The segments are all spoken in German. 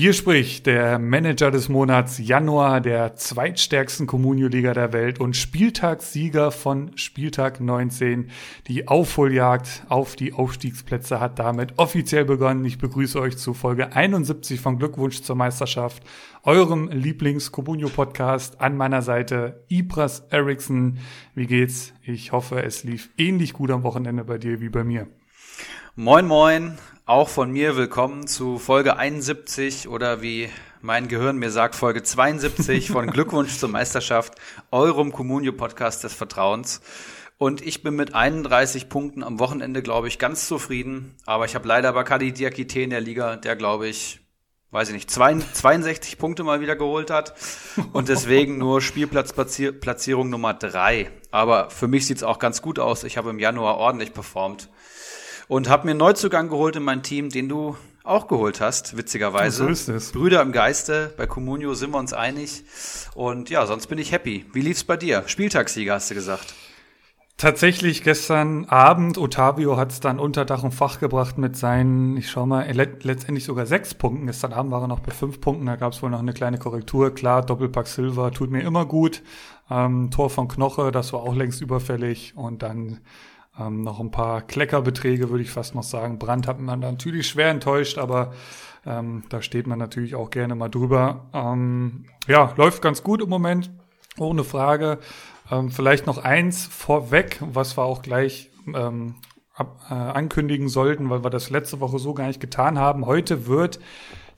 Hier spricht der Manager des Monats Januar der zweitstärksten Communio-Liga der Welt und Spieltagssieger von Spieltag 19. Die Aufholjagd auf die Aufstiegsplätze hat damit offiziell begonnen. Ich begrüße euch zu Folge 71 von Glückwunsch zur Meisterschaft, eurem Lieblings-Communio-Podcast. An meiner Seite Ibras Eriksson. Wie geht's? Ich hoffe, es lief ähnlich gut am Wochenende bei dir wie bei mir. Moin, moin. Auch von mir willkommen zu Folge 71 oder wie mein Gehirn mir sagt, Folge 72 von Glückwunsch zur Meisterschaft, eurem Communio-Podcast des Vertrauens. Und ich bin mit 31 Punkten am Wochenende, glaube ich, ganz zufrieden. Aber ich habe leider Bakadi Diakite in der Liga, der, glaube ich, weiß ich nicht, 62 Punkte mal wieder geholt hat. Und deswegen nur Spielplatzplatzierung Nummer drei. Aber für mich sieht's auch ganz gut aus. Ich habe im Januar ordentlich performt und habe mir einen Neuzugang geholt in mein Team, den du auch geholt hast, witzigerweise. So ist es. Brüder im Geiste, bei Comunio sind wir uns einig. Und ja, sonst bin ich happy. Wie lief's bei dir? Spieltagssieger hast du gesagt. Tatsächlich gestern Abend, Otavio hat es dann unter Dach und Fach gebracht mit seinen, ich schau mal, let letztendlich sogar sechs Punkten. Gestern Abend war er noch bei fünf Punkten, da gab es wohl noch eine kleine Korrektur. Klar, Doppelpack Silver tut mir immer gut. Ähm, Tor von Knoche, das war auch längst überfällig. Und dann ähm, noch ein paar Kleckerbeträge, würde ich fast noch sagen. Brand hat man natürlich schwer enttäuscht, aber ähm, da steht man natürlich auch gerne mal drüber. Ähm, ja, läuft ganz gut im Moment, ohne Frage. Ähm, vielleicht noch eins vorweg, was wir auch gleich ähm, ab, äh, ankündigen sollten, weil wir das letzte Woche so gar nicht getan haben. Heute wird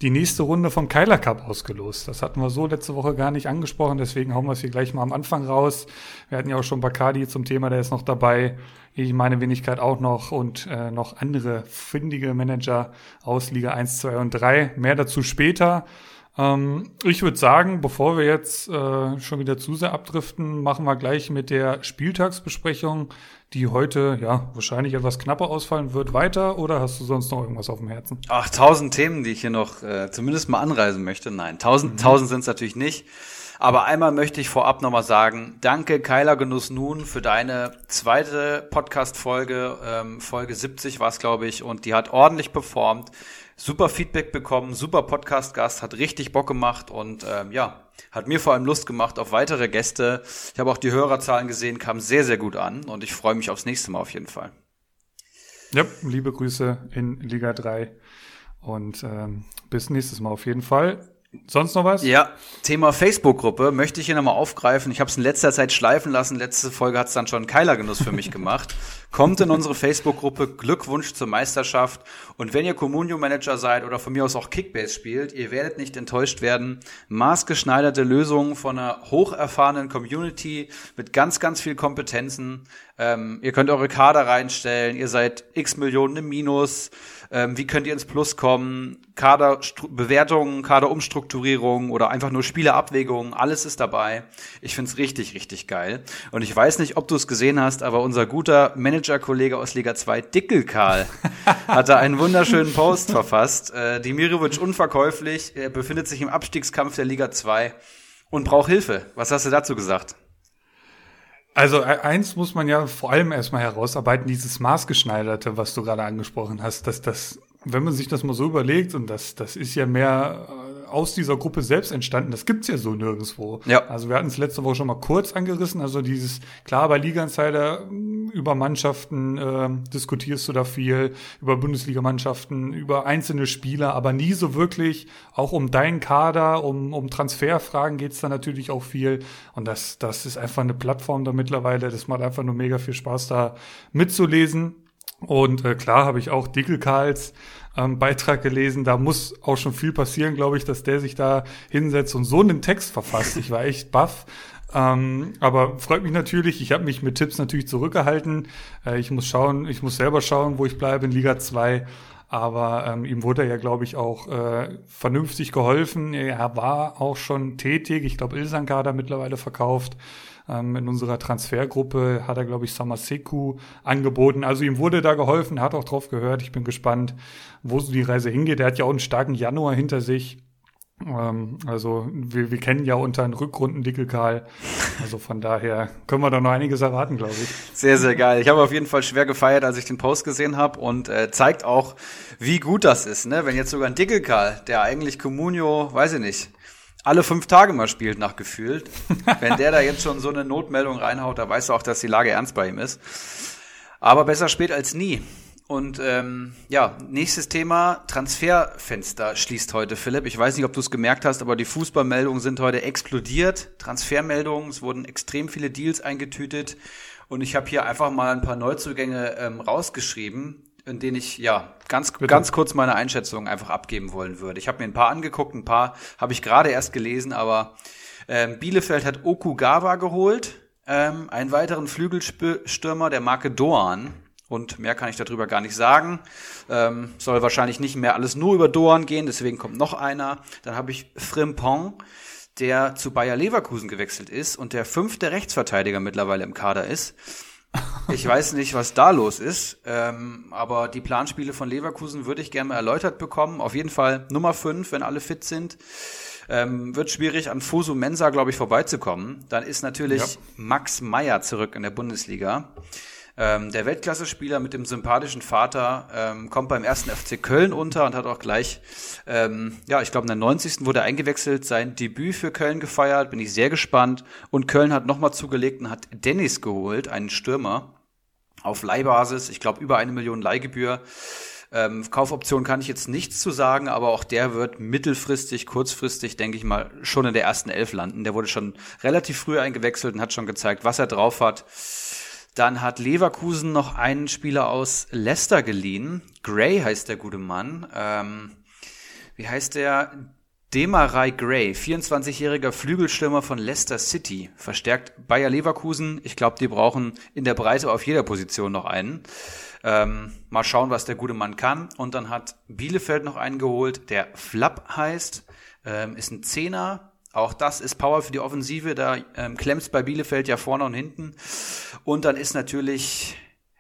die nächste Runde vom Keiler Cup ausgelost. Das hatten wir so letzte Woche gar nicht angesprochen, deswegen hauen wir es hier gleich mal am Anfang raus. Wir hatten ja auch schon Bacardi zum Thema, der ist noch dabei ich meine Wenigkeit auch noch und äh, noch andere findige Manager aus Liga 1, 2 und 3. Mehr dazu später. Ähm, ich würde sagen, bevor wir jetzt äh, schon wieder zu sehr abdriften, machen wir gleich mit der Spieltagsbesprechung, die heute ja wahrscheinlich etwas knapper ausfallen wird, weiter oder hast du sonst noch irgendwas auf dem Herzen? Ach, tausend Themen, die ich hier noch äh, zumindest mal anreisen möchte. Nein, tausend, mhm. tausend sind es natürlich nicht. Aber einmal möchte ich vorab nochmal sagen, danke Keiler Genuss Nun für deine zweite Podcast-Folge, ähm, Folge 70 war es, glaube ich, und die hat ordentlich performt, super Feedback bekommen, super Podcast-Gast, hat richtig Bock gemacht und ähm, ja, hat mir vor allem Lust gemacht auf weitere Gäste. Ich habe auch die Hörerzahlen gesehen, kam sehr, sehr gut an und ich freue mich aufs nächste Mal auf jeden Fall. Ja, liebe Grüße in Liga 3 und ähm, bis nächstes Mal auf jeden Fall. Sonst noch was? Ja, Thema Facebook-Gruppe möchte ich hier nochmal aufgreifen. Ich habe es in letzter Zeit schleifen lassen. Letzte Folge hat es dann schon Keilergenuss für mich gemacht. Kommt in unsere Facebook-Gruppe Glückwunsch zur Meisterschaft. Und wenn ihr Communio-Manager seid oder von mir aus auch Kickbase spielt, ihr werdet nicht enttäuscht werden. Maßgeschneiderte Lösungen von einer hocherfahrenen Community mit ganz, ganz viel Kompetenzen. Ähm, ihr könnt eure Kader reinstellen. Ihr seid x Millionen im Minus ähm, wie könnt ihr ins Plus kommen, Kaderbewertungen, Kaderumstrukturierung oder einfach nur Spielerabwägungen, alles ist dabei. Ich find's richtig, richtig geil. Und ich weiß nicht, ob du es gesehen hast, aber unser guter Manager-Kollege aus Liga 2, Dickel Karl, hat da einen wunderschönen Post verfasst. Äh, Dimirovic unverkäuflich, er befindet sich im Abstiegskampf der Liga 2 und braucht Hilfe. Was hast du dazu gesagt? Also e-, eins muss man ja vor allem erstmal herausarbeiten, dieses maßgeschneiderte, was du gerade angesprochen hast, dass das, wenn man sich das mal so überlegt, und das, das ist ja mehr aus dieser Gruppe selbst entstanden. Das gibt's ja so nirgendwo. Ja. Also wir hatten es letzte Woche schon mal kurz angerissen. Also dieses, klar, bei Liga Insider hm, über Mannschaften äh, diskutierst du da viel, über Bundesligamannschaften, über einzelne Spieler, aber nie so wirklich, auch um deinen Kader, um, um Transferfragen geht's da natürlich auch viel. Und das, das ist einfach eine Plattform da mittlerweile. Das macht einfach nur mega viel Spaß, da mitzulesen. Und äh, klar habe ich auch Dickel Karls ähm, Beitrag gelesen. Da muss auch schon viel passieren, glaube ich, dass der sich da hinsetzt und so einen Text verfasst. Ich war echt baff. Ähm, aber freut mich natürlich. Ich habe mich mit Tipps natürlich zurückgehalten. Äh, ich muss schauen, ich muss selber schauen, wo ich bleibe in Liga 2. Aber ähm, ihm wurde ja, glaube ich, auch äh, vernünftig geholfen. Er war auch schon tätig. Ich glaube, Ilsanka hat er mittlerweile verkauft. Ähm, in unserer Transfergruppe hat er, glaube ich, Samaseku angeboten. Also ihm wurde da geholfen, hat auch drauf gehört. Ich bin gespannt, wo so die Reise hingeht. Er hat ja auch einen starken Januar hinter sich. Ähm, also wir, wir kennen ja unter einen Rückrunden Dickelkarl. Also von daher können wir da noch einiges erwarten, glaube ich. Sehr, sehr geil. Ich habe auf jeden Fall schwer gefeiert, als ich den Post gesehen habe und äh, zeigt auch, wie gut das ist, ne? Wenn jetzt sogar ein Dickelkarl, der eigentlich Comunio, weiß ich nicht, alle fünf Tage mal spielt, nach gefühlt. Wenn der da jetzt schon so eine Notmeldung reinhaut, da weißt du auch, dass die Lage ernst bei ihm ist. Aber besser spät als nie. Und ähm, ja, nächstes Thema, Transferfenster schließt heute, Philipp. Ich weiß nicht, ob du es gemerkt hast, aber die Fußballmeldungen sind heute explodiert. Transfermeldungen, es wurden extrem viele Deals eingetütet. Und ich habe hier einfach mal ein paar Neuzugänge ähm, rausgeschrieben, in denen ich ja ganz, ganz kurz meine Einschätzung einfach abgeben wollen würde. Ich habe mir ein paar angeguckt, ein paar habe ich gerade erst gelesen, aber ähm, Bielefeld hat Okugawa geholt, ähm, einen weiteren Flügelstürmer der Marke Doan und mehr kann ich darüber gar nicht sagen. Ähm, soll wahrscheinlich nicht mehr alles nur über Doan gehen, deswegen kommt noch einer. Dann habe ich Frimpong, der zu Bayer Leverkusen gewechselt ist und der fünfte Rechtsverteidiger mittlerweile im Kader ist. Ich weiß nicht, was da los ist, ähm, aber die Planspiele von Leverkusen würde ich gerne erläutert bekommen. Auf jeden Fall Nummer fünf, wenn alle fit sind. Ähm, wird schwierig, an Fusu Mensa, glaube ich, vorbeizukommen. Dann ist natürlich ja. Max Meyer zurück in der Bundesliga. Ähm, der Weltklasse-Spieler mit dem sympathischen Vater ähm, kommt beim ersten FC Köln unter und hat auch gleich, ähm, ja, ich glaube, in der 90. wurde er eingewechselt, sein Debüt für Köln gefeiert, bin ich sehr gespannt. Und Köln hat nochmal zugelegt und hat Dennis geholt, einen Stürmer, auf Leihbasis, ich glaube, über eine Million Leihgebühr. Ähm, Kaufoption kann ich jetzt nichts zu sagen, aber auch der wird mittelfristig, kurzfristig, denke ich mal, schon in der ersten Elf landen. Der wurde schon relativ früh eingewechselt und hat schon gezeigt, was er drauf hat. Dann hat Leverkusen noch einen Spieler aus Leicester geliehen. Gray heißt der gute Mann. Ähm, wie heißt der? Demarai Gray, 24-jähriger Flügelstürmer von Leicester City, verstärkt Bayer Leverkusen. Ich glaube, die brauchen in der Breite auf jeder Position noch einen. Ähm, mal schauen, was der gute Mann kann. Und dann hat Bielefeld noch einen geholt, der Flapp heißt, ähm, ist ein Zehner, auch das ist Power für die Offensive. Da ähm, klemmt bei Bielefeld ja vorne und hinten. Und dann ist natürlich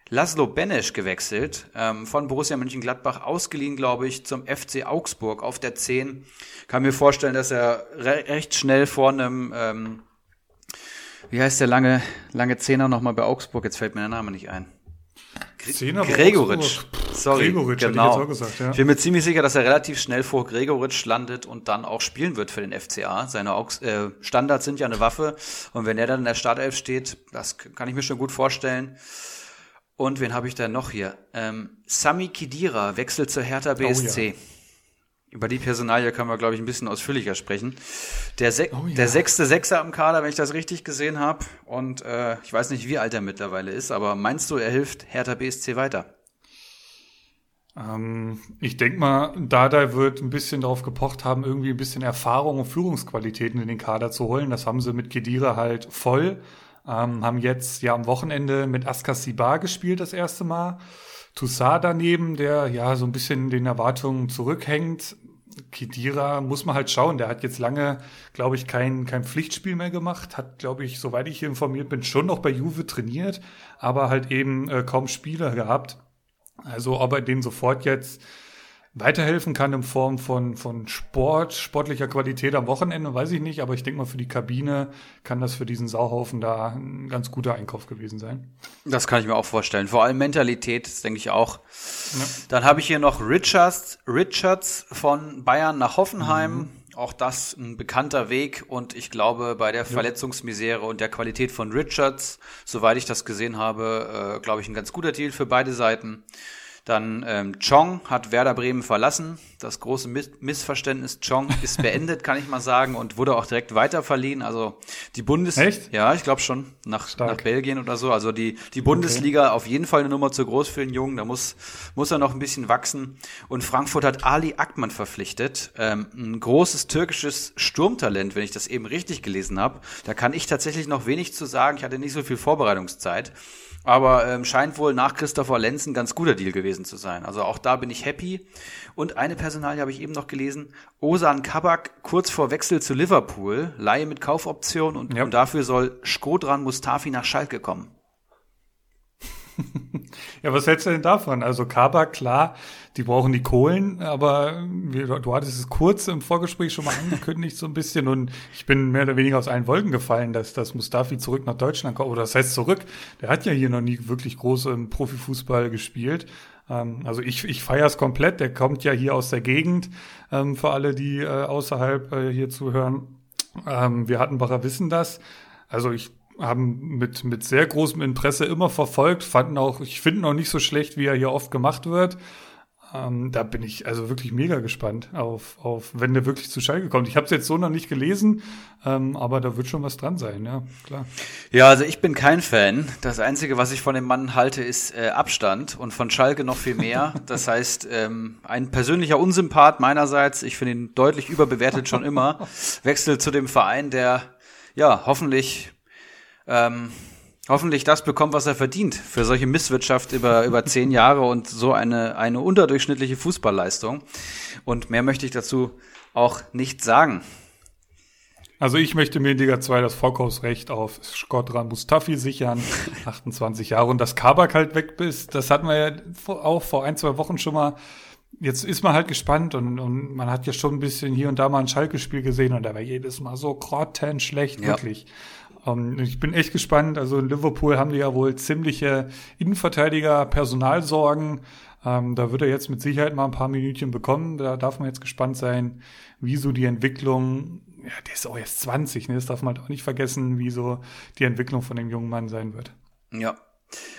Laszlo Benesch gewechselt, ähm, von Borussia Mönchengladbach ausgeliehen, glaube ich, zum FC Augsburg auf der 10. Kann mir vorstellen, dass er re recht schnell vor einem, ähm, wie heißt der lange, lange Zehner nochmal bei Augsburg? Jetzt fällt mir der Name nicht ein. Gre Gregoritsch. Sorry, Gregoritsch, genau. Ich, gesagt, ja. ich, bin mir ziemlich sicher, dass er relativ schnell vor Gregoritsch landet und dann auch spielen wird für den FCA. Seine Aux äh, Standards sind ja eine Waffe und wenn er dann in der Startelf steht, das kann ich mir schon gut vorstellen. Und wen habe ich da noch hier? Ähm, Sami Kidira wechselt zur Hertha BSC. Oh, ja. Über die Personalie können wir, glaube ich, ein bisschen ausführlicher sprechen. Der, Se oh, ja. der sechste Sechser am Kader, wenn ich das richtig gesehen habe. Und äh, ich weiß nicht, wie alt er mittlerweile ist, aber meinst du, er hilft Hertha BSC weiter? Ähm, ich denke mal, Dada wird ein bisschen darauf gepocht haben, irgendwie ein bisschen Erfahrung und Führungsqualitäten in den Kader zu holen. Das haben sie mit Kedira halt voll. Ähm, haben jetzt ja am Wochenende mit Askar Sibar gespielt das erste Mal. Toussaint daneben, der ja so ein bisschen den Erwartungen zurückhängt. Kidira muss man halt schauen. Der hat jetzt lange, glaube ich, kein, kein Pflichtspiel mehr gemacht. Hat, glaube ich, soweit ich informiert bin, schon noch bei Juve trainiert, aber halt eben äh, kaum Spieler gehabt. Also ob er den sofort jetzt weiterhelfen kann in Form von, von Sport, sportlicher Qualität am Wochenende, weiß ich nicht, aber ich denke mal, für die Kabine kann das für diesen Sauhaufen da ein ganz guter Einkauf gewesen sein. Das kann ich mir auch vorstellen. Vor allem Mentalität, das denke ich auch. Ja. Dann habe ich hier noch Richards, Richards von Bayern nach Hoffenheim. Mhm. Auch das ein bekannter Weg und ich glaube, bei der ja. Verletzungsmisere und der Qualität von Richards, soweit ich das gesehen habe, äh, glaube ich, ein ganz guter Deal für beide Seiten. Dann ähm, Chong hat Werder Bremen verlassen. Das große Miss Missverständnis Chong ist beendet, kann ich mal sagen, und wurde auch direkt weiterverliehen. Also die Bundes Echt? Ja, ich glaube schon nach, nach Belgien oder so. Also die die Bundesliga okay. auf jeden Fall eine Nummer zu groß für den Jungen. Da muss muss er noch ein bisschen wachsen. Und Frankfurt hat Ali Akman verpflichtet, ähm, ein großes türkisches Sturmtalent, wenn ich das eben richtig gelesen habe. Da kann ich tatsächlich noch wenig zu sagen. Ich hatte nicht so viel Vorbereitungszeit. Aber ähm, scheint wohl nach Christopher Lenz ein ganz guter Deal gewesen zu sein. Also auch da bin ich happy. Und eine Personalie habe ich eben noch gelesen. Osan Kabak kurz vor Wechsel zu Liverpool. Laie mit Kaufoption und, ja. und dafür soll Skodran Mustafi nach Schalke kommen. Ja, was hältst du denn davon? Also Kabak, klar, die brauchen die Kohlen, aber du hattest es kurz im Vorgespräch schon mal angekündigt so ein bisschen und ich bin mehr oder weniger aus allen Wolken gefallen, dass, dass Mustafi zurück nach Deutschland kommt. Oder das heißt zurück, der hat ja hier noch nie wirklich groß im Profifußball gespielt. Ähm, also ich, ich feiere es komplett, der kommt ja hier aus der Gegend, ähm, für alle, die äh, außerhalb äh, hier zuhören. Ähm, wir hatten Bacher wissen das. Also ich haben mit, mit sehr großem Interesse immer verfolgt, fanden auch, ich finde auch nicht so schlecht, wie er hier oft gemacht wird. Ähm, da bin ich also wirklich mega gespannt auf, auf wenn der wirklich zu Schalke kommt. Ich habe es jetzt so noch nicht gelesen, ähm, aber da wird schon was dran sein, ja, klar. Ja, also ich bin kein Fan. Das Einzige, was ich von dem Mann halte, ist äh, Abstand und von Schalke noch viel mehr. Das heißt, ähm, ein persönlicher Unsympath meinerseits, ich finde ihn deutlich überbewertet schon immer, wechselt zu dem Verein, der ja hoffentlich ähm, hoffentlich das bekommt, was er verdient für solche Misswirtschaft über, über zehn Jahre und so eine, eine unterdurchschnittliche Fußballleistung. Und mehr möchte ich dazu auch nicht sagen. Also ich möchte mir in Liga 2 das Vorkaufsrecht auf Skodran Mustafi sichern, 28 Jahre. Und dass Kabak halt weg ist, das hatten wir ja auch vor ein, zwei Wochen schon mal. Jetzt ist man halt gespannt und, und man hat ja schon ein bisschen hier und da mal ein Schalke-Spiel gesehen und da war jedes Mal so grottenschlecht, ja. wirklich. Um, ähm, ich bin echt gespannt. Also in Liverpool haben die ja wohl ziemliche Innenverteidiger, Personalsorgen. Ähm, da wird er jetzt mit Sicherheit mal ein paar Minütchen bekommen. Da darf man jetzt gespannt sein, wie so die Entwicklung, ja, der ist auch jetzt 20, ne? das darf man halt auch nicht vergessen, wie so die Entwicklung von dem jungen Mann sein wird. Ja,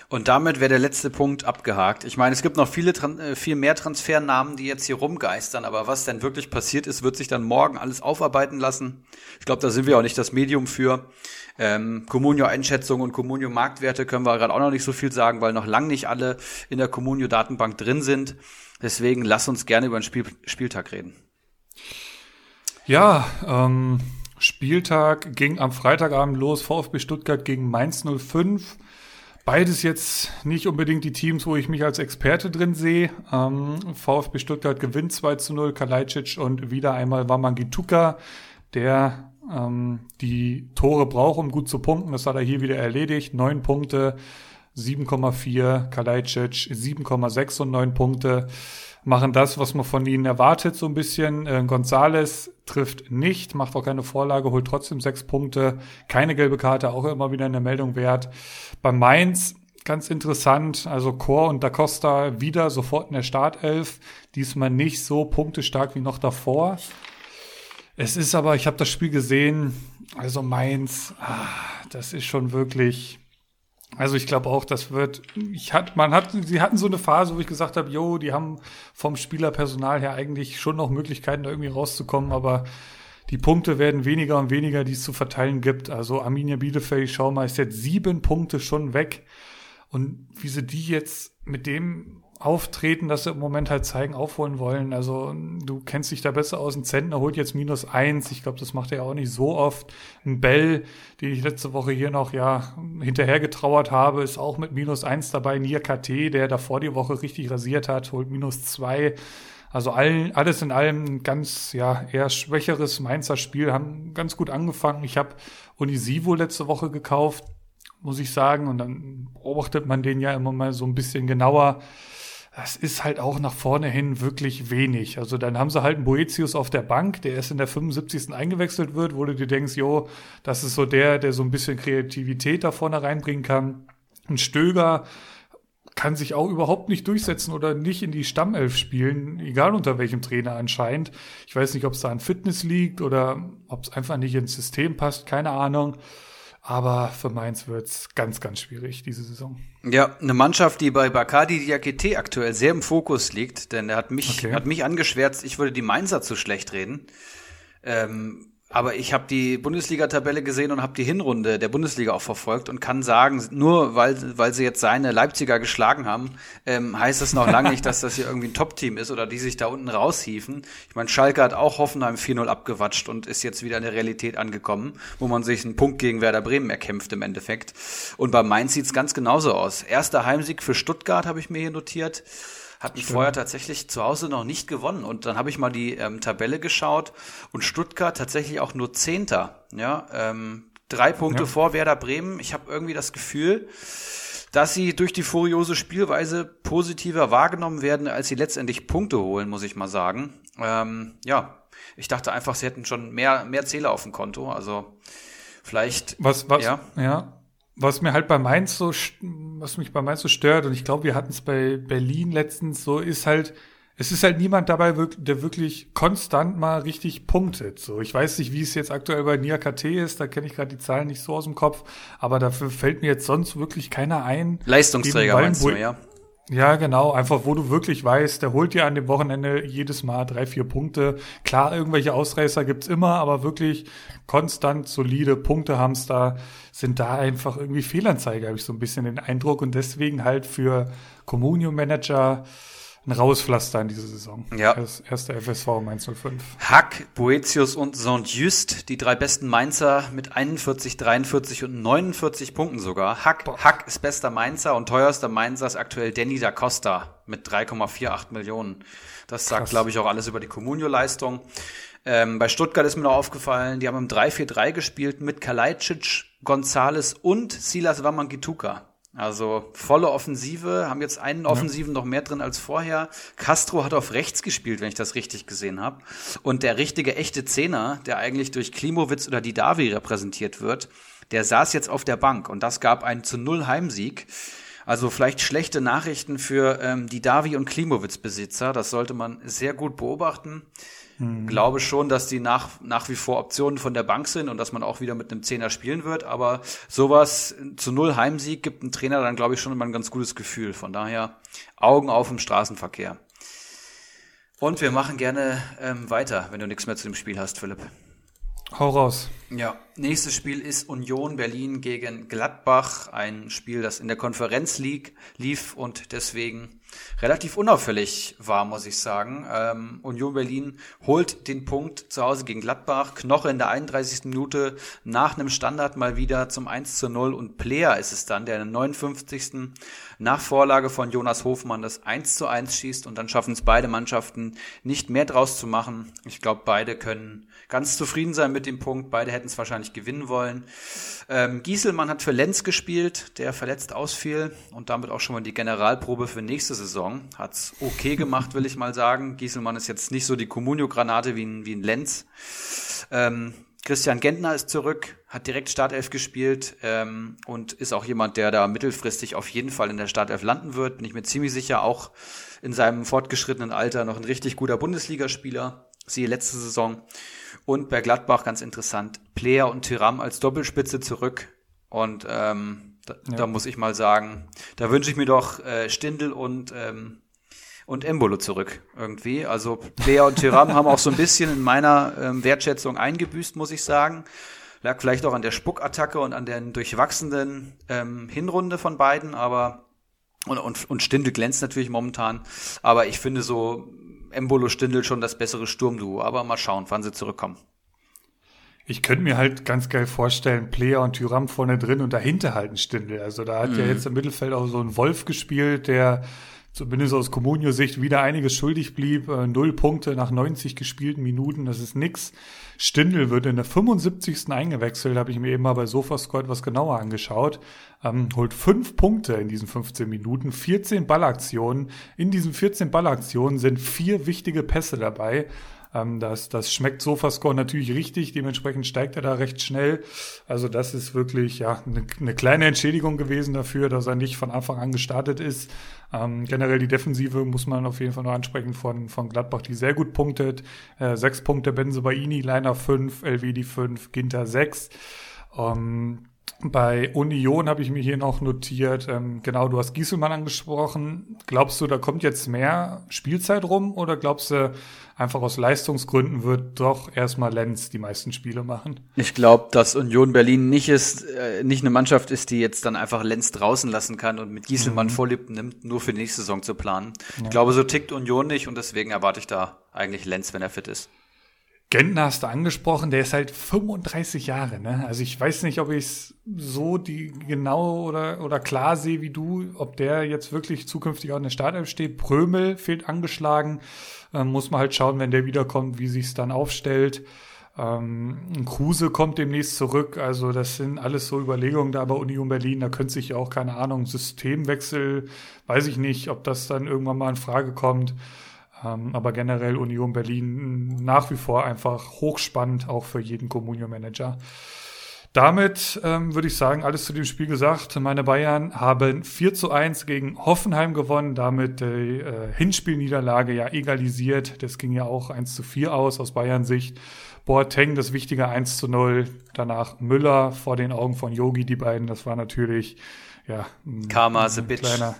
und damit wäre der letzte Punkt abgehakt. Ich meine, es gibt noch viele, äh, viel mehr Transfernamen, die jetzt hier rumgeistern, aber was denn wirklich passiert ist, wird sich dann morgen alles aufarbeiten lassen. Ich glaube, da sind wir auch nicht das Medium für. Ähm, Comunio-Einschätzung und Comunio-Marktwerte können wir gerade auch noch nicht so viel sagen, weil noch lang nicht alle in der Comunio-Datenbank drin sind. Deswegen lass uns gerne über den Spiel Spieltag reden. Ja, ähm, Spieltag ging am Freitagabend los. VfB Stuttgart gegen Mainz 05. Beides jetzt nicht unbedingt die Teams, wo ich mich als Experte drin sehe. Ähm, VfB Stuttgart gewinnt 2 zu 0, Kalajdzic und wieder einmal Wamangituka, der ähm, die Tore braucht, um gut zu punkten. Das hat er hier wieder erledigt. Neun Punkte, 7,4, Kalajdzic 7,6 und neun Punkte machen das, was man von ihnen erwartet, so ein bisschen. Äh, Gonzales trifft nicht, macht auch keine Vorlage, holt trotzdem sechs Punkte. Keine gelbe Karte, auch immer wieder in der Meldung wert. Bei Mainz ganz interessant, also Chor und Da Costa wieder sofort in der Startelf. Diesmal nicht so punktestark wie noch davor. Es ist aber, ich habe das Spiel gesehen, also Mainz, ah, das ist schon wirklich also ich glaube auch, das wird, ich hat, man hat, sie hatten so eine Phase, wo ich gesagt habe, jo, die haben vom Spielerpersonal her eigentlich schon noch Möglichkeiten, da irgendwie rauszukommen, aber die Punkte werden weniger und weniger, die es zu verteilen gibt. Also Arminia Bielefeld, ich schau mal, ist jetzt sieben Punkte schon weg. Und wie sie die jetzt mit dem auftreten, dass sie im Moment halt zeigen, aufholen wollen. Also du kennst dich da besser aus. Ein Zentner holt jetzt minus eins. Ich glaube, das macht er auch nicht so oft. Ein Bell, den ich letzte Woche hier noch ja hinterher getrauert habe, ist auch mit minus eins dabei. Nier KT, der davor die Woche richtig rasiert hat, holt minus zwei. Also allen, alles in allem ein ganz, ja, eher schwächeres Mainzer Spiel, haben ganz gut angefangen. Ich habe Unisivo letzte Woche gekauft, muss ich sagen, und dann beobachtet man den ja immer mal so ein bisschen genauer das ist halt auch nach vorne hin wirklich wenig. Also dann haben sie halt einen Boetius auf der Bank, der erst in der 75. eingewechselt wird, wo du dir denkst, jo, das ist so der, der so ein bisschen Kreativität da vorne reinbringen kann. Ein Stöger kann sich auch überhaupt nicht durchsetzen oder nicht in die Stammelf spielen, egal unter welchem Trainer anscheinend. Ich weiß nicht, ob es da an Fitness liegt oder ob es einfach nicht ins System passt, keine Ahnung. Aber für Mainz wird's ganz, ganz schwierig diese Saison. Ja, eine Mannschaft, die bei Bacardi Diakite aktuell sehr im Fokus liegt, denn er hat mich, okay. hat mich angeschwärzt, ich würde die Mainzer zu schlecht reden. Ähm, aber ich habe die Bundesliga-Tabelle gesehen und habe die Hinrunde der Bundesliga auch verfolgt und kann sagen, nur weil, weil sie jetzt seine Leipziger geschlagen haben, ähm, heißt das noch lange nicht, dass das hier irgendwie ein Top-Team ist oder die sich da unten raushiefen. Ich meine, Schalke hat auch Hoffenheim 4-0 abgewatscht und ist jetzt wieder in der Realität angekommen, wo man sich einen Punkt gegen Werder Bremen erkämpft im Endeffekt. Und bei Mainz sieht's ganz genauso aus. Erster Heimsieg für Stuttgart habe ich mir hier notiert hatten Stimmt. vorher tatsächlich zu Hause noch nicht gewonnen. Und dann habe ich mal die ähm, Tabelle geschaut und Stuttgart tatsächlich auch nur Zehnter. Ja, ähm, drei Punkte ja. vor Werder Bremen. Ich habe irgendwie das Gefühl, dass sie durch die furiose Spielweise positiver wahrgenommen werden, als sie letztendlich Punkte holen, muss ich mal sagen. Ähm, ja, ich dachte einfach, sie hätten schon mehr, mehr Zähler auf dem Konto. Also vielleicht. Was, was, ja. ja. Was mir halt bei Mainz so, was mich bei Mainz so stört, und ich glaube, wir hatten es bei Berlin letztens so, ist halt, es ist halt niemand dabei, der wirklich konstant mal richtig punktet. So, ich weiß nicht, wie es jetzt aktuell bei Nia KT ist, da kenne ich gerade die Zahlen nicht so aus dem Kopf, aber dafür fällt mir jetzt sonst wirklich keiner ein. Leistungsträger meinst du, ja? Ja, genau. Einfach, wo du wirklich weißt, der holt dir an dem Wochenende jedes Mal drei, vier Punkte. Klar, irgendwelche Ausreißer gibt's immer, aber wirklich konstant solide Punktehamster sind da einfach irgendwie Fehlanzeige, habe ich so ein bisschen den Eindruck. Und deswegen halt für Communio-Manager ein Rauspflaster in dieser Saison. Ja. Das erste FSV Mainz 05. Hack, Boetius und Saint-Just, die drei besten Mainzer mit 41, 43 und 49 Punkten sogar. Hack, Hack ist bester Mainzer und teuerster Mainzer ist aktuell Danny da Costa mit 3,48 Millionen. Das sagt, glaube ich, auch alles über die Comunio-Leistung. Ähm, bei Stuttgart ist mir noch aufgefallen, die haben im 3-4-3 gespielt mit Kalajdzic, Gonzales und Silas Wamangituka. Also volle Offensive, haben jetzt einen Offensiven ja. noch mehr drin als vorher. Castro hat auf rechts gespielt, wenn ich das richtig gesehen habe. Und der richtige echte Zehner, der eigentlich durch Klimowitz oder Didavi repräsentiert wird, der saß jetzt auf der Bank und das gab einen zu Null Heimsieg. Also vielleicht schlechte Nachrichten für ähm, die Davi und Klimowitz-Besitzer. Das sollte man sehr gut beobachten. Mhm. Glaube schon, dass die nach, nach wie vor Optionen von der Bank sind und dass man auch wieder mit einem Zehner spielen wird. Aber sowas zu null Heimsieg gibt ein Trainer dann, glaube ich, schon immer ein ganz gutes Gefühl. Von daher Augen auf im Straßenverkehr. Und wir machen gerne ähm, weiter, wenn du nichts mehr zu dem Spiel hast, Philipp. Hau raus. Ja, nächstes Spiel ist Union Berlin gegen Gladbach. Ein Spiel, das in der Konferenz League lief und deswegen relativ unauffällig war, muss ich sagen. Ähm, Union Berlin holt den Punkt zu Hause gegen Gladbach. Knoche in der 31. Minute nach einem Standard mal wieder zum 1 zu 0 und Player ist es dann, der in der 59. nach Vorlage von Jonas Hofmann das 1 zu 1 schießt und dann schaffen es beide Mannschaften nicht mehr draus zu machen. Ich glaube, beide können ganz zufrieden sein mit dem Punkt. Beide hätten es wahrscheinlich gewinnen wollen. Ähm, Gieselmann hat für Lenz gespielt, der verletzt ausfiel und damit auch schon mal die Generalprobe für nächste Saison. Hat's okay gemacht, will ich mal sagen. Gieselmann ist jetzt nicht so die Comunio-Granate wie ein, wie ein Lenz. Ähm, Christian Gentner ist zurück, hat direkt Startelf gespielt ähm, und ist auch jemand, der da mittelfristig auf jeden Fall in der Startelf landen wird. Bin ich mir ziemlich sicher, auch in seinem fortgeschrittenen Alter noch ein richtig guter Bundesligaspieler. Siehe letzte Saison. Und bei Gladbach ganz interessant, Player und Tiram als Doppelspitze zurück. Und ähm, da, ja. da muss ich mal sagen, da wünsche ich mir doch äh, Stindel und ähm, und Embolo zurück irgendwie. Also Player und Tiram haben auch so ein bisschen in meiner ähm, Wertschätzung eingebüßt, muss ich sagen. Lag vielleicht auch an der Spuckattacke und an der durchwachsenen ähm, Hinrunde von beiden, aber und, und, und Stindel glänzt natürlich momentan. Aber ich finde so Embolo Stindel schon das bessere Sturmduo. Aber mal schauen, wann sie zurückkommen. Ich könnte mir halt ganz geil vorstellen, Player und Tyram vorne drin und dahinter halt ein Stindel. Also da hat mhm. ja jetzt im Mittelfeld auch so ein Wolf gespielt, der zumindest aus Comunio-Sicht wieder einiges schuldig blieb. Äh, null Punkte nach 90 gespielten Minuten, das ist nix. Stindel wird in der 75. eingewechselt, habe ich mir eben mal bei SofaSquad was genauer angeschaut. Ähm, holt fünf Punkte in diesen 15 Minuten, 14 Ballaktionen. In diesen 14 Ballaktionen sind vier wichtige Pässe dabei. Ähm, das, das schmeckt Sofascore natürlich richtig, dementsprechend steigt er da recht schnell. Also das ist wirklich ja eine, eine kleine Entschädigung gewesen dafür, dass er nicht von Anfang an gestartet ist. Ähm, generell die Defensive muss man auf jeden Fall noch ansprechen von, von Gladbach, die sehr gut punktet. Äh, sechs Punkte Benze Baini, Leiner fünf, LWD fünf, Ginter sechs. Ähm, bei Union habe ich mir hier noch notiert, ähm, genau, du hast Gieselmann angesprochen. Glaubst du, da kommt jetzt mehr Spielzeit rum oder glaubst du, einfach aus Leistungsgründen wird doch erstmal Lenz die meisten Spiele machen? Ich glaube, dass Union Berlin nicht ist, äh, nicht eine Mannschaft ist, die jetzt dann einfach Lenz draußen lassen kann und mit Gieselmann mhm. Vorlieb nimmt, nur für die nächste Saison zu planen. Ja. Ich glaube, so tickt Union nicht und deswegen erwarte ich da eigentlich Lenz, wenn er fit ist. Gentner hast du angesprochen, der ist halt 35 Jahre, ne? Also ich weiß nicht, ob ich es so die genau oder, oder klar sehe wie du, ob der jetzt wirklich zukünftig auch in der Startelf steht. Prömel fehlt angeschlagen. Ähm, muss man halt schauen, wenn der wiederkommt, wie sich's dann aufstellt. Ähm, Kruse kommt demnächst zurück. Also das sind alles so Überlegungen da bei Union Berlin. Da könnte sich ja auch, keine Ahnung, Systemwechsel, weiß ich nicht, ob das dann irgendwann mal in Frage kommt. Ähm, aber generell Union Berlin nach wie vor einfach hochspannend, auch für jeden Communio-Manager. Damit ähm, würde ich sagen, alles zu dem Spiel gesagt. Meine Bayern haben 4 zu 1 gegen Hoffenheim gewonnen, damit die äh, Hinspielniederlage ja egalisiert. Das ging ja auch 1 zu 4 aus aus Bayern Sicht. Boateng das wichtige 1 zu 0, danach Müller vor den Augen von Yogi, die beiden, das war natürlich ja, Karma the bitch. Kleiner,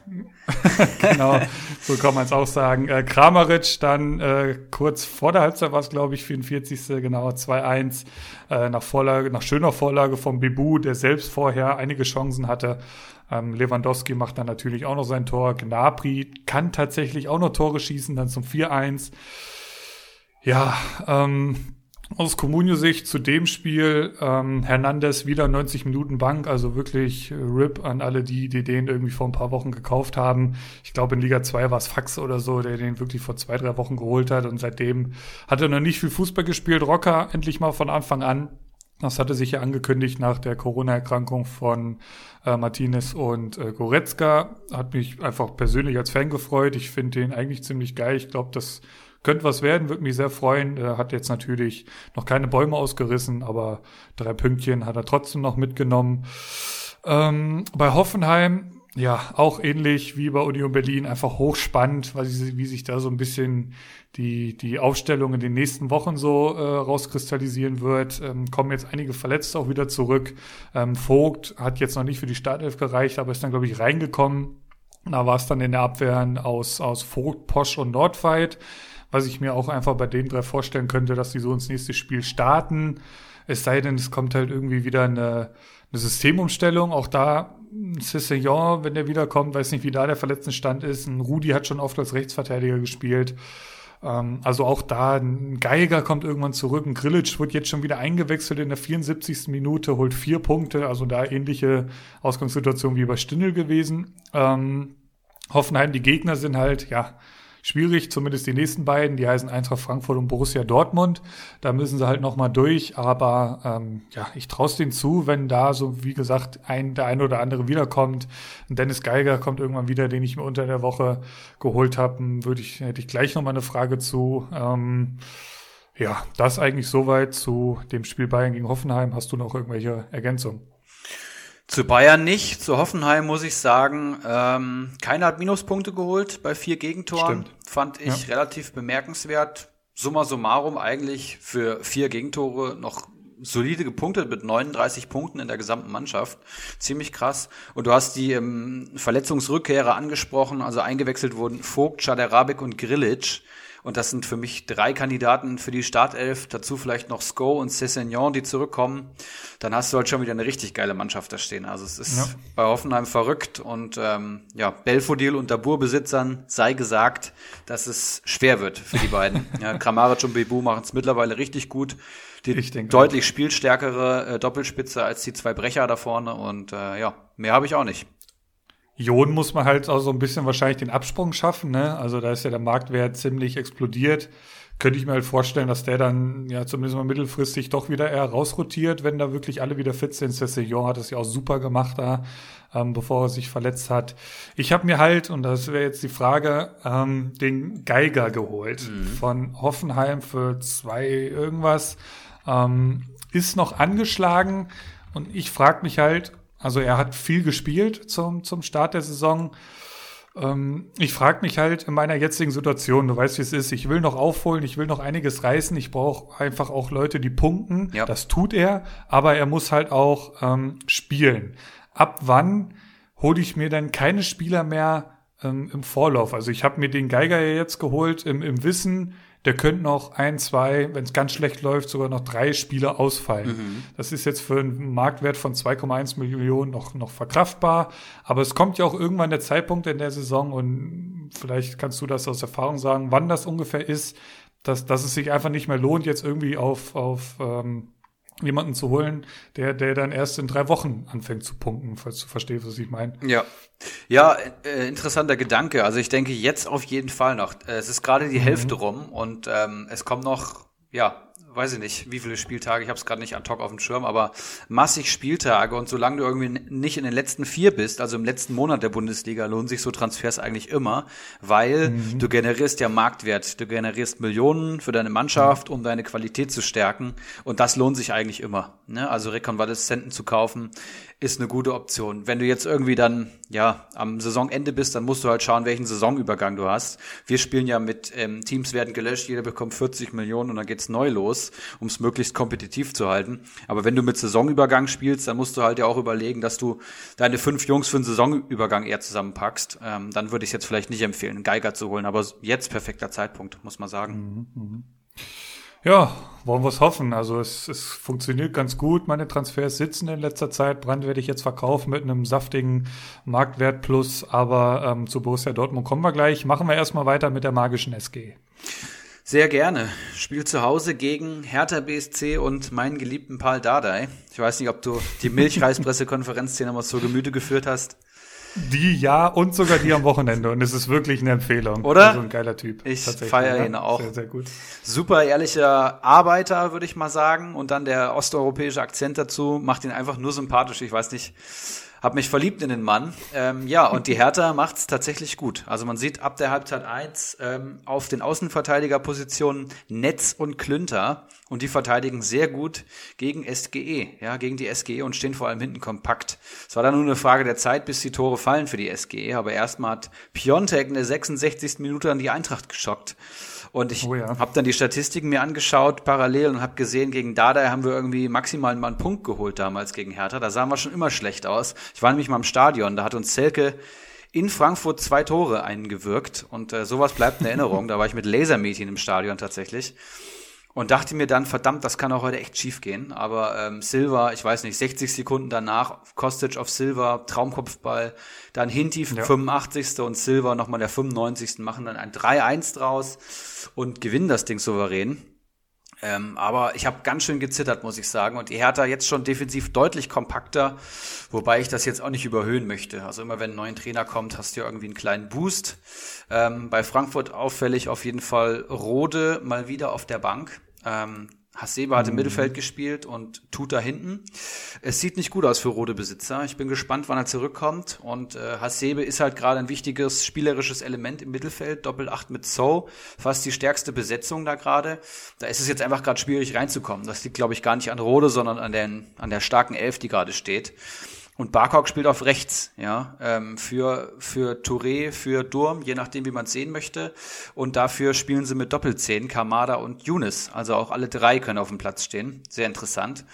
genau, so kann man es auch sagen. Äh, Kramaric dann äh, kurz vor der Halbzeit war es, glaube ich, 44. genau 2-1 äh, nach Vorlage, nach schöner Vorlage von Bibu, der selbst vorher einige Chancen hatte. Ähm, Lewandowski macht dann natürlich auch noch sein Tor. Gnabry kann tatsächlich auch noch Tore schießen, dann zum 4-1. Ja, ähm, aus Comunio-Sicht zu dem Spiel ähm, Hernandez wieder 90 Minuten Bank, also wirklich äh, RIP an alle, die, die den irgendwie vor ein paar Wochen gekauft haben. Ich glaube, in Liga 2 war es Fax oder so, der den wirklich vor zwei, drei Wochen geholt hat und seitdem hat er noch nicht viel Fußball gespielt. Rocker endlich mal von Anfang an. Das hatte sich ja angekündigt nach der Corona-Erkrankung von äh, Martinez und äh, Goretzka. Hat mich einfach persönlich als Fan gefreut. Ich finde den eigentlich ziemlich geil. Ich glaube, das könnte was werden, würde mich sehr freuen. Er hat jetzt natürlich noch keine Bäume ausgerissen, aber drei Pünktchen hat er trotzdem noch mitgenommen. Ähm, bei Hoffenheim, ja, auch ähnlich wie bei Union Berlin, einfach hochspannend, weil sie, wie sich da so ein bisschen die, die Aufstellung in den nächsten Wochen so äh, rauskristallisieren wird. Ähm, kommen jetzt einige Verletzte auch wieder zurück. Ähm, Vogt hat jetzt noch nicht für die Startelf gereicht, aber ist dann, glaube ich, reingekommen. Da war es dann in der Abwehr aus, aus Vogt, Posch und Nordweit was ich mir auch einfach bei den drei vorstellen könnte, dass die so ins nächste Spiel starten. Es sei denn, es kommt halt irgendwie wieder eine, eine Systemumstellung. Auch da Cessignon, wenn der wiederkommt, weiß nicht, wie da der Verletztenstand ist. Ein Rudi hat schon oft als Rechtsverteidiger gespielt. Ähm, also auch da, ein Geiger kommt irgendwann zurück. Ein Grillitsch wird jetzt schon wieder eingewechselt in der 74. Minute, holt vier Punkte. Also da ähnliche Ausgangssituation wie bei Stindl gewesen. Ähm, Hoffenheim, die Gegner sind halt, ja, schwierig, zumindest die nächsten beiden. Die heißen Eintracht Frankfurt und Borussia Dortmund. Da müssen sie halt nochmal durch. Aber ähm, ja, ich traue es denen zu, wenn da so, wie gesagt, ein, der eine oder andere wiederkommt. Ein Dennis Geiger kommt irgendwann wieder, den ich mir unter der Woche geholt habe. Würde ich, hätte ich gleich nochmal eine Frage zu. Ähm, ja, das eigentlich soweit zu dem Spiel Bayern gegen Hoffenheim. Hast du noch irgendwelche Ergänzungen? Zu Bayern nicht, zu Hoffenheim muss ich sagen, ähm, keiner hat Minuspunkte geholt bei vier Gegentoren. Stimmt. Fand ich ja. relativ bemerkenswert. Summa summarum eigentlich für vier Gegentore noch solide gepunktet mit 39 Punkten in der gesamten Mannschaft. Ziemlich krass. Und du hast die ähm, Verletzungsrückkehrer angesprochen, also eingewechselt wurden Vogt, Chaderabek und Grilic. Und das sind für mich drei Kandidaten für die Startelf. Dazu vielleicht noch Sko und Cessignon, die zurückkommen. Dann hast du halt schon wieder eine richtig geile Mannschaft da stehen. Also es ist ja. bei Hoffenheim verrückt. Und ähm, ja, Belfodil und Dabur-Besitzern sei gesagt, dass es schwer wird für die beiden. ja, Kramaric und Bebu machen es mittlerweile richtig gut. Die deutlich auch. spielstärkere äh, Doppelspitze als die zwei Brecher da vorne. Und äh, ja, mehr habe ich auch nicht. Ion muss man halt auch so ein bisschen wahrscheinlich den Absprung schaffen, ne? Also da ist ja der Marktwert ziemlich explodiert. Könnte ich mir halt vorstellen, dass der dann ja zumindest mal mittelfristig doch wieder eher rausrotiert, wenn da wirklich alle wieder fit sind. Cesillon hat das ja auch super gemacht da, ähm, bevor er sich verletzt hat. Ich habe mir halt, und das wäre jetzt die Frage, ähm, den Geiger geholt mhm. von Hoffenheim für zwei irgendwas. Ähm, ist noch angeschlagen und ich frage mich halt, also er hat viel gespielt zum, zum Start der Saison. Ähm, ich frage mich halt in meiner jetzigen Situation, du weißt, wie es ist, ich will noch aufholen, ich will noch einiges reißen, ich brauche einfach auch Leute, die punkten. Ja. Das tut er, aber er muss halt auch ähm, spielen. Ab wann hole ich mir dann keine Spieler mehr ähm, im Vorlauf? Also ich habe mir den Geiger ja jetzt geholt im, im Wissen, der könnte noch ein, zwei, wenn es ganz schlecht läuft, sogar noch drei Spiele ausfallen. Mhm. Das ist jetzt für einen Marktwert von 2,1 Millionen noch, noch verkraftbar. Aber es kommt ja auch irgendwann der Zeitpunkt in der Saison und vielleicht kannst du das aus Erfahrung sagen, wann das ungefähr ist, dass, dass es sich einfach nicht mehr lohnt, jetzt irgendwie auf, auf ähm, jemanden zu holen, der, der dann erst in drei Wochen anfängt zu punkten, falls du verstehst, was ich meine. Ja. Ja, äh, interessanter Gedanke. Also ich denke jetzt auf jeden Fall noch. Äh, es ist gerade die mhm. Hälfte rum und ähm, es kommen noch, ja, weiß ich nicht, wie viele Spieltage, ich habe es gerade nicht ad hoc auf dem Schirm, aber massig Spieltage und solange du irgendwie nicht in den letzten vier bist, also im letzten Monat der Bundesliga, lohnen sich so Transfers eigentlich immer, weil mhm. du generierst ja Marktwert, du generierst Millionen für deine Mannschaft, um deine Qualität zu stärken und das lohnt sich eigentlich immer. Ne? Also Rekonvaleszenten zu kaufen, ist eine gute Option. Wenn du jetzt irgendwie dann ja am Saisonende bist, dann musst du halt schauen, welchen Saisonübergang du hast. Wir spielen ja mit ähm, Teams werden gelöscht, jeder bekommt 40 Millionen und dann geht's neu los, um es möglichst kompetitiv zu halten. Aber wenn du mit Saisonübergang spielst, dann musst du halt ja auch überlegen, dass du deine fünf Jungs für einen Saisonübergang eher zusammenpackst. Ähm, dann würde ich jetzt vielleicht nicht empfehlen, einen Geiger zu holen, aber jetzt perfekter Zeitpunkt, muss man sagen. Mhm, mh. Ja, wollen wir es hoffen. Also es, es funktioniert ganz gut. Meine Transfers sitzen in letzter Zeit. Brand werde ich jetzt verkaufen mit einem saftigen Marktwert plus. Aber ähm, zu Borussia Dortmund kommen wir gleich. Machen wir erstmal weiter mit der magischen SG. Sehr gerne. Spiel zu Hause gegen Hertha BSC und meinen geliebten Paul Dardai. Ich weiß nicht, ob du die Milchreispressekonferenz hier nochmal zur Gemüte geführt hast. Die ja und sogar die am Wochenende. Und es ist wirklich eine Empfehlung. Oder? Also ein geiler Typ. Ich feiere ihn auch. Sehr, sehr gut. Super ehrlicher Arbeiter, würde ich mal sagen. Und dann der osteuropäische Akzent dazu macht ihn einfach nur sympathisch. Ich weiß nicht, habe mich verliebt in den Mann. Ähm, ja, und die Hertha macht's tatsächlich gut. Also man sieht ab der Halbzeit eins ähm, auf den Außenverteidigerpositionen Netz und Klünter und die verteidigen sehr gut gegen SGE, ja, gegen die SGE und stehen vor allem hinten kompakt. Es war dann nur eine Frage der Zeit, bis die Tore fallen für die SGE, aber erstmal hat Piontek in der 66. Minute an die Eintracht geschockt. Und ich oh ja. habe dann die Statistiken mir angeschaut parallel und habe gesehen, gegen Dada haben wir irgendwie maximal mal einen Punkt geholt damals gegen Hertha. Da sahen wir schon immer schlecht aus. Ich war nämlich mal im Stadion, da hat uns Selke in Frankfurt zwei Tore eingewirkt und äh, sowas bleibt in Erinnerung. da war ich mit Lasermädchen im Stadion tatsächlich und dachte mir dann, verdammt, das kann auch heute echt schief gehen. Aber ähm, Silva, ich weiß nicht, 60 Sekunden danach, Kostic auf Silva, Traumkopfball, dann Hinti ja. 85. und Silva nochmal der 95. machen dann ein 3-1 draus und gewinnen das Ding souverän. Ähm, aber ich habe ganz schön gezittert, muss ich sagen. Und die Hertha jetzt schon defensiv deutlich kompakter, wobei ich das jetzt auch nicht überhöhen möchte. Also immer wenn ein neuer Trainer kommt, hast du ja irgendwie einen kleinen Boost. Ähm, bei Frankfurt auffällig auf jeden Fall Rode mal wieder auf der Bank. Ähm, Hasebe hat im mhm. Mittelfeld gespielt und tut da hinten. Es sieht nicht gut aus für rote Besitzer. Ich bin gespannt, wann er zurückkommt. Und äh, Hasebe ist halt gerade ein wichtiges spielerisches Element im Mittelfeld. Doppel-8 mit So, fast die stärkste Besetzung da gerade. Da ist es jetzt einfach gerade schwierig reinzukommen. Das liegt, glaube ich, gar nicht an Rode, sondern an, den, an der starken Elf, die gerade steht. Und Barkok spielt auf rechts, ja, ähm, für, für Touré, für Durm, je nachdem, wie man es sehen möchte. Und dafür spielen sie mit Doppelzehn, Kamada und Younes. Also auch alle drei können auf dem Platz stehen. Sehr interessant.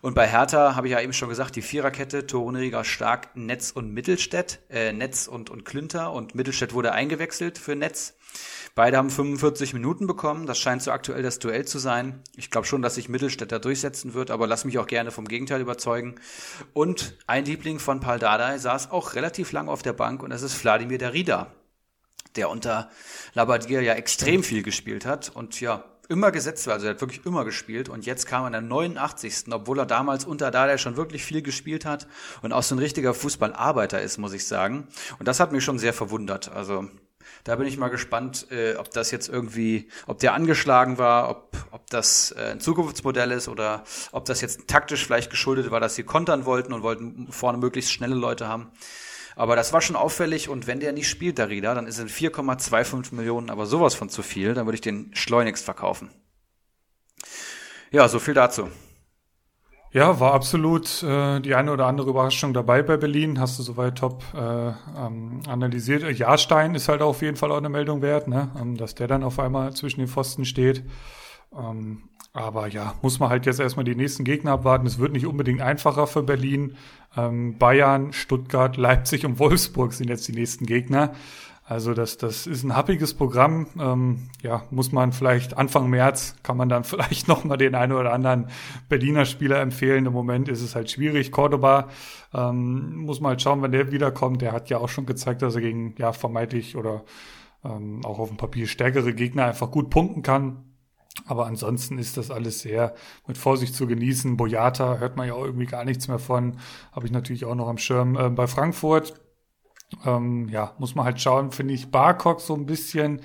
Und bei Hertha habe ich ja eben schon gesagt, die Viererkette, Torunriga stark, Netz und Mittelstädt, äh, Netz und, und Klünter. Und Mittelstädt wurde eingewechselt für Netz. Beide haben 45 Minuten bekommen. Das scheint so aktuell das Duell zu sein. Ich glaube schon, dass sich Mittelstädter durchsetzen wird, aber lass mich auch gerne vom Gegenteil überzeugen. Und ein Liebling von Paul Dardai saß auch relativ lang auf der Bank und das ist Wladimir Darida, der unter Labadier ja extrem viel gespielt hat und ja, immer gesetzt war, also er hat wirklich immer gespielt und jetzt kam er in der 89. obwohl er damals unter Dardai schon wirklich viel gespielt hat und auch so ein richtiger Fußballarbeiter ist, muss ich sagen. Und das hat mich schon sehr verwundert. Also da bin ich mal gespannt, äh, ob das jetzt irgendwie, ob der angeschlagen war, ob, ob das äh, ein Zukunftsmodell ist oder ob das jetzt taktisch vielleicht geschuldet war, dass sie kontern wollten und wollten vorne möglichst schnelle Leute haben. Aber das war schon auffällig und wenn der nicht spielt, Rieder, dann ist es 4,25 Millionen aber sowas von zu viel, dann würde ich den schleunigst verkaufen. Ja, so viel dazu. Ja, war absolut äh, die eine oder andere Überraschung dabei bei Berlin. Hast du soweit top äh, ähm, analysiert. Jahrstein ist halt auf jeden Fall auch eine Meldung wert, ne? Ähm, dass der dann auf einmal zwischen den Pfosten steht. Ähm, aber ja, muss man halt jetzt erstmal die nächsten Gegner abwarten. Es wird nicht unbedingt einfacher für Berlin. Ähm, Bayern, Stuttgart, Leipzig und Wolfsburg sind jetzt die nächsten Gegner. Also das, das ist ein happiges Programm. Ähm, ja, muss man vielleicht Anfang März kann man dann vielleicht noch mal den einen oder anderen Berliner Spieler empfehlen. Im Moment ist es halt schwierig. Cordoba ähm, muss mal halt schauen, wenn der wiederkommt. Der hat ja auch schon gezeigt, dass er gegen ja vermeintlich oder ähm, auch auf dem Papier stärkere Gegner einfach gut punkten kann. Aber ansonsten ist das alles sehr mit Vorsicht zu genießen. Boyata hört man ja auch irgendwie gar nichts mehr von. Habe ich natürlich auch noch am Schirm. Ähm, bei Frankfurt ähm, ja, muss man halt schauen, finde ich Barcock so ein bisschen,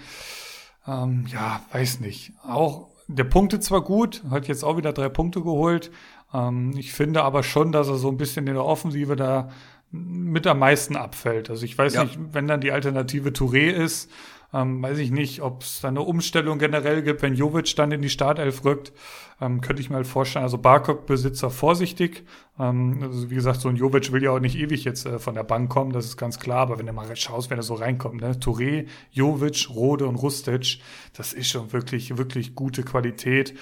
ähm, ja, weiß nicht. Auch der punktet zwar gut, hat jetzt auch wieder drei Punkte geholt. Ähm, ich finde aber schon, dass er so ein bisschen in der Offensive da mit am meisten abfällt. Also ich weiß ja. nicht, wenn dann die Alternative Touré ist, ähm, weiß ich nicht, ob es da eine Umstellung generell gibt, wenn Jovic dann in die Startelf rückt. Ähm, könnte ich mir halt vorstellen. Also Barkok-Besitzer vorsichtig. Ähm, also wie gesagt, so ein Jovic will ja auch nicht ewig jetzt äh, von der Bank kommen, das ist ganz klar. Aber wenn du mal schaust, wenn er so reinkommt, ne? Touré, Jovic, Rode und Rustic, das ist schon wirklich, wirklich gute Qualität.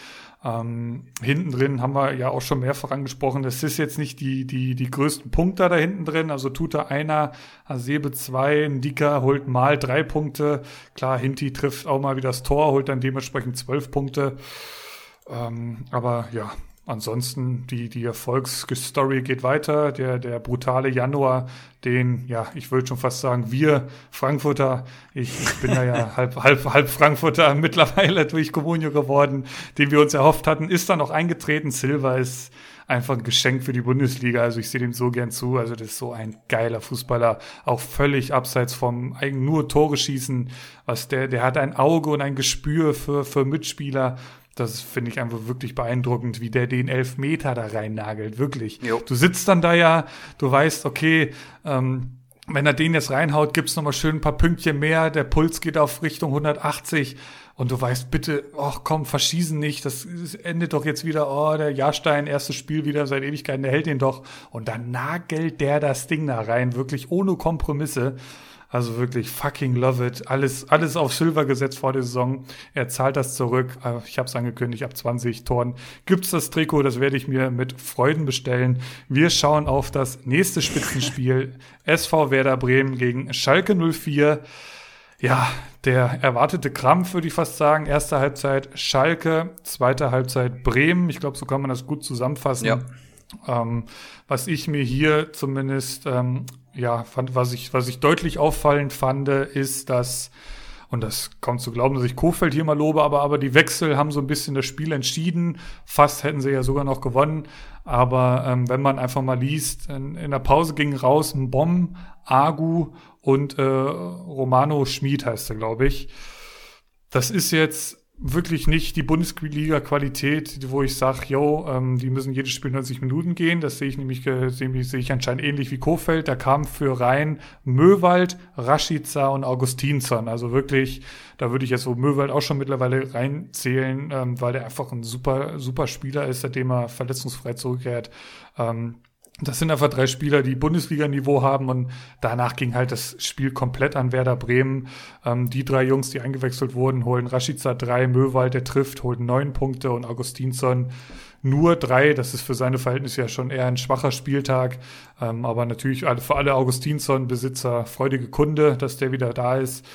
Ähm, hinten drin haben wir ja auch schon mehrfach angesprochen, das ist jetzt nicht die, die, die größten Punkte da hinten drin. Also tut da einer, Asebe zwei, Ndika holt mal drei Punkte. Klar, Hinti trifft auch mal wieder das Tor, holt dann dementsprechend zwölf Punkte. Ähm, aber ja, ansonsten die, die Erfolgsstory geht weiter. Der, der brutale Januar, den, ja, ich würde schon fast sagen, wir Frankfurter, ich, ich bin da ja halb, halb, halb Frankfurter mittlerweile durch Comunio geworden, den wir uns erhofft hatten, ist dann auch eingetreten. Silva ist einfach ein Geschenk für die Bundesliga. Also ich sehe dem so gern zu. Also das ist so ein geiler Fußballer, auch völlig abseits vom eigen nur Tore schießen. Was der, der hat ein Auge und ein Gespür für, für Mitspieler das finde ich einfach wirklich beeindruckend, wie der den Elfmeter da rein nagelt. Wirklich. Jo. Du sitzt dann da ja, du weißt, okay, ähm, wenn er den jetzt reinhaut, gibt's noch mal schön ein paar Pünktchen mehr. Der Puls geht auf Richtung 180 und du weißt, bitte, ach komm, verschießen nicht. Das endet doch jetzt wieder, oh, der Jahrstein, erstes Spiel wieder seit Ewigkeiten, der hält den doch. Und dann nagelt der das Ding da rein, wirklich ohne Kompromisse. Also wirklich fucking love it. Alles, alles auf Silver gesetzt vor der Saison. Er zahlt das zurück. Äh, ich habe es angekündigt, ab 20 Toren gibt's das Trikot. Das werde ich mir mit Freuden bestellen. Wir schauen auf das nächste Spitzenspiel. SV Werder Bremen gegen Schalke 04. Ja, der erwartete Krampf, würde ich fast sagen. Erste Halbzeit Schalke, zweite Halbzeit Bremen. Ich glaube, so kann man das gut zusammenfassen. Ja. Ähm, was ich mir hier zumindest ähm, ja, fand, was ich, was ich deutlich auffallend fand, ist, dass, und das kommt zu glauben, dass ich Kofeld hier mal lobe, aber, aber die Wechsel haben so ein bisschen das Spiel entschieden. Fast hätten sie ja sogar noch gewonnen. Aber ähm, wenn man einfach mal liest, in, in der Pause ging raus ein Bomb, Agu und äh, Romano Schmid heißt er, glaube ich. Das ist jetzt wirklich nicht die Bundesliga-Qualität, wo ich sage, yo, ähm, die müssen jedes Spiel 90 Minuten gehen. Das sehe ich nämlich sehe ich anscheinend ähnlich wie Kofeld. Da kam für rein Möwald, Rashica und Augustinsson. Also wirklich, da würde ich jetzt so Möwald auch schon mittlerweile reinzählen, ähm, weil der einfach ein super, super Spieler ist, seitdem er verletzungsfrei zurückkehrt. Ähm, das sind einfach drei Spieler, die Bundesliga-Niveau haben und danach ging halt das Spiel komplett an Werder Bremen. Ähm, die drei Jungs, die eingewechselt wurden, holen Rashica drei, Möwald, der trifft, holt neun Punkte und Augustinsson nur drei. Das ist für seine Verhältnisse ja schon eher ein schwacher Spieltag. Ähm, aber natürlich für alle Augustinsson-Besitzer freudige Kunde, dass der wieder da ist.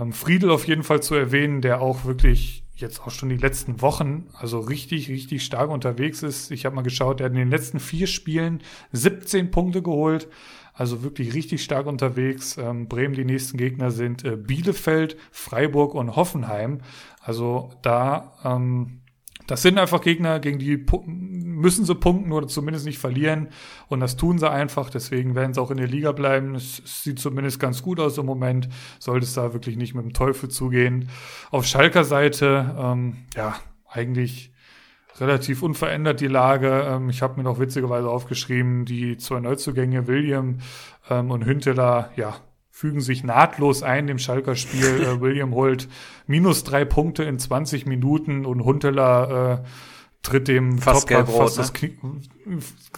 Ähm, Friedel auf jeden Fall zu erwähnen, der auch wirklich jetzt auch schon die letzten Wochen, also richtig, richtig stark unterwegs ist. Ich habe mal geschaut, er hat in den letzten vier Spielen 17 Punkte geholt. Also wirklich richtig stark unterwegs. Ähm, Bremen, die nächsten Gegner sind äh, Bielefeld, Freiburg und Hoffenheim. Also da ähm, das sind einfach Gegner, gegen die müssen sie punkten oder zumindest nicht verlieren. Und das tun sie einfach. Deswegen werden sie auch in der Liga bleiben. Es, sieht zumindest ganz gut aus im Moment. Sollte es da wirklich nicht mit dem Teufel zugehen. Auf Schalker Seite, ähm, ja, eigentlich relativ unverändert die Lage. Ähm, ich habe mir noch witzigerweise aufgeschrieben, die zwei Neuzugänge William ähm, und Hünteler, ja, fügen sich nahtlos ein dem Schalker Spiel. äh, William holt minus drei Punkte in 20 Minuten und Hunteler äh, tritt dem fast Toprak fast ne? das Knie,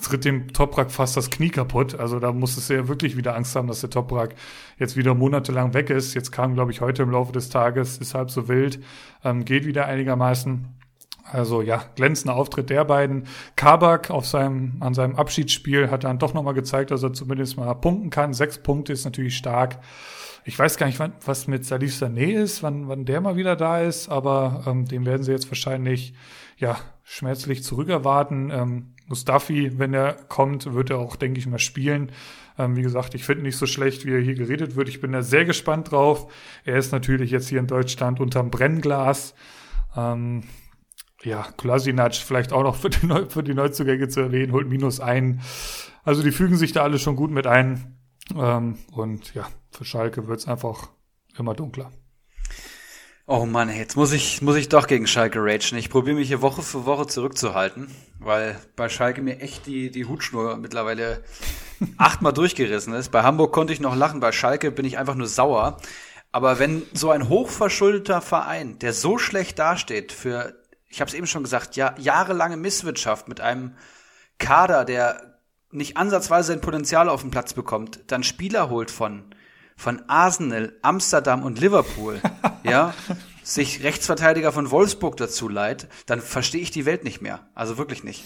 tritt dem Toprak fast das Knie kaputt. Also da muss es ja wirklich wieder Angst haben, dass der Toprak jetzt wieder monatelang weg ist. Jetzt kam, glaube ich, heute im Laufe des Tages, ist halb so wild, ähm, geht wieder einigermaßen. Also ja, glänzender Auftritt der beiden. Kabak auf seinem, an seinem Abschiedsspiel hat dann doch nochmal gezeigt, dass er zumindest mal punkten kann. Sechs Punkte ist natürlich stark. Ich weiß gar nicht, wann, was mit Salif Sané ist, wann, wann der mal wieder da ist, aber ähm, den werden sie jetzt wahrscheinlich ja schmerzlich zurückerwarten. Ähm, Mustafi, wenn er kommt, wird er auch, denke ich mal, spielen. Ähm, wie gesagt, ich finde nicht so schlecht, wie er hier geredet wird. Ich bin da sehr gespannt drauf. Er ist natürlich jetzt hier in Deutschland unterm Brennglas. Ähm, ja, Kolasinac vielleicht auch noch für die, Neu für die Neuzugänge zu erwähnen, holt minus ein. Also die fügen sich da alle schon gut mit ein. Ähm, und ja, für Schalke wird es einfach immer dunkler. Oh Mann, jetzt muss ich, muss ich doch gegen Schalke ragen. Ich probiere mich hier Woche für Woche zurückzuhalten, weil bei Schalke mir echt die, die Hutschnur mittlerweile achtmal durchgerissen ist. Bei Hamburg konnte ich noch lachen, bei Schalke bin ich einfach nur sauer. Aber wenn so ein hochverschuldeter Verein, der so schlecht dasteht für, ich habe es eben schon gesagt, ja, jahrelange Misswirtschaft mit einem Kader, der nicht ansatzweise ein Potenzial auf den Platz bekommt, dann Spieler holt von von Arsenal, Amsterdam und Liverpool, ja, sich Rechtsverteidiger von Wolfsburg dazu leiht, dann verstehe ich die Welt nicht mehr. Also wirklich nicht.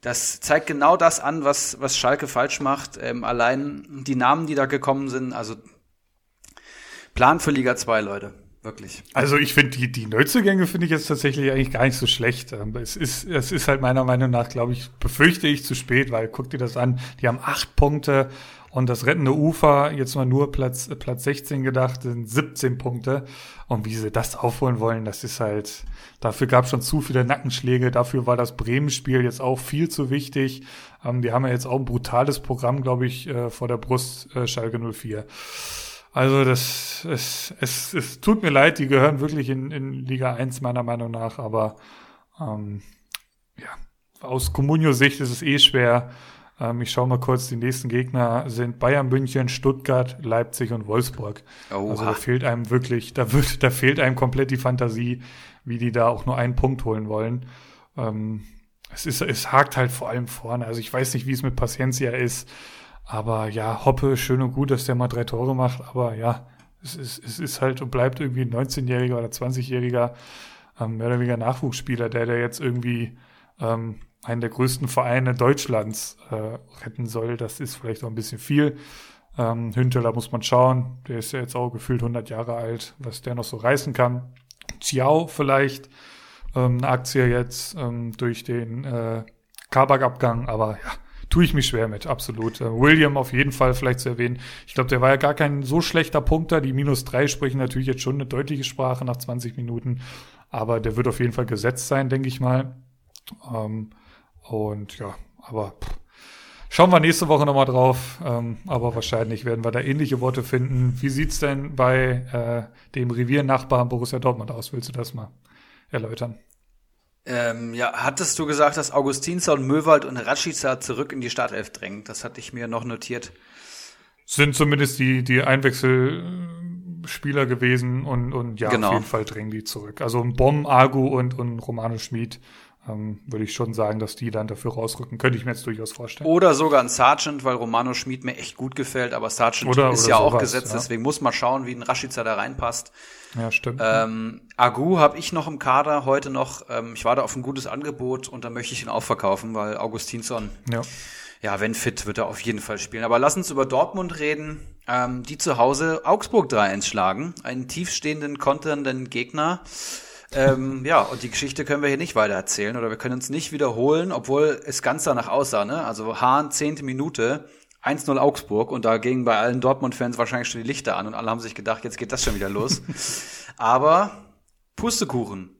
Das zeigt genau das an, was, was Schalke falsch macht. Ähm, allein die Namen, die da gekommen sind, also Plan für Liga 2, Leute. Wirklich. Also ich finde die, die Neuzugänge finde ich jetzt tatsächlich eigentlich gar nicht so schlecht. Ähm, es ist, es ist halt meiner Meinung nach, glaube ich, befürchte ich zu spät, weil guck dir das an, die haben acht Punkte und das rettende Ufer, jetzt mal nur Platz, Platz 16 gedacht, sind 17 Punkte. Und wie sie das aufholen wollen, das ist halt, dafür gab es schon zu viele Nackenschläge. Dafür war das Bremen-Spiel jetzt auch viel zu wichtig. Ähm, die haben ja jetzt auch ein brutales Programm, glaube ich, äh, vor der Brust, äh, Schalke 04. Also das, es, es, es tut mir leid, die gehören wirklich in, in Liga 1 meiner Meinung nach, aber ähm, ja, aus Comunio-Sicht ist es eh schwer, ähm, ich schaue mal kurz, die nächsten Gegner sind Bayern München, Stuttgart, Leipzig und Wolfsburg. Oha. Also da fehlt einem wirklich, da wird, da fehlt einem komplett die Fantasie, wie die da auch nur einen Punkt holen wollen. Ähm, es ist, es hakt halt vor allem vorne. Also ich weiß nicht, wie es mit Paciencia ist. Aber ja, Hoppe, schön und gut, dass der mal drei Tore macht. Aber ja, es ist, es ist halt und bleibt irgendwie ein 19-Jähriger oder 20-Jähriger, ähm, mehr oder weniger Nachwuchsspieler, der, der jetzt irgendwie ähm, einen der größten Vereine Deutschlands äh, retten soll. Das ist vielleicht auch ein bisschen viel. Ähm, Hünteler muss man schauen. Der ist ja jetzt auch gefühlt 100 Jahre alt, was der noch so reißen kann. Ciao vielleicht ähm, eine Aktie jetzt ähm, durch den äh, Kabak-Abgang, aber ja, tue ich mich schwer mit, absolut. Äh, William auf jeden Fall vielleicht zu erwähnen. Ich glaube, der war ja gar kein so schlechter Punkter. Die minus drei sprechen natürlich jetzt schon eine deutliche Sprache nach 20 Minuten, aber der wird auf jeden Fall gesetzt sein, denke ich mal. Ähm, und ja, aber pff, schauen wir nächste Woche nochmal drauf. Ähm, aber wahrscheinlich werden wir da ähnliche Worte finden. Wie sieht's denn bei äh, dem Reviernachbarn Borussia Dortmund aus? Willst du das mal erläutern? Ähm, ja, hattest du gesagt, dass Augustinsson, Möwald und Rashica zurück in die Startelf drängen? Das hatte ich mir noch notiert. Sind zumindest die, die Einwechselspieler gewesen und, und ja, genau. auf jeden Fall drängen die zurück. Also Bomb, Agu und, und Romano Schmid ähm, würde ich schon sagen, dass die dann dafür rausrücken. Könnte ich mir jetzt durchaus vorstellen. Oder sogar ein Sergeant, weil Romano Schmid mir echt gut gefällt, aber Sergeant oder, ist oder ja sowas, auch gesetzt, ja. deswegen muss man schauen, wie ein Rashica da reinpasst. Ja, stimmt. Ähm, Agu habe ich noch im Kader heute noch. Ähm, ich war da auf ein gutes Angebot und da möchte ich ihn auch verkaufen, weil Augustinsson, ja. ja, wenn fit, wird er auf jeden Fall spielen. Aber lass uns über Dortmund reden, ähm, die zu Hause Augsburg 3-1 schlagen. Einen tiefstehenden, konternden Gegner ähm, ja, und die Geschichte können wir hier nicht weiter erzählen oder wir können uns nicht wiederholen, obwohl es ganz danach aussah. Ne? Also Hahn, zehnte Minute, 1-0 Augsburg und da gingen bei allen Dortmund-Fans wahrscheinlich schon die Lichter an und alle haben sich gedacht, jetzt geht das schon wieder los. Aber Pustekuchen.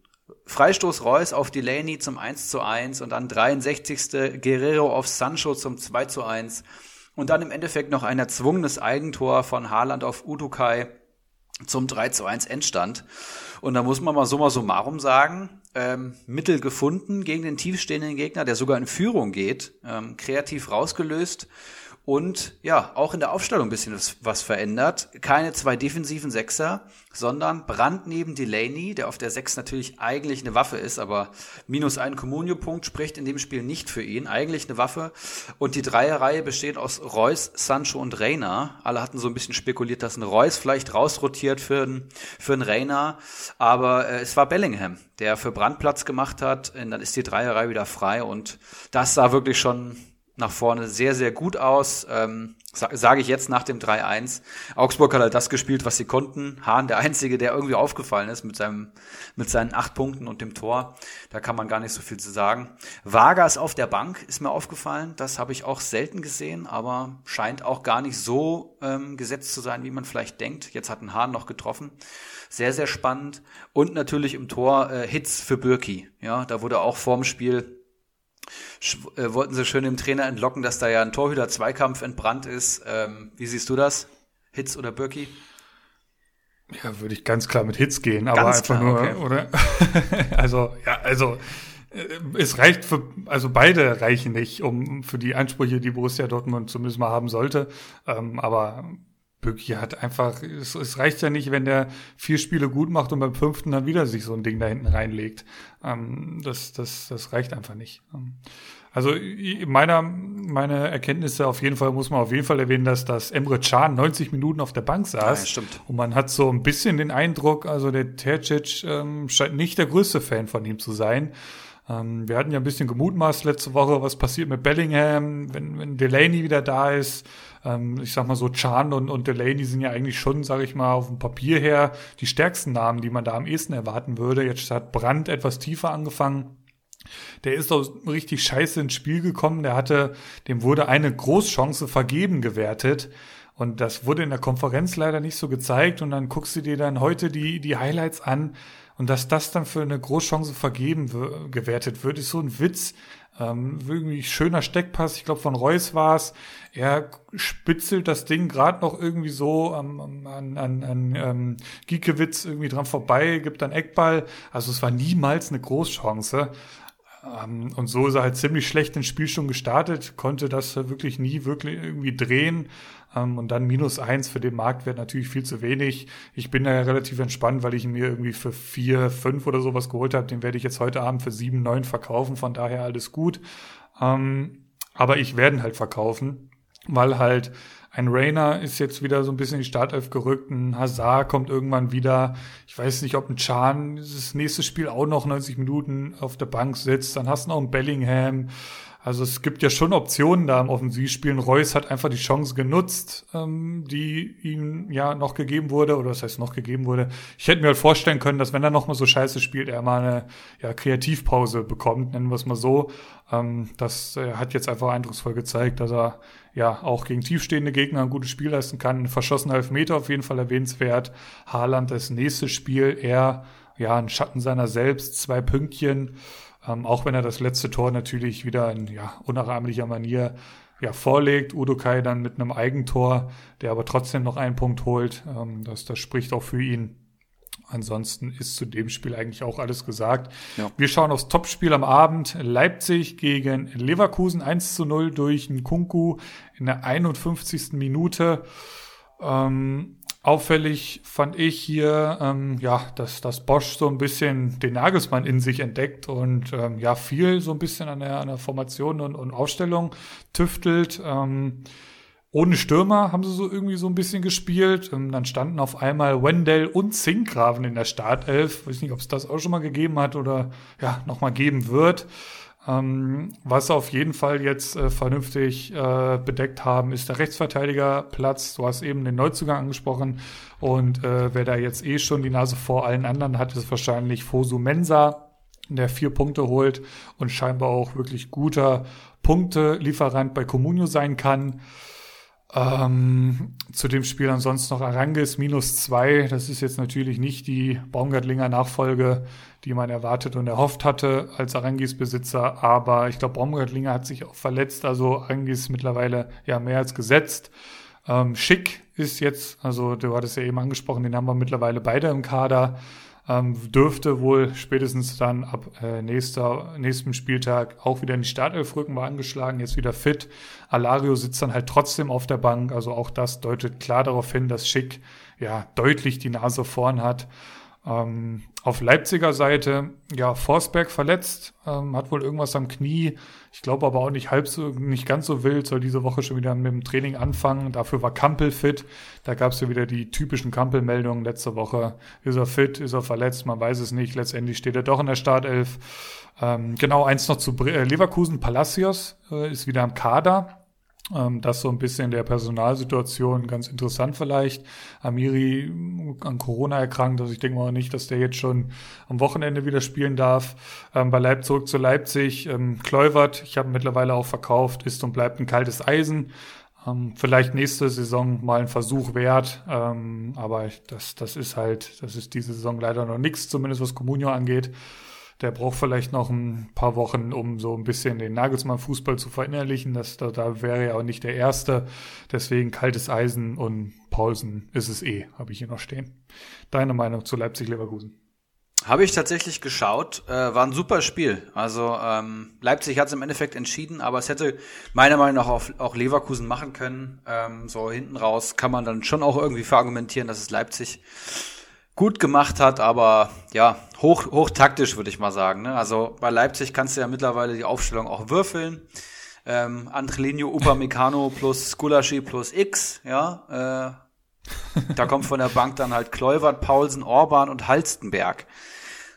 Freistoß Reus auf Delaney zum 1 zu 1 und dann 63. Guerrero auf Sancho zum 2 zu 1 und dann im Endeffekt noch ein erzwungenes Eigentor von Haaland auf Udukai zum 3 zu 1 Endstand. Und da muss man mal summa summarum sagen, ähm, Mittel gefunden gegen den tiefstehenden Gegner, der sogar in Führung geht, ähm, kreativ rausgelöst und ja, auch in der Aufstellung ein bisschen was, verändert. Keine zwei defensiven Sechser, sondern Brand neben Delaney, der auf der Sechs natürlich eigentlich eine Waffe ist, aber minus ein Comunio-Punkt spricht in dem Spiel nicht für ihn. Eigentlich eine Waffe. Und die Dreierreihe besteht aus Reus, Sancho und Reina. Alle hatten so ein bisschen spekuliert, dass ein Reus vielleicht rausrotiert für einen, für einen Reina. Aber äh, es war Bellingham, der für Brandplatz gemacht hat. Und dann ist die Dreierreihe wieder frei und das sah wirklich schon nach vorne sehr, sehr gut aus. Ähm, Sage ich jetzt nach dem 3-1. Augsburg hat halt das gespielt, was sie konnten. Hahn, der Einzige, der irgendwie aufgefallen ist mit, seinem, mit seinen acht Punkten und dem Tor. Da kann man gar nicht so viel zu sagen. Vargas auf der Bank ist mir aufgefallen. Das habe ich auch selten gesehen, aber scheint auch gar nicht so ähm, gesetzt zu sein, wie man vielleicht denkt. Jetzt hat ein Hahn noch getroffen. Sehr, sehr spannend. Und natürlich im Tor äh, Hits für Birki. Ja, da wurde auch vorm Spiel äh, wollten sie schön dem Trainer entlocken, dass da ja ein Torhüter-Zweikampf entbrannt ist. Ähm, wie siehst du das? Hitz oder Birki? Ja, würde ich ganz klar mit Hits gehen, aber Ganz einfach klar, nur, okay. oder? also, ja, also äh, es reicht für, also beide reichen nicht, um für die Ansprüche, die Borussia Dortmund zumindest mal haben sollte. Ähm, aber Böcki hat einfach, es, es reicht ja nicht, wenn der vier Spiele gut macht und beim fünften dann wieder sich so ein Ding da hinten reinlegt. Ähm, das, das, das reicht einfach nicht. Ähm, also meiner, meine Erkenntnisse auf jeden Fall muss man auf jeden Fall erwähnen, dass das Emre Can 90 Minuten auf der Bank saß. Ja, stimmt. Und man hat so ein bisschen den Eindruck, also der Tercic ähm, scheint nicht der größte Fan von ihm zu sein. Ähm, wir hatten ja ein bisschen gemutmaßt letzte Woche, was passiert mit Bellingham, wenn, wenn Delaney wieder da ist. Ähm, ich sag mal so, Chan und, und Delaney sind ja eigentlich schon, sage ich mal, auf dem Papier her die stärksten Namen, die man da am ehesten erwarten würde. Jetzt hat Brandt etwas tiefer angefangen. Der ist doch richtig scheiße ins Spiel gekommen. Der hatte, dem wurde eine Großchance vergeben gewertet. Und das wurde in der Konferenz leider nicht so gezeigt. Und dann guckst du dir dann heute die, die Highlights an. Und dass das dann für eine Großchance vergeben gewertet wird, ist so ein Witz. Ähm, irgendwie schöner Steckpass, ich glaube von Reus war es. Er spitzelt das Ding gerade noch irgendwie so am- an, an, an ähm, Giekewitz irgendwie dran vorbei, gibt dann Eckball. Also es war niemals eine Großchance. Ähm, und so ist er halt ziemlich schlecht ins Spiel schon gestartet, konnte das wirklich nie wirklich irgendwie drehen. Ähm, und dann minus eins für den Marktwert natürlich viel zu wenig. Ich bin da ja relativ entspannt, weil ich ihn mir irgendwie für vier, fünf oder sowas geholt habe. Den werde ich jetzt heute Abend für sieben, neun verkaufen. Von daher alles gut. Ähm, aber ich werde ihn halt verkaufen, weil halt ein Rainer ist jetzt wieder so ein bisschen in die Startelf gerückt, ein Hazard kommt irgendwann wieder. Ich weiß nicht, ob ein Chan das nächste Spiel auch noch 90 Minuten auf der Bank sitzt. Dann hast du noch einen Bellingham. Also es gibt ja schon Optionen da im Offensivspielen. Reus hat einfach die Chance genutzt, ähm, die ihm ja noch gegeben wurde, oder was heißt noch gegeben wurde. Ich hätte mir halt vorstellen können, dass wenn er noch mal so scheiße spielt, er mal eine ja, Kreativpause bekommt, nennen wir es mal so. Ähm, das äh, hat jetzt einfach eindrucksvoll gezeigt, dass er ja auch gegen tiefstehende Gegner ein gutes Spiel leisten kann. Ein verschossener Elfmeter auf jeden Fall erwähnenswert. Haaland das nächste Spiel, er ja ein Schatten seiner selbst, zwei Pünktchen. Ähm, auch wenn er das letzte Tor natürlich wieder in ja, unnachahmlicher Manier ja, vorlegt. Udo Kai dann mit einem Eigentor, der aber trotzdem noch einen Punkt holt. Ähm, das, das spricht auch für ihn. Ansonsten ist zu dem Spiel eigentlich auch alles gesagt. Ja. Wir schauen aufs Topspiel am Abend. Leipzig gegen Leverkusen 1 zu 0 durch Nkunku in der 51. Minute. Ähm, auffällig fand ich hier, ähm, ja, dass, dass Bosch so ein bisschen den Nagelsmann in sich entdeckt und ähm, ja, viel so ein bisschen an der, an der Formation und, und Aufstellung tüftelt. Ähm, ohne Stürmer haben sie so irgendwie so ein bisschen gespielt. Ähm, dann standen auf einmal Wendell und Zinkgraven in der Startelf. Weiß nicht, ob es das auch schon mal gegeben hat oder ja, nochmal geben wird. Ähm, was auf jeden Fall jetzt äh, vernünftig äh, bedeckt haben, ist der Rechtsverteidigerplatz. Du hast eben den Neuzugang angesprochen. Und äh, wer da jetzt eh schon die Nase vor allen anderen hat, ist wahrscheinlich Fosu Mensa, der vier Punkte holt und scheinbar auch wirklich guter Punktelieferant bei Comunio sein kann. Ähm, zu dem Spiel ansonsten noch Arangis minus zwei. Das ist jetzt natürlich nicht die Baumgartlinger Nachfolge, die man erwartet und erhofft hatte als Arangis-Besitzer. Aber ich glaube, Baumgartlinger hat sich auch verletzt. Also Arangis mittlerweile ja mehr als gesetzt. Ähm, Schick ist jetzt, also du hattest ja eben angesprochen, den haben wir mittlerweile beide im Kader. Ähm, dürfte wohl spätestens dann ab äh, nächster, nächsten Spieltag auch wieder in die Startelf rücken, war angeschlagen, jetzt wieder fit. Alario sitzt dann halt trotzdem auf der Bank, also auch das deutet klar darauf hin, dass Schick ja deutlich die Nase vorn hat. Ähm, auf Leipziger Seite, ja, Forsberg verletzt, ähm, hat wohl irgendwas am Knie. Ich glaube aber auch nicht halb so, nicht ganz so wild, soll diese Woche schon wieder mit dem Training anfangen. Dafür war Kampel fit. Da gab es ja wieder die typischen Kampel-Meldungen letzte Woche. Ist er fit, ist er verletzt, man weiß es nicht. Letztendlich steht er doch in der Startelf. Ähm, genau, eins noch zu äh, Leverkusen. Palacios äh, ist wieder im Kader. Ähm, das so ein bisschen der Personalsituation ganz interessant vielleicht. Amiri an Corona erkrankt, also ich denke mal nicht, dass der jetzt schon am Wochenende wieder spielen darf. Ähm, bei Leipzig zurück zu Leipzig. Ähm, Kluivert, ich habe mittlerweile auch verkauft, ist und bleibt ein kaltes Eisen. Ähm, vielleicht nächste Saison mal ein Versuch wert, ähm, aber das, das ist halt, das ist diese Saison leider noch nichts, zumindest was Comunio angeht. Der braucht vielleicht noch ein paar Wochen, um so ein bisschen den Nagelsmann-Fußball zu verinnerlichen. Das, da, da wäre er auch nicht der Erste. Deswegen kaltes Eisen und Paulsen ist es eh, habe ich hier noch stehen. Deine Meinung zu Leipzig-Leverkusen? Habe ich tatsächlich geschaut. Äh, war ein super Spiel. Also ähm, Leipzig hat es im Endeffekt entschieden, aber es hätte meiner Meinung nach auch, auch Leverkusen machen können. Ähm, so hinten raus kann man dann schon auch irgendwie verargumentieren, dass es Leipzig gut gemacht hat, aber ja, hoch, hoch taktisch würde ich mal sagen. Ne? Also bei Leipzig kannst du ja mittlerweile die Aufstellung auch würfeln. Ähm, Angelino Upamecano plus Gulaschi plus X, ja. Äh, da kommt von der Bank dann halt Kleuwert, Paulsen, Orban und Halstenberg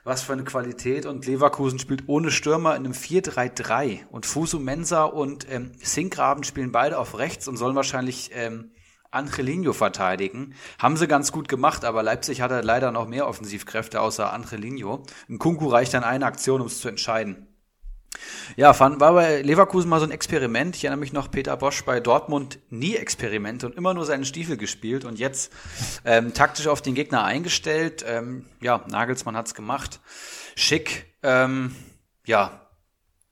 was für eine Qualität. Und Leverkusen spielt ohne Stürmer in einem 4-3-3. Und Fusu Mensa und ähm, Sinkgraben spielen beide auf rechts und sollen wahrscheinlich ähm, Angelino verteidigen. Haben sie ganz gut gemacht, aber Leipzig hatte leider noch mehr Offensivkräfte außer Angelino. Ein Kunku reicht dann eine Aktion, um es zu entscheiden. Ja, fand, war bei Leverkusen mal so ein Experiment. Ich erinnere mich noch, Peter Bosch bei Dortmund nie Experimente und immer nur seinen Stiefel gespielt und jetzt ähm, taktisch auf den Gegner eingestellt. Ähm, ja, Nagelsmann hat's gemacht. Schick, ähm, ja,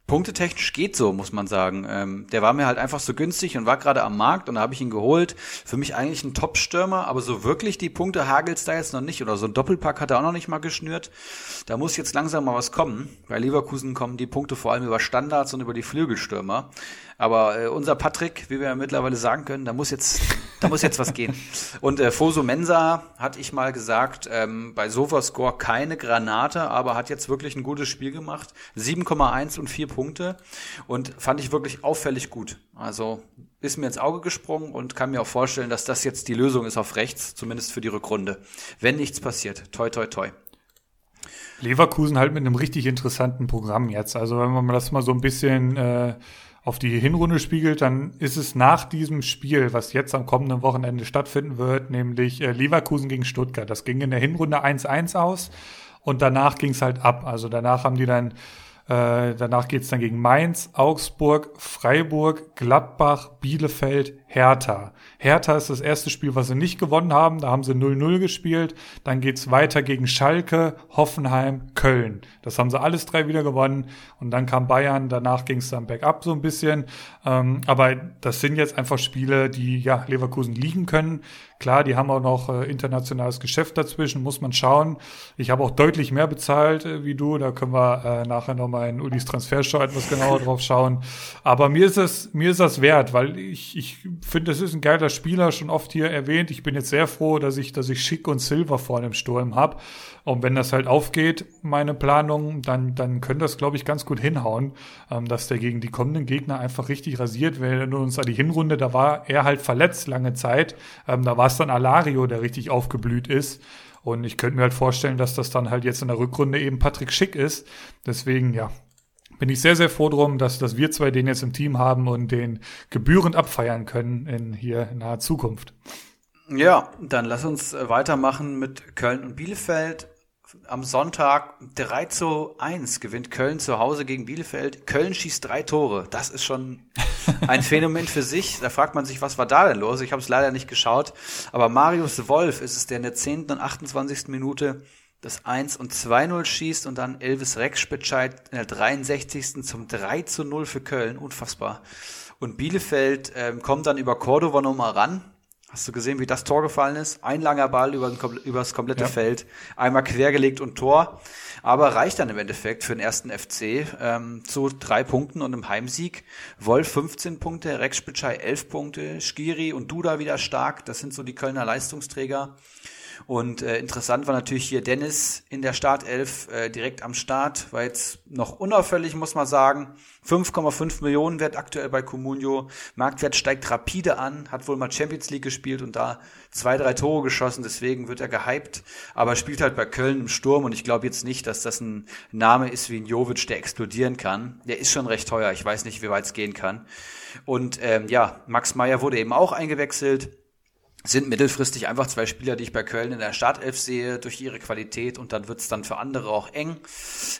punktetechnisch geht so, muss man sagen. Ähm, der war mir halt einfach so günstig und war gerade am Markt und da habe ich ihn geholt. Für mich eigentlich ein Top-Stürmer, aber so wirklich die Punkte hagelt's da jetzt noch nicht. Oder so ein Doppelpack hat er auch noch nicht mal geschnürt. Da muss jetzt langsam mal was kommen. Bei Leverkusen kommen die Punkte vor allem über Standards und über die Flügelstürmer. Aber äh, unser Patrick, wie wir ja mittlerweile sagen können, da muss jetzt, da muss jetzt was gehen. Und äh, Foso Mensa hatte ich mal gesagt, ähm, bei Sofascore keine Granate, aber hat jetzt wirklich ein gutes Spiel gemacht. 7,1 und 4 Punkte. Und fand ich wirklich auffällig gut. Also ist mir ins Auge gesprungen und kann mir auch vorstellen, dass das jetzt die Lösung ist auf rechts, zumindest für die Rückrunde. Wenn nichts passiert. Toi, toi, toi. Leverkusen halt mit einem richtig interessanten Programm jetzt. Also wenn man das mal so ein bisschen äh, auf die Hinrunde spiegelt, dann ist es nach diesem Spiel, was jetzt am kommenden Wochenende stattfinden wird, nämlich äh, Leverkusen gegen Stuttgart. Das ging in der Hinrunde 1-1 aus und danach ging es halt ab. Also danach haben die dann äh, danach geht's dann gegen Mainz, Augsburg, Freiburg, Gladbach, Bielefeld, Hertha. Hertha ist das erste Spiel, was sie nicht gewonnen haben. Da haben sie 0-0 gespielt. Dann geht's weiter gegen Schalke, Hoffenheim, Köln. Das haben sie alles drei wieder gewonnen. Und dann kam Bayern. Danach ging's dann bergab so ein bisschen. Ähm, aber das sind jetzt einfach Spiele, die ja Leverkusen liegen können. Klar, die haben auch noch äh, internationales Geschäft dazwischen, muss man schauen. Ich habe auch deutlich mehr bezahlt äh, wie du. Da können wir äh, nachher nochmal in Ulis Transfersteuer etwas genauer drauf schauen. Aber mir ist es, mir ist das wert, weil ich, ich finde, das ist ein geiler Spieler, schon oft hier erwähnt. Ich bin jetzt sehr froh, dass ich, dass ich Schick und Silver vorne im Sturm habe. Und wenn das halt aufgeht, meine Planung, dann, dann können das, glaube ich, ganz gut hinhauen, ähm, dass der gegen die kommenden Gegner einfach richtig rasiert. Wenn wir uns an die Hinrunde, da war er halt verletzt lange Zeit. Ähm, da war es dann Alario, der richtig aufgeblüht ist. Und ich könnte mir halt vorstellen, dass das dann halt jetzt in der Rückrunde eben Patrick Schick ist. Deswegen, ja, bin ich sehr, sehr froh drum, dass, dass wir zwei den jetzt im Team haben und den gebührend abfeiern können in hier in naher Zukunft. Ja, dann lass uns äh, weitermachen mit Köln und Bielefeld am Sonntag 3 zu 1 gewinnt Köln zu Hause gegen Bielefeld. Köln schießt drei Tore. Das ist schon ein Phänomen für sich. Da fragt man sich, was war da denn los? Ich habe es leider nicht geschaut. Aber Marius Wolf ist es, der in der 10. und 28. Minute das 1 und 2-0 schießt und dann Elvis Rexspitscheid in der 63. zum 3 zu 0 für Köln. Unfassbar. Und Bielefeld ähm, kommt dann über Cordova nochmal ran Hast du gesehen, wie das Tor gefallen ist? Ein langer Ball über, über das komplette ja. Feld, einmal quergelegt und Tor. Aber reicht dann im Endeffekt für den ersten FC ähm, zu drei Punkten und einem Heimsieg. Wolf 15 Punkte, Rex Spitschei 11 Punkte, Skiri und Duda wieder stark. Das sind so die Kölner Leistungsträger. Und äh, interessant war natürlich hier Dennis in der Startelf äh, direkt am Start, war jetzt noch unauffällig, muss man sagen. 5,5 Millionen Wert aktuell bei Comunio. Marktwert steigt rapide an, hat wohl mal Champions League gespielt und da zwei, drei Tore geschossen, deswegen wird er gehypt. Aber spielt halt bei Köln im Sturm und ich glaube jetzt nicht, dass das ein Name ist wie ein Jovic, der explodieren kann. Der ist schon recht teuer, ich weiß nicht, wie weit es gehen kann. Und ähm, ja, Max Meyer wurde eben auch eingewechselt sind mittelfristig einfach zwei Spieler, die ich bei Köln in der Startelf sehe, durch ihre Qualität und dann wird es dann für andere auch eng.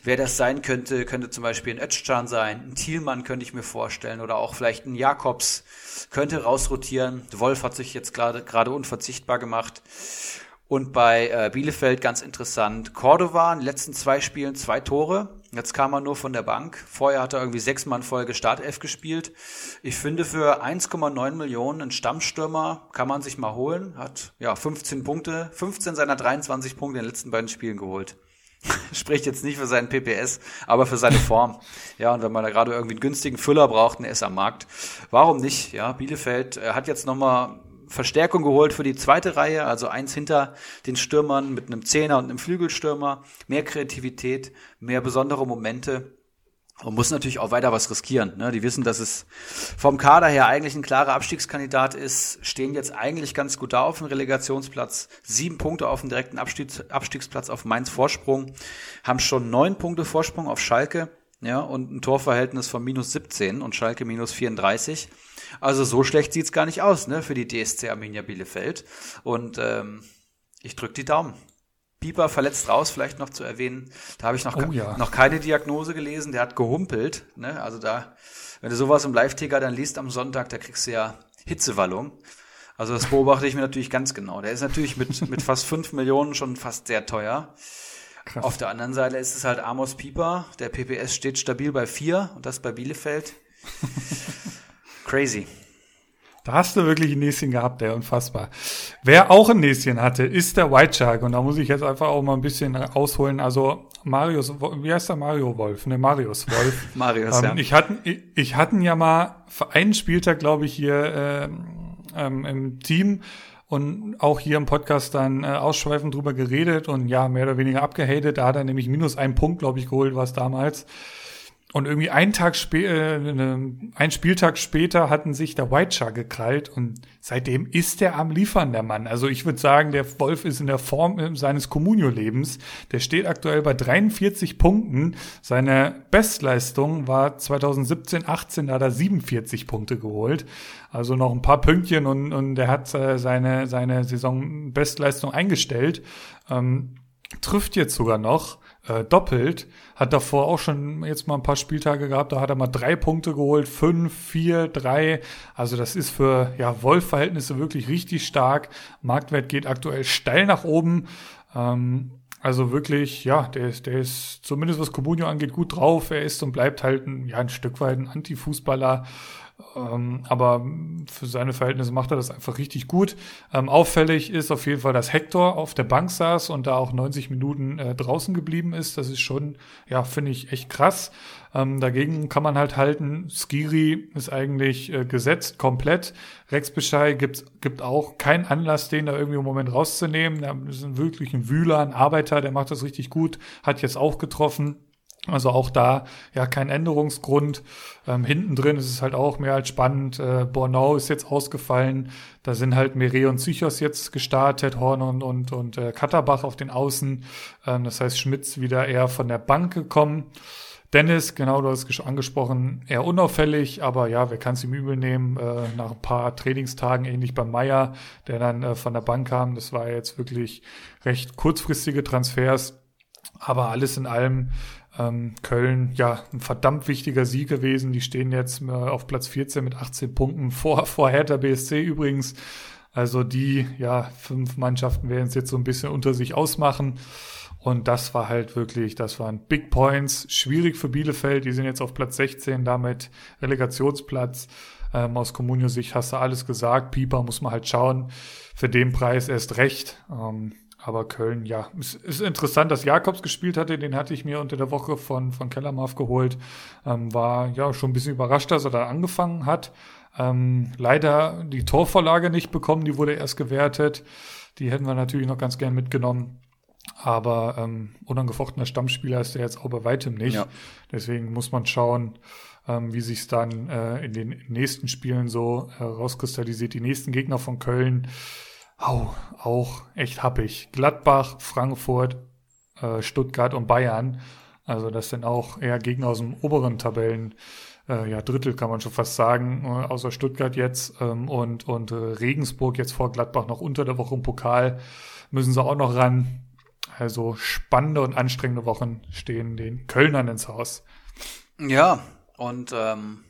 Wer das sein könnte, könnte zum Beispiel ein Özcan sein, ein Thielmann könnte ich mir vorstellen oder auch vielleicht ein Jakobs könnte rausrotieren. Wolf hat sich jetzt gerade gerade unverzichtbar gemacht. Und bei äh, Bielefeld ganz interessant, Cordova in den letzten zwei Spielen zwei Tore. Jetzt kam er nur von der Bank. Vorher hat er irgendwie sechsmal in Folge Startelf gespielt. Ich finde für 1,9 Millionen einen Stammstürmer kann man sich mal holen. Hat ja 15 Punkte, 15 seiner 23 Punkte in den letzten beiden Spielen geholt. Spricht jetzt nicht für seinen PPS, aber für seine Form. Ja, und wenn man da gerade irgendwie einen günstigen Füller braucht, der ist am Markt. Warum nicht? Ja, Bielefeld äh, hat jetzt nochmal Verstärkung geholt für die zweite Reihe, also eins hinter den Stürmern mit einem Zehner und einem Flügelstürmer. Mehr Kreativität, mehr besondere Momente. Und muss natürlich auch weiter was riskieren. Ne? Die wissen, dass es vom Kader her eigentlich ein klarer Abstiegskandidat ist, stehen jetzt eigentlich ganz gut da auf dem Relegationsplatz. Sieben Punkte auf dem direkten Abstiegs Abstiegsplatz auf Mainz Vorsprung, haben schon neun Punkte Vorsprung auf Schalke, ja, und ein Torverhältnis von minus 17 und Schalke minus 34. Also so schlecht sieht's gar nicht aus, ne, für die DSC Arminia Bielefeld. Und ähm, ich drück die Daumen. Pieper verletzt raus, vielleicht noch zu erwähnen. Da habe ich noch, Oh ja. noch keine Diagnose gelesen. Der hat gehumpelt. Ne? Also da, wenn du sowas im Live-Ticker dann liest am Sonntag, da kriegst du ja Hitzewallung. Also das beobachte ich mir natürlich ganz genau. Der ist natürlich mit, mit fast fünf Millionen schon fast sehr teuer. Krass. Auf der anderen Seite ist es halt Amos Pieper. Der PPS steht stabil bei vier und das bei Bielefeld. Crazy. Da hast du wirklich ein Näschen gehabt, der unfassbar. Wer auch ein Näschen hatte, ist der White Shark. Und da muss ich jetzt einfach auch mal ein bisschen ausholen. Also Marius, wie heißt der Mario Wolf? Ne, Marius Wolf. Marius, ähm, ja. Ich hatten, ich, ich hatten ja mal für einen Spieltag, glaube ich, hier ähm, ähm, im Team und auch hier im Podcast dann äh, ausschweifend drüber geredet und ja, mehr oder weniger abgehatet. Da hat er nämlich minus einen Punkt, glaube ich, geholt, was damals. Und irgendwie einen Tag später, äh, ne, ein Spieltag später hatten sich der White Shark gekrallt und seitdem ist er am Liefern, der Mann. Also ich würde sagen, der Wolf ist in der Form äh, seines Communio-Lebens. Der steht aktuell bei 43 Punkten. Seine Bestleistung war 2017, 18, da hat er 47 Punkte geholt. Also noch ein paar Pünktchen und, und der hat äh, seine, seine Saison-Bestleistung eingestellt. Ähm, trifft jetzt sogar noch äh, doppelt. Hat davor auch schon jetzt mal ein paar Spieltage gehabt, da hat er mal drei Punkte geholt, fünf, vier, drei. Also das ist für ja, Wolf-Verhältnisse wirklich richtig stark. Marktwert geht aktuell steil nach oben. Ähm, also wirklich, ja, der ist, der ist zumindest was Comunio angeht gut drauf. Er ist und bleibt halt ein, ja, ein Stück weit ein Anti-Fußballer. Ähm, aber für seine Verhältnisse macht er das einfach richtig gut. Ähm, auffällig ist auf jeden Fall, dass Hector auf der Bank saß und da auch 90 Minuten äh, draußen geblieben ist. Das ist schon, ja, finde ich echt krass. Ähm, dagegen kann man halt halten, Skiri ist eigentlich äh, gesetzt, komplett. Rex Beschei gibt, gibt auch keinen Anlass, den da irgendwie im Moment rauszunehmen. Der ist wirklich ein Wühler, ein Arbeiter, der macht das richtig gut, hat jetzt auch getroffen. Also auch da ja kein Änderungsgrund. Ähm, hinten drin ist es halt auch mehr als spannend. Äh, Bornau ist jetzt ausgefallen. Da sind halt Mere und Psychos jetzt gestartet, Horn und, und, und äh, Katterbach auf den Außen. Ähm, das heißt, Schmitz wieder eher von der Bank gekommen. Dennis, genau, du hast es angesprochen, eher unauffällig, aber ja, wer kann es ihm übel nehmen? Äh, nach ein paar Trainingstagen, ähnlich beim Meier, der dann äh, von der Bank kam. Das war jetzt wirklich recht kurzfristige Transfers. Aber alles in allem ähm, Köln, ja, ein verdammt wichtiger Sieg gewesen. Die stehen jetzt äh, auf Platz 14 mit 18 Punkten vor, vor Hertha BSC übrigens. Also die, ja, fünf Mannschaften werden es jetzt so ein bisschen unter sich ausmachen. Und das war halt wirklich, das waren Big Points. Schwierig für Bielefeld. Die sind jetzt auf Platz 16, damit Relegationsplatz. Ähm, aus Comunio-Sicht hast du alles gesagt. Pieper muss man halt schauen. Für den Preis erst recht. Ähm, aber Köln, ja, es ist interessant, dass Jakobs gespielt hatte. Den hatte ich mir unter der Woche von, von Kellermarf geholt. Ähm, war ja schon ein bisschen überrascht, dass er da angefangen hat. Ähm, leider die Torvorlage nicht bekommen, die wurde erst gewertet. Die hätten wir natürlich noch ganz gern mitgenommen. Aber ähm, unangefochtener Stammspieler ist er jetzt auch bei weitem nicht. Ja. Deswegen muss man schauen, ähm, wie sich dann äh, in den nächsten Spielen so herauskristallisiert. Die nächsten Gegner von Köln, au, auch echt happig. Gladbach, Frankfurt, äh, Stuttgart und Bayern. Also das sind auch eher Gegner aus dem oberen Tabellen. Äh, ja, Drittel kann man schon fast sagen, äh, außer Stuttgart jetzt ähm, und, und Regensburg jetzt vor Gladbach noch unter der Woche im Pokal müssen sie auch noch ran. Also spannende und anstrengende Wochen stehen den Kölnern ins Haus. Ja, und ähm,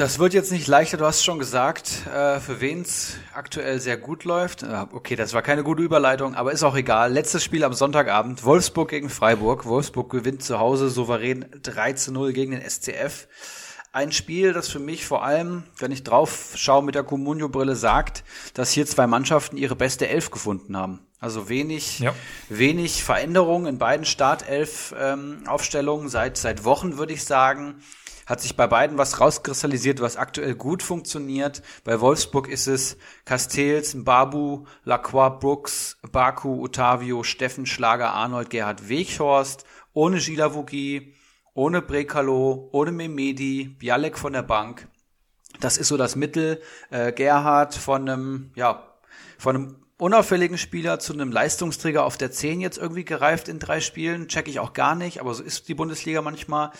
Das wird jetzt nicht leichter, du hast schon gesagt, äh, für wen es aktuell sehr gut läuft. Äh, okay, das war keine gute Überleitung, aber ist auch egal. Letztes Spiel am Sonntagabend, Wolfsburg gegen Freiburg. Wolfsburg gewinnt zu Hause souverän 3 zu 0 gegen den SCF. Ein Spiel, das für mich vor allem, wenn ich drauf schaue mit der Comunio-Brille, sagt, dass hier zwei Mannschaften ihre beste Elf gefunden haben. Also wenig, ja. wenig Veränderung in beiden Startelf-Aufstellungen ähm, seit, seit Wochen, würde ich sagen hat sich bei beiden was rauskristallisiert, was aktuell gut funktioniert. Bei Wolfsburg ist es Castells, Babu, Lacroix, Brooks, Baku, Otavio, Steffen, Schlager, Arnold, Gerhard Weghorst, ohne Gilavogi, ohne Brekalo, ohne Memedi, Bialek von der Bank. Das ist so das Mittel. Äh, Gerhard von einem, ja, von einem unauffälligen Spieler zu einem Leistungsträger auf der 10 jetzt irgendwie gereift in drei Spielen. Check ich auch gar nicht, aber so ist die Bundesliga manchmal.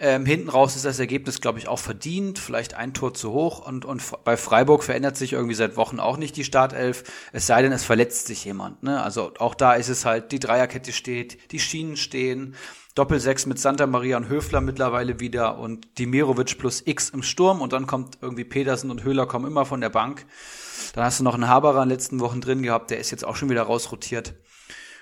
Ähm, hinten raus ist das Ergebnis, glaube ich, auch verdient. Vielleicht ein Tor zu hoch. Und, und bei Freiburg verändert sich irgendwie seit Wochen auch nicht die Startelf. Es sei denn, es verletzt sich jemand. Ne? Also auch da ist es halt, die Dreierkette steht, die Schienen stehen. Doppelsechs mit Santa Maria und Höfler mittlerweile wieder und Dimirovic plus X im Sturm. Und dann kommt irgendwie Petersen und Höhler kommen immer von der Bank. Dann hast du noch einen Haberer in den letzten Wochen drin gehabt. Der ist jetzt auch schon wieder rausrotiert.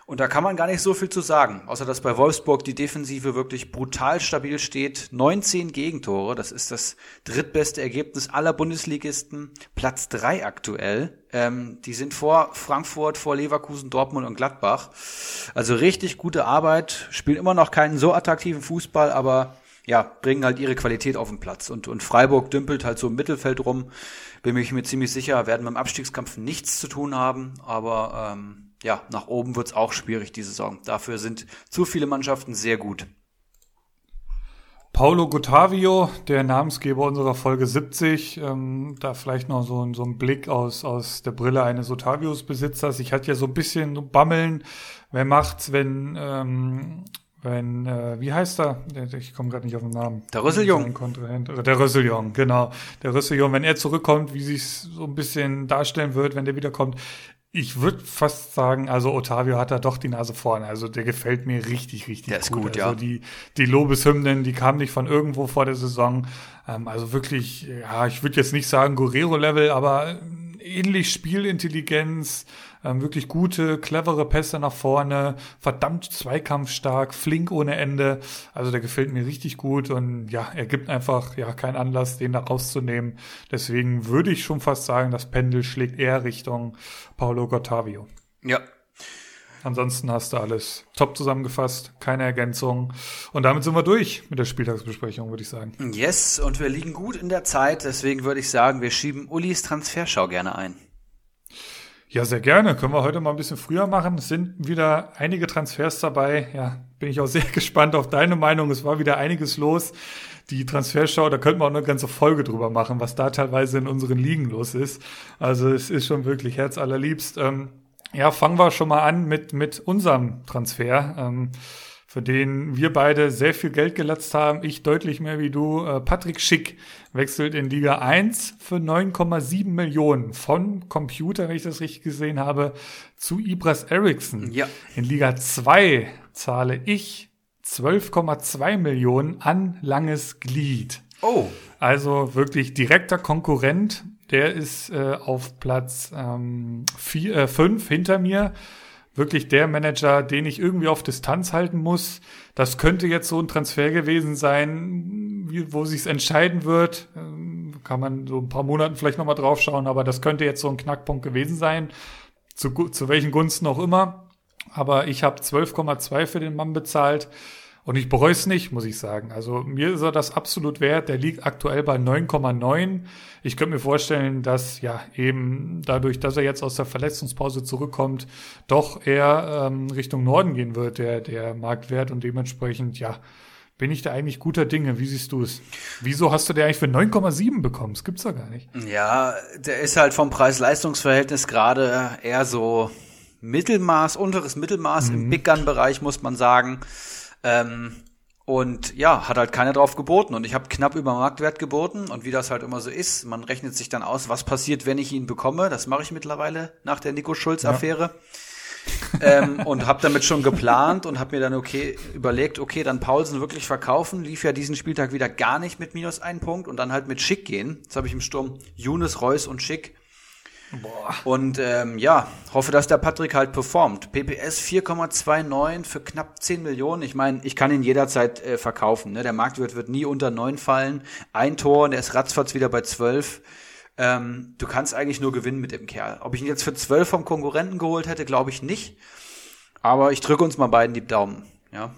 Und da kann man gar nicht so viel zu sagen, außer dass bei Wolfsburg die Defensive wirklich brutal stabil steht. 19 Gegentore, das ist das drittbeste Ergebnis aller Bundesligisten. Platz drei aktuell. Ähm, die sind vor Frankfurt, vor Leverkusen, Dortmund und Gladbach. Also richtig gute Arbeit, spielen immer noch keinen so attraktiven Fußball, aber ja, bringen halt ihre Qualität auf den Platz. Und, und Freiburg dümpelt halt so im Mittelfeld rum. Bin ich mir ziemlich sicher, werden beim Abstiegskampf nichts zu tun haben, aber ähm, ja, nach oben wird es auch schwierig diese Saison. Dafür sind zu viele Mannschaften sehr gut. Paulo Guttavio, der Namensgeber unserer Folge 70, ähm, da vielleicht noch so, so ein Blick aus, aus der Brille eines Ottavius-Besitzers. Ich hatte ja so ein bisschen Bammeln, wer macht's, wenn, ähm, wenn, äh, wie heißt er? Ich komme gerade nicht auf den Namen. Der Rüsseljung. Der Rüsseljung, genau. Der Rüsseljung, wenn er zurückkommt, wie sich so ein bisschen darstellen wird, wenn der wiederkommt. Ich würde fast sagen, also Otavio hat da doch die Nase vorne. Also der gefällt mir richtig, richtig der ist gut. gut ja. Also die, die Lobeshymnen, die kamen nicht von irgendwo vor der Saison. Ähm, also wirklich, ja, ich würde jetzt nicht sagen Guerrero-Level, aber ähnlich Spielintelligenz, ähm, wirklich gute, clevere Pässe nach vorne, verdammt zweikampfstark, flink ohne Ende. Also der gefällt mir richtig gut und ja, er gibt einfach ja keinen Anlass, den da rauszunehmen. Deswegen würde ich schon fast sagen, das Pendel schlägt eher Richtung Paulo Gottavio. Ja, Ansonsten hast du alles top zusammengefasst, keine Ergänzung. Und damit sind wir durch mit der Spieltagsbesprechung, würde ich sagen. Yes, und wir liegen gut in der Zeit. Deswegen würde ich sagen, wir schieben Ulis Transferschau gerne ein. Ja, sehr gerne. Können wir heute mal ein bisschen früher machen. Es sind wieder einige Transfers dabei. Ja, bin ich auch sehr gespannt auf deine Meinung. Es war wieder einiges los. Die Transferschau, da könnten wir auch eine ganze Folge drüber machen, was da teilweise in unseren Ligen los ist. Also es ist schon wirklich herzallerliebst. Ähm, ja, fangen wir schon mal an mit, mit unserem Transfer. Ähm, für den wir beide sehr viel Geld gelatzt haben. Ich deutlich mehr wie du. Äh, Patrick Schick wechselt in Liga 1 für 9,7 Millionen von Computer, wenn ich das richtig gesehen habe, zu Ibras Eriksson. Ja. In Liga 2 zahle ich 12,2 Millionen an langes Glied. Oh. Also wirklich direkter Konkurrent. Der ist äh, auf Platz 5 ähm, äh, fünf hinter mir wirklich der Manager, den ich irgendwie auf Distanz halten muss. Das könnte jetzt so ein Transfer gewesen sein, wo sich's entscheiden wird. Ähm, kann man so ein paar Monaten vielleicht nochmal drauf schauen, aber das könnte jetzt so ein Knackpunkt gewesen sein. Zu, zu welchen Gunsten auch immer. Aber ich habe 12,2 für den Mann bezahlt. Und ich bereue es nicht, muss ich sagen. Also mir ist er das absolut wert. Der liegt aktuell bei 9,9. Ich könnte mir vorstellen, dass ja eben dadurch, dass er jetzt aus der Verletzungspause zurückkommt, doch eher ähm, Richtung Norden gehen wird, der, der Marktwert. Und dementsprechend, ja, bin ich da eigentlich guter Dinge. Wie siehst du es? Wieso hast du der eigentlich für 9,7 bekommen? Das gibt's doch gar nicht. Ja, der ist halt vom Preis-Leistungs-Verhältnis gerade eher so Mittelmaß, unteres Mittelmaß mhm. im Big Gun-Bereich, muss man sagen. Ähm, und ja, hat halt keiner drauf geboten. Und ich habe knapp über Marktwert geboten. Und wie das halt immer so ist, man rechnet sich dann aus, was passiert, wenn ich ihn bekomme. Das mache ich mittlerweile nach der Nico Schulz-Affäre. ähm, und habe damit schon geplant und habe mir dann okay überlegt, okay, dann Paulsen wirklich verkaufen. Lief ja diesen Spieltag wieder gar nicht mit minus ein Punkt und dann halt mit Schick gehen. Jetzt habe ich im Sturm Younes, Reus und Schick. Boah. Und ähm, ja, hoffe, dass der Patrick halt performt. PPS 4,29 für knapp 10 Millionen. Ich meine, ich kann ihn jederzeit äh, verkaufen. Ne? Der Marktwert wird nie unter 9 fallen. Ein Tor und er ist ratzfatz wieder bei 12. Ähm, du kannst eigentlich nur gewinnen mit dem Kerl. Ob ich ihn jetzt für 12 vom Konkurrenten geholt hätte, glaube ich nicht. Aber ich drücke uns mal beiden die Daumen. Ja.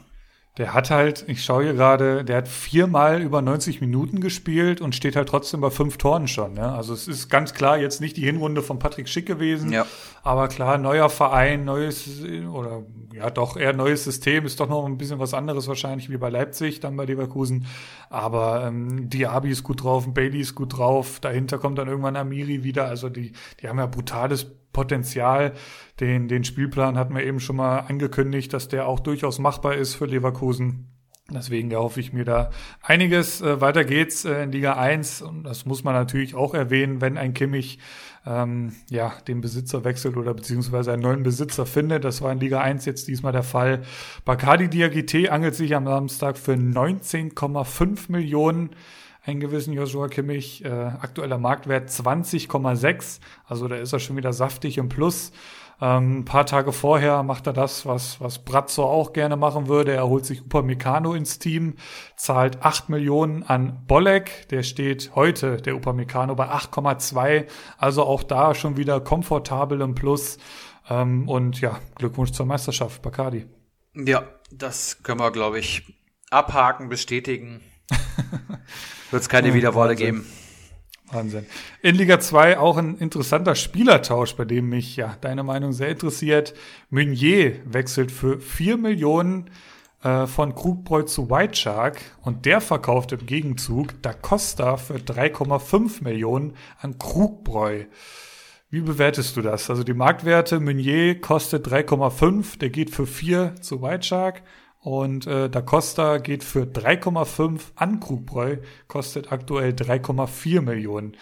Der hat halt, ich schaue hier gerade, der hat viermal über 90 Minuten gespielt und steht halt trotzdem bei fünf Toren schon. Ne? Also es ist ganz klar jetzt nicht die Hinrunde von Patrick Schick gewesen, ja. aber klar, neuer Verein, neues oder ja doch eher neues System, ist doch noch ein bisschen was anderes wahrscheinlich wie bei Leipzig, dann bei Leverkusen. Aber ähm, Diaby ist gut drauf, Bailey ist gut drauf, dahinter kommt dann irgendwann Amiri wieder. Also die, die haben ja brutales Potenzial. Den, den Spielplan hatten wir eben schon mal angekündigt, dass der auch durchaus machbar ist für Leverkusen. Deswegen erhoffe ich mir da einiges. Äh, weiter geht's äh, in Liga 1 und das muss man natürlich auch erwähnen, wenn ein Kimmich ähm, ja, den Besitzer wechselt oder beziehungsweise einen neuen Besitzer findet. Das war in Liga 1 jetzt diesmal der Fall. Bacardi Diagite angelt sich am Samstag für 19,5 Millionen einen gewissen Joshua Kimmich. Äh, aktueller Marktwert 20,6. Also da ist er schon wieder saftig im Plus. Ähm, ein paar Tage vorher macht er das, was, was Brazzo auch gerne machen würde. Er holt sich Upamecano ins Team, zahlt 8 Millionen an Bolek. Der steht heute, der Upamecano, bei 8,2. Also auch da schon wieder komfortabel im Plus. Ähm, und ja, Glückwunsch zur Meisterschaft, Bacardi. Ja, das können wir, glaube ich, abhaken, bestätigen. Wird es keine Wiederworte geben. Wahnsinn. In Liga 2 auch ein interessanter Spielertausch, bei dem mich ja deine Meinung sehr interessiert. Meunier wechselt für 4 Millionen äh, von Krugbräu zu White Shark und der verkauft im Gegenzug Da Costa für 3,5 Millionen an Krugbräu. Wie bewertest du das? Also die Marktwerte, Meunier kostet 3,5, der geht für 4 zu White Shark und äh, Da Costa geht für 3,5 an Krugbräu, kostet aktuell 3,4 Millionen.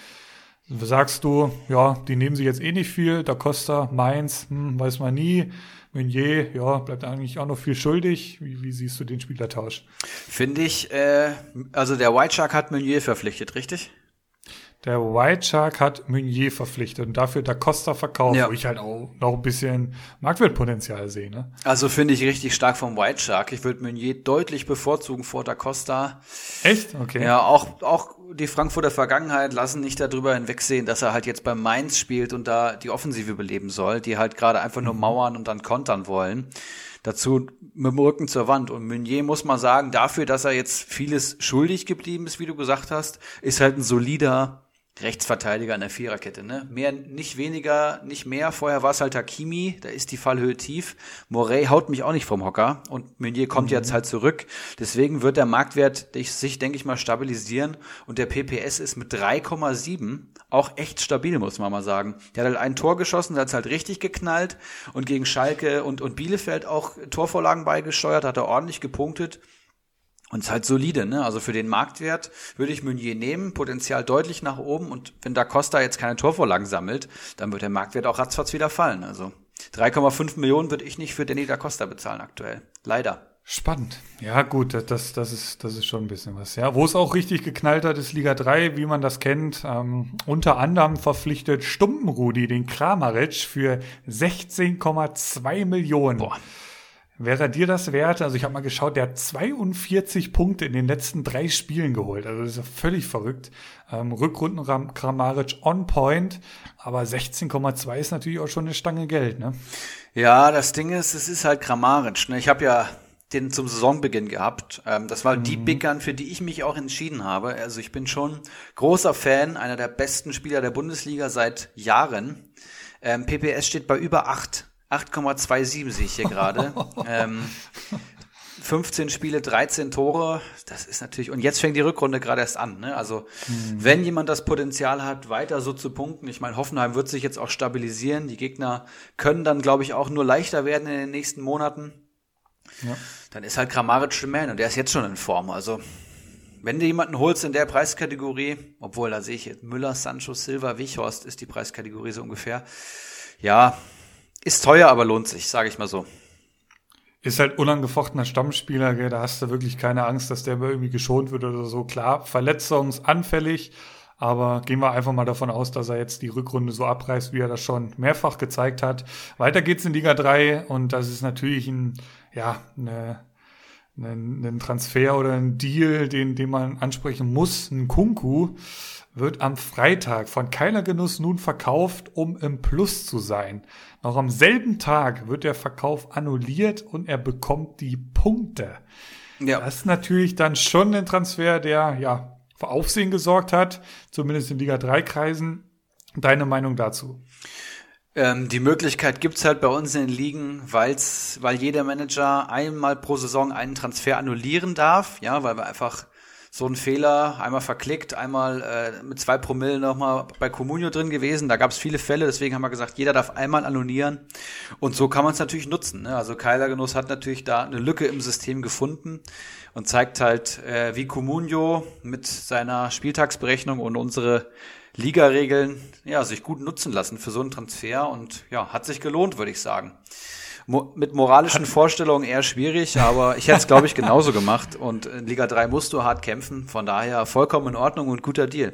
Sagst du, ja, die nehmen sie jetzt eh nicht viel. Da Costa, Mainz, hm, weiß man nie. Meunier, ja, bleibt eigentlich auch noch viel schuldig. Wie, wie siehst du den Spielertausch? Finde ich, äh, also der White Shark hat Meunier verpflichtet, richtig? Der White Shark hat Meunier verpflichtet und dafür Da Costa verkauft, ja. wo ich halt auch noch ein bisschen Marktwertpotenzial sehe. Ne? Also finde ich richtig stark vom White Shark. Ich würde Meunier deutlich bevorzugen vor Da Costa. Echt? Okay. Ja, auch, auch die Frankfurter Vergangenheit lassen nicht darüber hinwegsehen, dass er halt jetzt bei Mainz spielt und da die Offensive beleben soll, die halt gerade einfach nur mhm. mauern und dann kontern wollen dazu mit dem Rücken zur Wand. Und Meunier muss man sagen, dafür, dass er jetzt vieles schuldig geblieben ist, wie du gesagt hast, ist halt ein solider Rechtsverteidiger in der Viererkette, ne? Mehr, nicht weniger, nicht mehr. Vorher war es halt Hakimi, da ist die Fallhöhe tief. Morey haut mich auch nicht vom Hocker und Meunier kommt mhm. jetzt halt zurück. Deswegen wird der Marktwert sich, denke ich mal, stabilisieren und der PPS ist mit 3,7 auch echt stabil, muss man mal sagen. Der hat halt ein Tor geschossen, der hat halt richtig geknallt und gegen Schalke und, und Bielefeld auch Torvorlagen beigesteuert, hat er ordentlich gepunktet. Und ist halt solide, ne? Also für den Marktwert würde ich Meunier nehmen, Potenzial deutlich nach oben. Und wenn Da Costa jetzt keine Torvorlagen sammelt, dann wird der Marktwert auch ratzfatz wieder fallen. Also 3,5 Millionen würde ich nicht für Danny Da Costa bezahlen aktuell. Leider. Spannend. Ja, gut, das, das, ist, das ist schon ein bisschen was. Ja, wo es auch richtig geknallt hat, ist Liga 3, wie man das kennt. Ähm, unter anderem verpflichtet Stumpenrudi den Kramaric für 16,2 Millionen. Boah. Wäre dir das wert? Also ich habe mal geschaut, der hat 42 Punkte in den letzten drei Spielen geholt. Also das ist ja völlig verrückt. Ähm, Rückrunden Kramaric on point, aber 16,2 ist natürlich auch schon eine Stange Geld, ne? Ja, das Ding ist, es ist halt Kramaric. Ne? Ich habe ja den zum Saisonbeginn gehabt. Ähm, das war mhm. die Big Gun, für die ich mich auch entschieden habe. Also ich bin schon großer Fan, einer der besten Spieler der Bundesliga seit Jahren. Ähm, PPS steht bei über 8. 8,27 sehe ich hier gerade. ähm, 15 Spiele, 13 Tore. Das ist natürlich, und jetzt fängt die Rückrunde gerade erst an. Ne? Also, mhm. wenn jemand das Potenzial hat, weiter so zu punkten, ich meine, Hoffenheim wird sich jetzt auch stabilisieren. Die Gegner können dann, glaube ich, auch nur leichter werden in den nächsten Monaten. Ja. Dann ist halt Kramaric der Man und der ist jetzt schon in Form. Also, wenn du jemanden holst in der Preiskategorie, obwohl da sehe ich jetzt Müller, Sancho, Silva, Wichhorst ist die Preiskategorie so ungefähr. Ja, ist teuer, aber lohnt sich, sage ich mal so. Ist halt unangefochtener Stammspieler, gell? da hast du wirklich keine Angst, dass der irgendwie geschont wird oder so. Klar, verletzungsanfällig, aber gehen wir einfach mal davon aus, dass er jetzt die Rückrunde so abreißt, wie er das schon mehrfach gezeigt hat. Weiter geht's in Liga 3 und das ist natürlich ein, ja, eine, ein Transfer oder ein Deal, den, den man ansprechen muss. Ein Kunku wird am Freitag von Keiler Genuss nun verkauft, um im Plus zu sein. Noch am selben Tag wird der Verkauf annulliert und er bekommt die Punkte. Ja. Das ist natürlich dann schon ein Transfer, der ja für Aufsehen gesorgt hat, zumindest in Liga 3 Kreisen. Deine Meinung dazu? Ähm, die Möglichkeit gibt's halt bei uns in den Ligen, weil's, weil jeder Manager einmal pro Saison einen Transfer annullieren darf, ja, weil wir einfach so ein Fehler, einmal verklickt, einmal äh, mit zwei Promille nochmal bei Comunio drin gewesen. Da gab es viele Fälle, deswegen haben wir gesagt, jeder darf einmal annullieren. Und so kann man es natürlich nutzen. Ne? Also Keiler Genuss hat natürlich da eine Lücke im System gefunden und zeigt halt, äh, wie Comunio mit seiner Spieltagsberechnung und unsere Liga-Regeln ja, sich gut nutzen lassen für so einen Transfer und ja, hat sich gelohnt, würde ich sagen mo mit moralischen Vorstellungen eher schwierig, aber ich hätte es, glaube ich, genauso gemacht. Und in Liga 3 musst du hart kämpfen. Von daher vollkommen in Ordnung und guter Deal.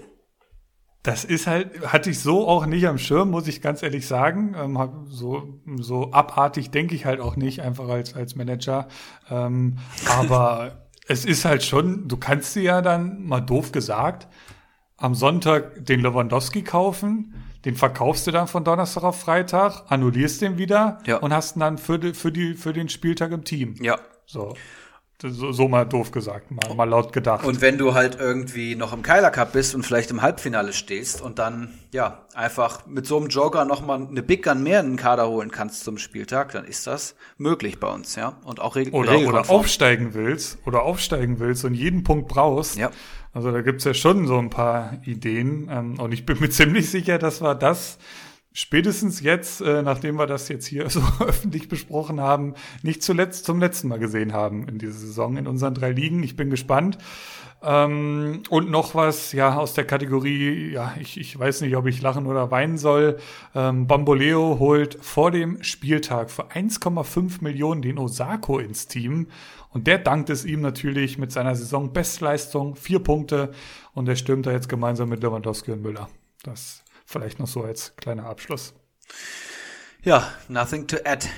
Das ist halt, hatte ich so auch nicht am Schirm, muss ich ganz ehrlich sagen. Ähm, so, so abartig denke ich halt auch nicht, einfach als, als Manager. Ähm, aber es ist halt schon, du kannst dir ja dann, mal doof gesagt, am Sonntag den Lewandowski kaufen, den verkaufst du dann von Donnerstag auf Freitag, annullierst den wieder ja. und hast ihn dann für, die, für, die, für den Spieltag im Team. Ja. So. So, so mal doof gesagt, mal, mal laut gedacht. Und wenn du halt irgendwie noch im Keiler Cup bist und vielleicht im Halbfinale stehst und dann, ja, einfach mit so einem Joker noch mal eine Big Gun mehr in den Kader holen kannst zum Spieltag, dann ist das möglich bei uns, ja. Und auch regel oder, oder aufsteigen willst, oder aufsteigen willst und jeden Punkt brauchst, ja. Also da gibt's ja schon so ein paar Ideen. Ähm, und ich bin mir ziemlich sicher, dass wir das spätestens jetzt, äh, nachdem wir das jetzt hier so öffentlich besprochen haben, nicht zuletzt zum letzten Mal gesehen haben in dieser Saison in unseren drei Ligen. Ich bin gespannt. Ähm, und noch was, ja, aus der Kategorie, ja, ich, ich weiß nicht, ob ich lachen oder weinen soll. Ähm, Bamboleo holt vor dem Spieltag für 1,5 Millionen den Osako ins Team. Und der dankt es ihm natürlich mit seiner Saison-Bestleistung, vier Punkte. Und er stürmt da jetzt gemeinsam mit Lewandowski und Müller. Das vielleicht noch so als kleiner Abschluss. Ja, nothing to add.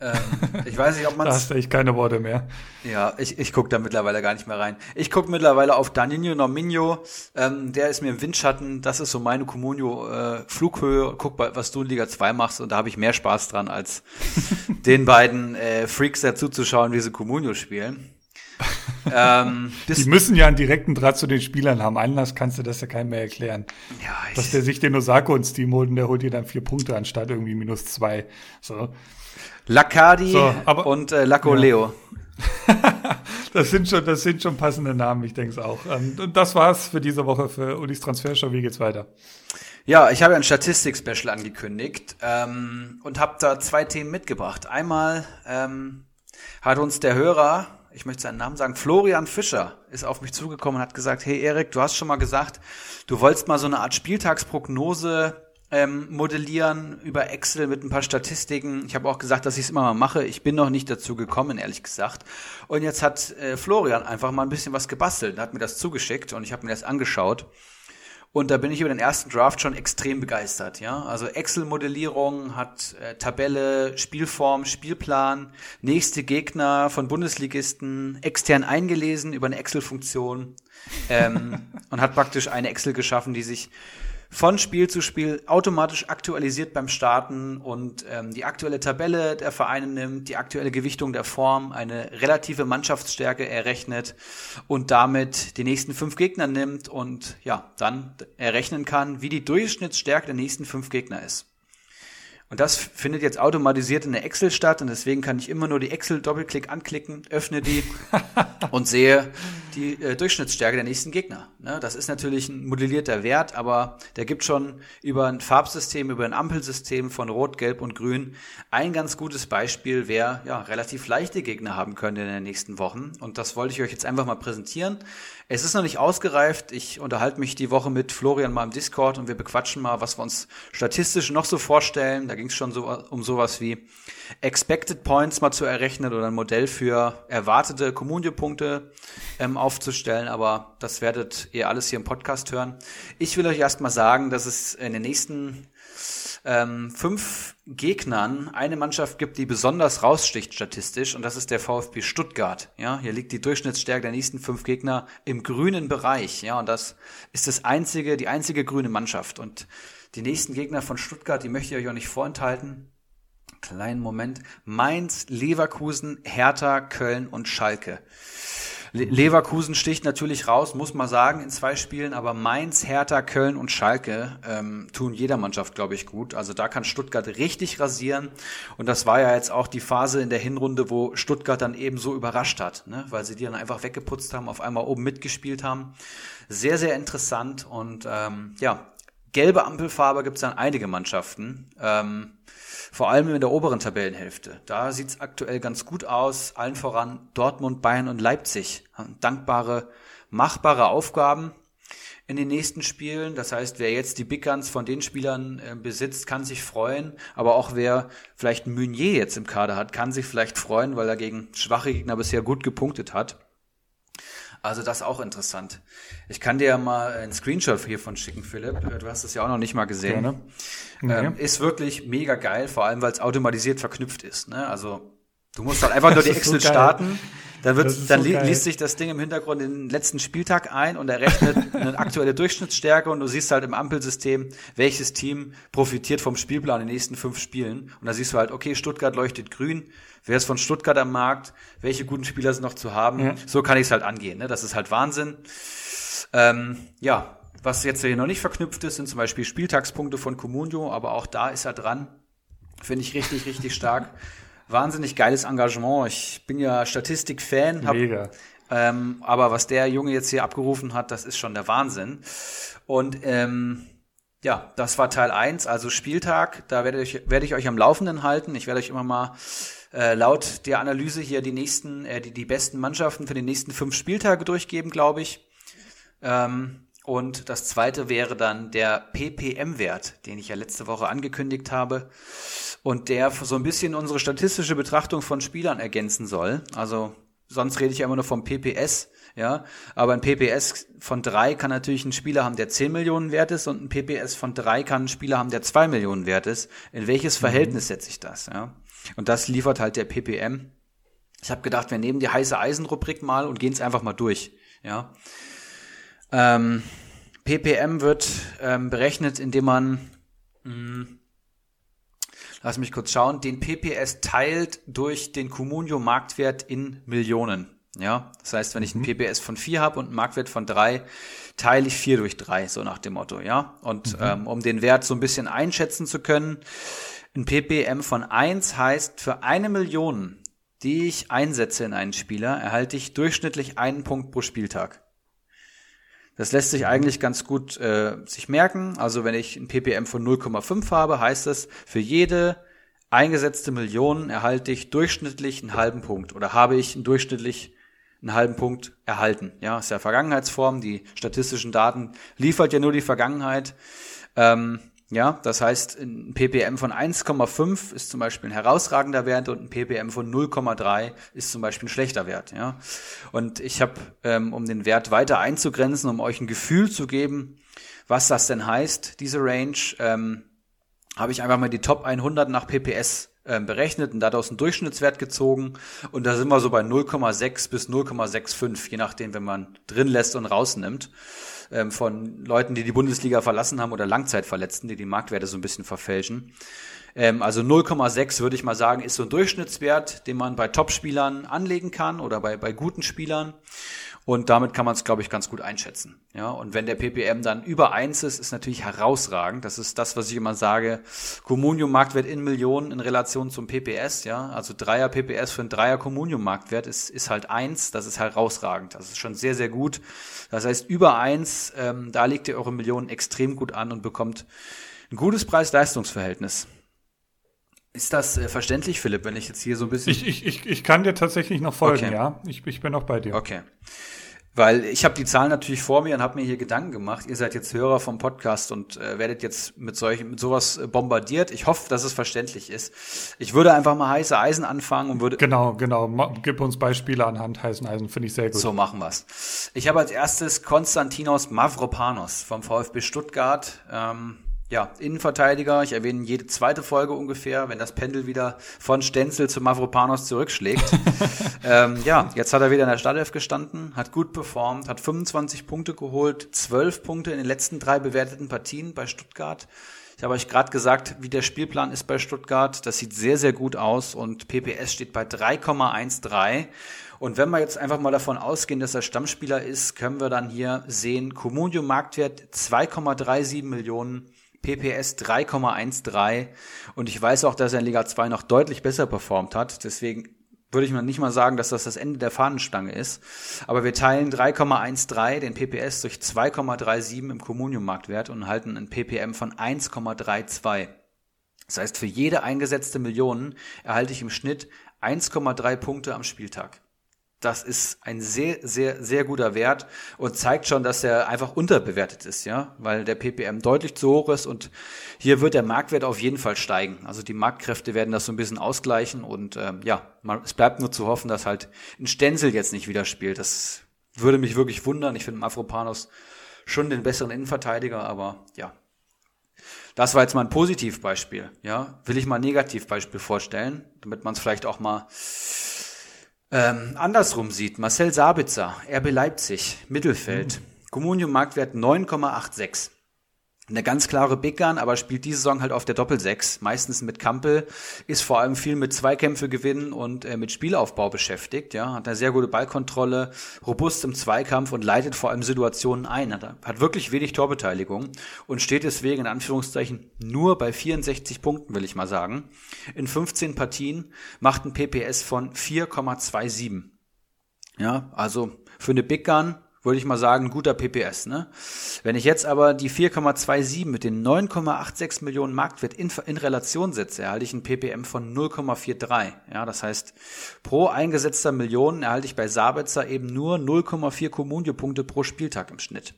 Ähm, ich weiß nicht, ob man Da hast du echt keine Worte mehr. Ja, ich, ich gucke da mittlerweile gar nicht mehr rein. Ich gucke mittlerweile auf Danilo Nominio. Ähm, der ist mir im Windschatten. Das ist so meine Comunio äh, Flughöhe. Guck, was du in Liga 2 machst. Und da habe ich mehr Spaß dran, als den beiden äh, Freaks dazu zu schauen, wie sie Comunio spielen. ähm, die müssen ja einen direkten Draht zu den Spielern haben. Anders kannst du das ja keinem mehr erklären. Ja, Dass der sich den Osako ins Team holt und der holt dir dann vier Punkte anstatt irgendwie minus zwei. So. Lacadi so, und äh, Laco Ja. das sind schon, das sind schon passende Namen, ich denke es auch. Ähm, und das war's für diese Woche für Ulis Transfershow. Wie geht's weiter? Ja, ich habe ein Statistik-Special angekündigt ähm, und habe da zwei Themen mitgebracht. Einmal ähm, hat uns der Hörer, ich möchte seinen Namen sagen, Florian Fischer, ist auf mich zugekommen und hat gesagt, hey Erik, du hast schon mal gesagt, du wolltest mal so eine Art Spieltagsprognose ähm, modellieren über Excel mit ein paar Statistiken. Ich habe auch gesagt, dass ich es immer mal mache. Ich bin noch nicht dazu gekommen, ehrlich gesagt. Und jetzt hat äh, Florian einfach mal ein bisschen was gebastelt, hat mir das zugeschickt und ich habe mir das angeschaut. Und da bin ich über den ersten Draft schon extrem begeistert, ja. Also Excel-Modellierung hat äh, Tabelle, Spielform, Spielplan, nächste Gegner von Bundesligisten extern eingelesen über eine Excel-Funktion ähm, und hat praktisch eine Excel geschaffen, die sich von Spiel zu Spiel automatisch aktualisiert beim Starten und ähm, die aktuelle Tabelle der Vereine nimmt, die aktuelle Gewichtung der Form, eine relative Mannschaftsstärke errechnet und damit die nächsten fünf Gegner nimmt und ja, dann errechnen kann, wie die Durchschnittsstärke der nächsten fünf Gegner ist. Und das findet jetzt automatisiert in der Excel statt und deswegen kann ich immer nur die Excel Doppelklick anklicken, öffne die und sehe die äh, Durchschnittsstärke der nächsten Gegner. Ne? Das ist natürlich ein modellierter Wert, aber der gibt schon über ein Farbsystem, über ein Ampelsystem von Rot, Gelb und Grün ein ganz gutes Beispiel, wer ja relativ leichte Gegner haben könnte in den nächsten Wochen. Und das wollte ich euch jetzt einfach mal präsentieren. Es ist noch nicht ausgereift. Ich unterhalte mich die Woche mit Florian mal im Discord und wir bequatschen mal, was wir uns statistisch noch so vorstellen. Da ging es schon so um sowas wie Expected Points mal zu errechnen oder ein Modell für erwartete Kommunio-Punkte ähm, aufzustellen. Aber das werdet ihr alles hier im Podcast hören. Ich will euch erstmal sagen, dass es in den nächsten ähm, fünf Gegnern eine Mannschaft gibt, die besonders raussticht statistisch, und das ist der VfB Stuttgart. Ja, hier liegt die Durchschnittsstärke der nächsten fünf Gegner im grünen Bereich. Ja, und das ist das einzige, die einzige grüne Mannschaft. Und die nächsten Gegner von Stuttgart, die möchte ich euch auch nicht vorenthalten. Kleinen Moment. Mainz, Leverkusen, Hertha, Köln und Schalke. Leverkusen sticht natürlich raus, muss man sagen, in zwei Spielen, aber Mainz, Hertha, Köln und Schalke ähm, tun jeder Mannschaft, glaube ich, gut. Also da kann Stuttgart richtig rasieren. Und das war ja jetzt auch die Phase in der Hinrunde, wo Stuttgart dann eben so überrascht hat, ne? weil sie die dann einfach weggeputzt haben, auf einmal oben mitgespielt haben. Sehr, sehr interessant. Und ähm, ja, gelbe Ampelfarbe gibt es dann einige Mannschaften. Ähm, vor allem in der oberen Tabellenhälfte. Da sieht's aktuell ganz gut aus. Allen voran Dortmund, Bayern und Leipzig haben dankbare, machbare Aufgaben in den nächsten Spielen. Das heißt, wer jetzt die Big Guns von den Spielern äh, besitzt, kann sich freuen. Aber auch wer vielleicht Meunier jetzt im Kader hat, kann sich vielleicht freuen, weil er gegen schwache Gegner bisher gut gepunktet hat. Also das ist auch interessant. Ich kann dir ja mal einen Screenshot hiervon schicken, Philipp. Äh, du hast es ja auch noch nicht mal gesehen. Gerne. Ähm, ist wirklich mega geil, vor allem weil es automatisiert verknüpft ist. Ne? Also du musst halt einfach nur die Excel so starten. Dann, wird, dann so li liest sich das Ding im Hintergrund den letzten Spieltag ein und er rechnet eine aktuelle Durchschnittsstärke und du siehst halt im Ampelsystem, welches Team profitiert vom Spielplan in den nächsten fünf Spielen. Und da siehst du halt, okay, Stuttgart leuchtet grün, wer ist von Stuttgart am Markt, welche guten Spieler sind noch zu haben. Ja. So kann ich es halt angehen. Ne? Das ist halt Wahnsinn. Ähm, ja, was jetzt hier noch nicht verknüpft ist, sind zum Beispiel Spieltagspunkte von Comunio, aber auch da ist er dran. Finde ich richtig, richtig stark wahnsinnig geiles Engagement. Ich bin ja Statistik-Fan. Mega. Ähm, aber was der Junge jetzt hier abgerufen hat, das ist schon der Wahnsinn. Und ähm, ja, das war Teil eins, also Spieltag. Da werde ich, werde ich euch am Laufenden halten. Ich werde euch immer mal äh, laut der Analyse hier die nächsten, äh, die, die besten Mannschaften für die nächsten fünf Spieltage durchgeben, glaube ich. Ähm, und das zweite wäre dann der PPM-Wert, den ich ja letzte Woche angekündigt habe und der so ein bisschen unsere statistische Betrachtung von Spielern ergänzen soll. Also sonst rede ich ja immer nur vom PPS, ja. Aber ein PPS von drei kann natürlich ein Spieler haben, der 10 Millionen wert ist und ein PPS von drei kann ein Spieler haben, der zwei Millionen wert ist. In welches mhm. Verhältnis setze ich das, ja? Und das liefert halt der PPM. Ich habe gedacht, wir nehmen die heiße Eisen-Rubrik mal und gehen es einfach mal durch, ja. Ähm, PPM wird ähm, berechnet, indem man mh, hm, lass mich kurz schauen, den PPS teilt durch den Comunio Marktwert in Millionen. Ja, das heißt, wenn ich einen mhm. PPS von 4 habe und einen Marktwert von 3, teile ich 4 durch 3, so nach dem Motto, ja. Und mhm. ähm, um den Wert so ein bisschen einschätzen zu können, ein PPM von 1 heißt, für eine Million, die ich einsetze in einen Spieler, erhalte ich durchschnittlich einen Punkt pro Spieltag. Das lässt sich eigentlich ganz gut äh, sich merken. Also wenn ich ein ppm von 0,5 habe, heißt das, für jede eingesetzte Million erhalte ich durchschnittlich einen halben Punkt oder habe ich einen durchschnittlich einen halben Punkt erhalten. Ja, ist ja Vergangenheitsform. Die statistischen Daten liefert ja nur die Vergangenheit. Ähm, ja, das heißt, ein ppm von 1,5 ist zum Beispiel ein herausragender Wert und ein ppm von 0,3 ist zum Beispiel ein schlechter Wert. Ja, und ich habe, ähm, um den Wert weiter einzugrenzen, um euch ein Gefühl zu geben, was das denn heißt, diese Range, ähm, habe ich einfach mal die Top 100 nach PPS ähm, berechnet und daraus einen Durchschnittswert gezogen. Und da sind wir so bei 0,6 bis 0,65, je nachdem, wenn man drin lässt und rausnimmt ähm, von Leuten, die die Bundesliga verlassen haben oder Langzeitverletzten, die die Marktwerte so ein bisschen verfälschen. Ähm, also 0,6 würde ich mal sagen, ist so ein Durchschnittswert, den man bei Topspielern anlegen kann oder bei, bei guten Spielern. Und damit kann man es, glaube ich, ganz gut einschätzen. Ja, und wenn der PPM dann über eins ist, ist natürlich herausragend. Das ist das, was ich immer sage. Communium-Marktwert in Millionen in Relation zum PPS. Ja, also Dreier PPS für einen Dreier Communium-Marktwert ist, ist halt eins. Das ist herausragend. Das ist schon sehr, sehr gut. Das heißt, über eins, ähm, da legt ihr eure Millionen extrem gut an und bekommt ein gutes Preis-Leistungs-Verhältnis. Ist das äh, verständlich, Philipp, wenn ich jetzt hier so ein bisschen. Ich, ich, ich, ich kann dir tatsächlich noch folgen, okay. ja. Ich, ich bin noch bei dir. Okay. Weil ich habe die Zahlen natürlich vor mir und habe mir hier Gedanken gemacht. Ihr seid jetzt Hörer vom Podcast und äh, werdet jetzt mit solchen mit sowas bombardiert. Ich hoffe, dass es verständlich ist. Ich würde einfach mal heiße Eisen anfangen und würde Genau, genau. Gib uns Beispiele anhand heißen Eisen, finde ich sehr gut. So machen wir's. Ich habe als erstes Konstantinos Mavropanos vom VfB Stuttgart. Ähm, ja, Innenverteidiger. Ich erwähne jede zweite Folge ungefähr, wenn das Pendel wieder von Stenzel zu Mavropanos zurückschlägt. ähm, ja, jetzt hat er wieder in der Startelf gestanden, hat gut performt, hat 25 Punkte geholt, 12 Punkte in den letzten drei bewerteten Partien bei Stuttgart. Ich habe euch gerade gesagt, wie der Spielplan ist bei Stuttgart. Das sieht sehr, sehr gut aus und PPS steht bei 3,13. Und wenn wir jetzt einfach mal davon ausgehen, dass er Stammspieler ist, können wir dann hier sehen, Comunio Marktwert 2,37 Millionen, PPS 3,13 und ich weiß auch, dass er in Liga 2 noch deutlich besser performt hat. Deswegen würde ich mal nicht mal sagen, dass das das Ende der Fahnenstange ist. Aber wir teilen 3,13 den PPS durch 2,37 im Communium-Marktwert und halten ein PPM von 1,32. Das heißt, für jede eingesetzte Million erhalte ich im Schnitt 1,3 Punkte am Spieltag. Das ist ein sehr, sehr, sehr guter Wert und zeigt schon, dass er einfach unterbewertet ist, ja, weil der PPM deutlich zu hoch ist und hier wird der Marktwert auf jeden Fall steigen. Also die Marktkräfte werden das so ein bisschen ausgleichen und ähm, ja, man, es bleibt nur zu hoffen, dass halt ein Stenzel jetzt nicht wieder spielt. Das würde mich wirklich wundern. Ich finde Afropanos schon den besseren Innenverteidiger, aber ja. Das war jetzt mal ein Positivbeispiel, ja. Will ich mal ein Negativbeispiel vorstellen, damit man es vielleicht auch mal ähm, andersrum sieht, Marcel Sabitzer, RB Leipzig, Mittelfeld, mhm. Communium Marktwert 9,86. Eine ganz klare Big Gun, aber spielt diese Saison halt auf der Doppel-6, meistens mit Kampel, ist vor allem viel mit Zweikämpfe gewinnen und äh, mit Spielaufbau beschäftigt, ja, hat eine sehr gute Ballkontrolle, robust im Zweikampf und leitet vor allem Situationen ein, hat, hat wirklich wenig Torbeteiligung und steht deswegen in Anführungszeichen nur bei 64 Punkten, will ich mal sagen. In 15 Partien macht ein PPS von 4,27. Ja, also für eine Big Gun würde ich mal sagen, guter PPS. Ne? Wenn ich jetzt aber die 4,27 mit den 9,86 Millionen Marktwert in, in Relation setze, erhalte ich ein PPM von 0,43. Ja, das heißt, pro eingesetzter Million erhalte ich bei Sabitzer eben nur 0,4 Kommunio-Punkte pro Spieltag im Schnitt.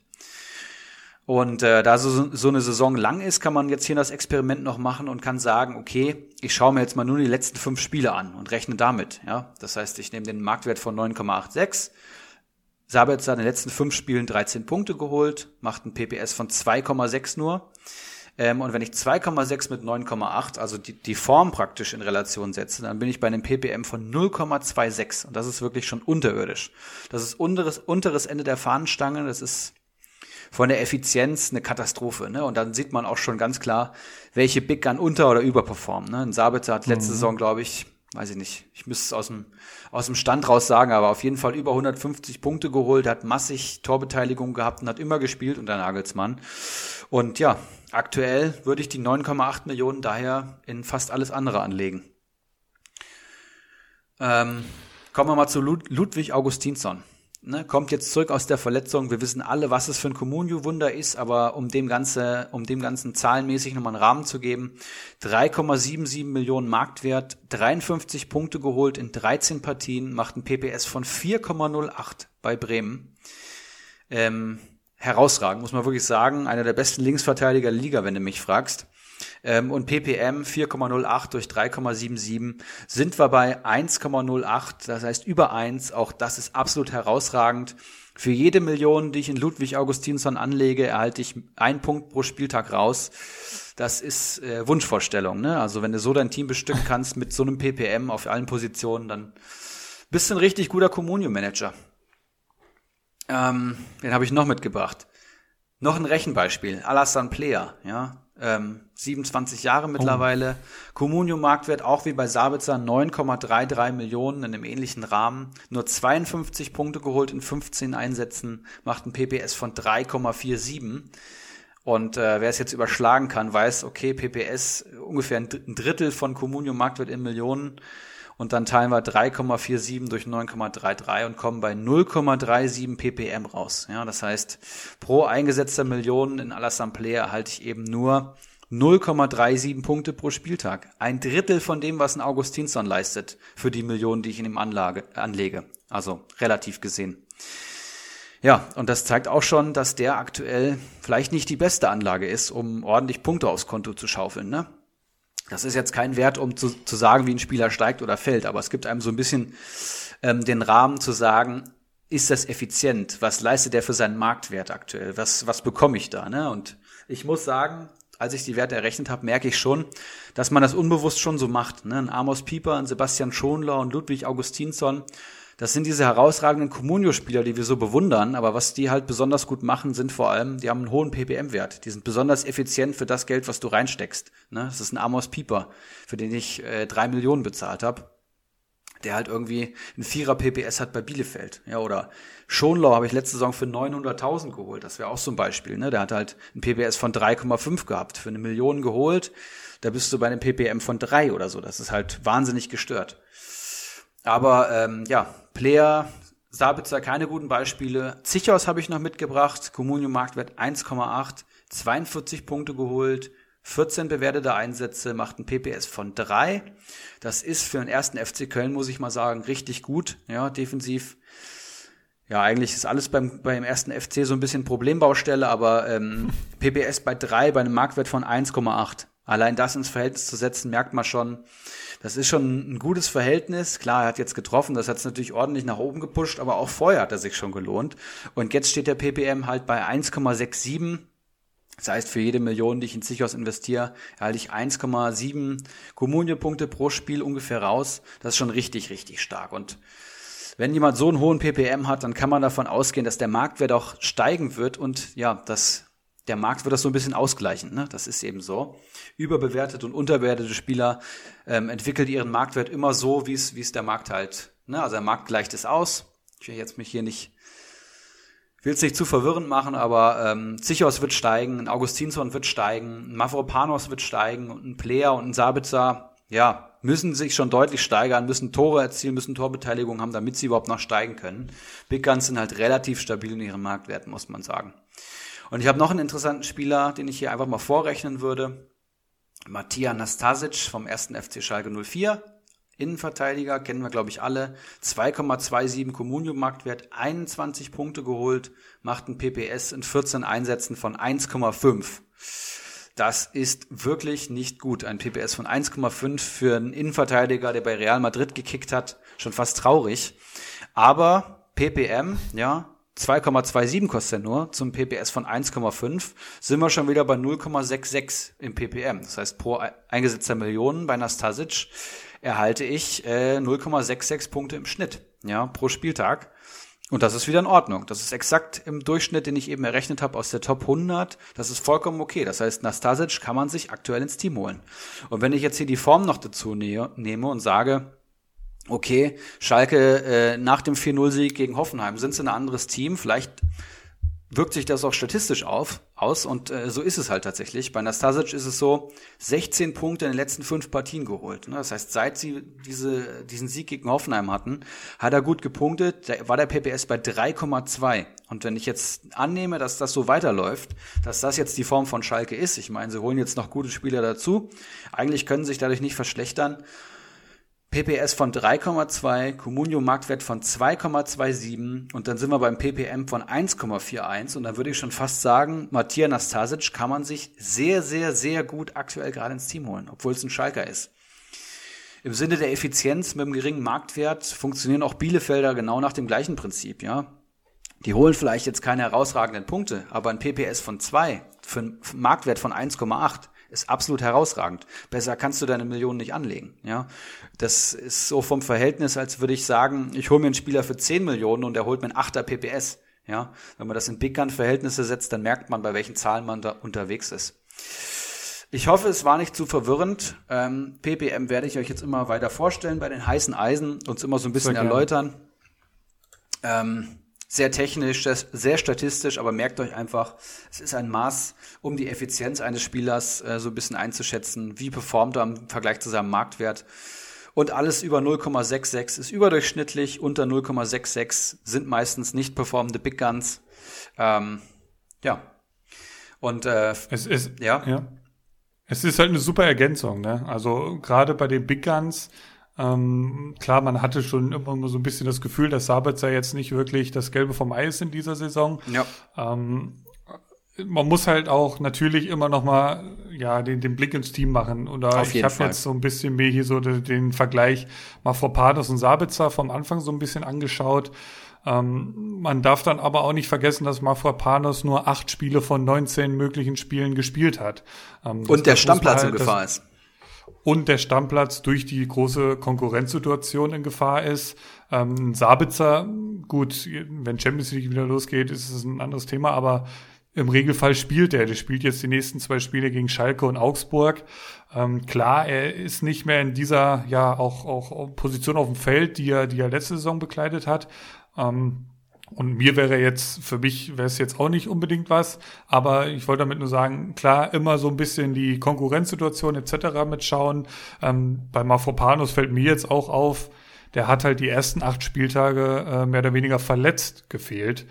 Und äh, da so, so eine Saison lang ist, kann man jetzt hier das Experiment noch machen und kann sagen, okay, ich schaue mir jetzt mal nur die letzten fünf Spiele an und rechne damit. Ja, das heißt, ich nehme den Marktwert von 9,86 Sabitzer hat in den letzten fünf Spielen 13 Punkte geholt, macht ein PPS von 2,6 nur. Ähm, und wenn ich 2,6 mit 9,8, also die, die Form praktisch in Relation setze, dann bin ich bei einem PPM von 0,26. Und das ist wirklich schon unterirdisch. Das ist unteres, unteres Ende der Fahnenstange. Das ist von der Effizienz eine Katastrophe. Ne? Und dann sieht man auch schon ganz klar, welche Big Gun unter- oder überperformen. Ne? Ein Sabitzer hat letzte mhm. Saison, glaube ich, weiß ich nicht, ich müsste es aus dem, aus dem Stand raus sagen, aber auf jeden Fall über 150 Punkte geholt, hat massig Torbeteiligung gehabt und hat immer gespielt unter Nagelsmann. Und ja, aktuell würde ich die 9,8 Millionen daher in fast alles andere anlegen. Ähm, kommen wir mal zu Lud Ludwig Augustinsson ne, kommt jetzt zurück aus der Verletzung. Wir wissen alle, was es für ein Communio-Wunder ist, aber um dem Ganze, um dem Ganzen zahlenmäßig nochmal einen Rahmen zu geben, 3,77 Millionen Marktwert, 53 Punkte geholt in 13 Partien, macht ein PPS von 4,08 bei Bremen. Ähm, herausragend, muss man wirklich sagen. Einer der besten Linksverteidiger der Liga, wenn du mich fragst. Ähm, und ppm 4,08 durch 3,77 sind wir bei 1,08, das heißt über 1. Auch das ist absolut herausragend. Für jede Million, die ich in Ludwig Augustinsson anlege, erhalte ich einen Punkt pro Spieltag raus. Das ist äh, Wunschvorstellung. Ne? Also wenn du so dein Team bestücken kannst mit so einem ppm auf allen Positionen, dann bist du ein richtig guter Communio-Manager. Ähm, den habe ich noch mitgebracht. Noch ein Rechenbeispiel. Alassane Player, ja. Ähm, 27 Jahre mittlerweile. Oh. Comunio-Marktwert auch wie bei Sabitzer 9,33 Millionen in einem ähnlichen Rahmen. Nur 52 Punkte geholt in 15 Einsätzen, macht ein PPS von 3,47. Und äh, wer es jetzt überschlagen kann, weiß, okay, PPS ungefähr ein Drittel von Comunio-Marktwert in Millionen und dann teilen wir 3,47 durch 9,33 und kommen bei 0,37 ppm raus. Ja, das heißt, pro eingesetzter Million in Alassamblea erhalte ich eben nur 0,37 Punkte pro Spieltag. Ein Drittel von dem, was ein Augustinsson leistet für die Millionen, die ich in ihm Anlage, anlege. Also relativ gesehen. Ja, und das zeigt auch schon, dass der aktuell vielleicht nicht die beste Anlage ist, um ordentlich Punkte aufs Konto zu schaufeln. Ne? Das ist jetzt kein Wert, um zu, zu sagen, wie ein Spieler steigt oder fällt, aber es gibt einem so ein bisschen ähm, den Rahmen zu sagen, ist das effizient? Was leistet der für seinen Marktwert aktuell? Was, was bekomme ich da? Ne? Und ich muss sagen, als ich die Werte errechnet habe, merke ich schon, dass man das unbewusst schon so macht. Ne? Ein Amos Pieper, ein Sebastian Schonler und Ludwig Augustinsson, das sind diese herausragenden Communio-Spieler, die wir so bewundern, aber was die halt besonders gut machen, sind vor allem, die haben einen hohen PPM-Wert. Die sind besonders effizient für das Geld, was du reinsteckst. Ne? Das ist ein Amos Pieper, für den ich äh, drei Millionen bezahlt habe der halt irgendwie ein Vierer PPS hat bei Bielefeld. Ja, oder Schonlau habe ich letzte Saison für 900.000 geholt. Das wäre auch so ein Beispiel. Ne? Der hat halt ein PPS von 3,5 gehabt, für eine Million geholt. Da bist du bei einem PPM von 3 oder so. Das ist halt wahnsinnig gestört. Aber ähm, ja, Player, Sabitzer keine guten Beispiele. Zichos habe ich noch mitgebracht. Comunio Marktwert 1,8, 42 Punkte geholt, 14 bewertete Einsätze, macht ein PPS von 3. Das ist für den ersten FC Köln, muss ich mal sagen, richtig gut. Ja, defensiv. Ja, eigentlich ist alles beim, beim ersten FC so ein bisschen Problembaustelle, aber ähm, PPS bei 3 bei einem Marktwert von 1,8. Allein das ins Verhältnis zu setzen, merkt man schon, das ist schon ein gutes Verhältnis. Klar, er hat jetzt getroffen, das hat es natürlich ordentlich nach oben gepusht, aber auch vorher hat er sich schon gelohnt. Und jetzt steht der PPM halt bei 1,67. Das heißt, für jede Million, die ich in Sichos investiere, erhalte ich 1,7 Kommunie-Punkte pro Spiel ungefähr raus. Das ist schon richtig, richtig stark. Und wenn jemand so einen hohen PPM hat, dann kann man davon ausgehen, dass der Marktwert auch steigen wird und ja, das der Markt wird das so ein bisschen ausgleichen. Ne? Das ist eben so. Überbewertete und unterbewertete Spieler ähm, entwickeln ihren Marktwert immer so, wie es wie es der Markt halt. Ne? Also der Markt gleicht es aus. Ich will jetzt mich hier nicht will es nicht zu verwirrend machen, aber ähm, Zichos wird steigen, ein Augustinsson wird steigen, ein Mavropanos wird steigen und ein Player und ein Sabitzer, ja, müssen sich schon deutlich steigern, müssen Tore erzielen, müssen Torbeteiligung haben, damit sie überhaupt noch steigen können. Big Guns sind halt relativ stabil in ihren Marktwerten, muss man sagen. Und ich habe noch einen interessanten Spieler, den ich hier einfach mal vorrechnen würde. Mattia Nastasic vom 1. FC Schalke 04. Innenverteidiger, kennen wir glaube ich alle. 2,27 Comunio-Marktwert, 21 Punkte geholt, macht ein PPS in 14 Einsätzen von 1,5. Das ist wirklich nicht gut. Ein PPS von 1,5 für einen Innenverteidiger, der bei Real Madrid gekickt hat, schon fast traurig. Aber PPM, ja, 2,27 kostet er nur, zum PPS von 1,5 sind wir schon wieder bei 0,66 im PPM. Das heißt, pro eingesetzter Millionen bei Nastasic erhalte ich äh, 0,66 Punkte im Schnitt, ja, pro Spieltag. Und das ist wieder in Ordnung. Das ist exakt im Durchschnitt, den ich eben errechnet habe aus der Top 100. Das ist vollkommen okay. Das heißt, Nastasic kann man sich aktuell ins Team holen. Und wenn ich jetzt hier die Form noch dazu nehme und sage, okay, Schalke äh, nach dem 4-0-Sieg gegen Hoffenheim sind sie ein anderes Team. Vielleicht wirkt sich das auch statistisch auf, aus und äh, so ist es halt tatsächlich. Bei Nastasic ist es so, 16 Punkte in den letzten fünf Partien geholt. Ne? Das heißt, seit sie diese, diesen Sieg gegen Hoffenheim hatten, hat er gut gepunktet, da war der PPS bei 3,2. Und wenn ich jetzt annehme, dass das so weiterläuft, dass das jetzt die Form von Schalke ist, ich meine, sie holen jetzt noch gute Spieler dazu, eigentlich können sich dadurch nicht verschlechtern, PPS von 3,2, Comunio Marktwert von 2,27 und dann sind wir beim PPM von 1,41 und dann würde ich schon fast sagen, Matthias Nastasic kann man sich sehr, sehr, sehr gut aktuell gerade ins Team holen, obwohl es ein Schalker ist. Im Sinne der Effizienz mit einem geringen Marktwert funktionieren auch Bielefelder genau nach dem gleichen Prinzip, ja. Die holen vielleicht jetzt keine herausragenden Punkte, aber ein PPS von 2 für einen Marktwert von 1,8 ist absolut herausragend. Besser kannst du deine Millionen nicht anlegen. Ja, das ist so vom Verhältnis, als würde ich sagen, ich hole mir einen Spieler für 10 Millionen und er holt mir einen 8er PPS. Ja, wenn man das in Big Gun Verhältnisse setzt, dann merkt man, bei welchen Zahlen man da unterwegs ist. Ich hoffe, es war nicht zu verwirrend. Ähm, PPM werde ich euch jetzt immer weiter vorstellen bei den heißen Eisen, uns immer so ein bisschen erläutern. Ähm, sehr technisch, sehr statistisch, aber merkt euch einfach, es ist ein Maß, um die Effizienz eines Spielers äh, so ein bisschen einzuschätzen. Wie performt er im Vergleich zu seinem Marktwert? Und alles über 0,66 ist überdurchschnittlich, unter 0,66 sind meistens nicht performende Big Guns. Ähm, ja. Und äh, es ist, ja. ja. Es ist halt eine super Ergänzung, ne? Also gerade bei den Big Guns, ähm, klar, man hatte schon immer so ein bisschen das Gefühl, dass Sabitzer jetzt nicht wirklich das Gelbe vom Ei ist in dieser Saison. Ja. Ähm, man muss halt auch natürlich immer noch mal ja den, den Blick ins Team machen. Oder ich habe jetzt so ein bisschen mir hier so den, den Vergleich Mafropanos und Sabitzer vom Anfang so ein bisschen angeschaut. Ähm, man darf dann aber auch nicht vergessen, dass Mafropanos nur acht Spiele von 19 möglichen Spielen gespielt hat. Ähm, und der Stammplatz halt, in Gefahr ist. Und der Stammplatz durch die große Konkurrenzsituation in Gefahr ist. Ähm, Sabitzer, gut, wenn Champions League wieder losgeht, ist es ein anderes Thema, aber im Regelfall spielt er. Der spielt jetzt die nächsten zwei Spiele gegen Schalke und Augsburg. Ähm, klar, er ist nicht mehr in dieser, ja, auch, auch Position auf dem Feld, die er, die er letzte Saison bekleidet hat. Ähm, und mir wäre jetzt, für mich wäre es jetzt auch nicht unbedingt was, aber ich wollte damit nur sagen, klar, immer so ein bisschen die Konkurrenzsituation etc. mitschauen. Ähm, bei Mafropanos fällt mir jetzt auch auf, der hat halt die ersten acht Spieltage äh, mehr oder weniger verletzt gefehlt.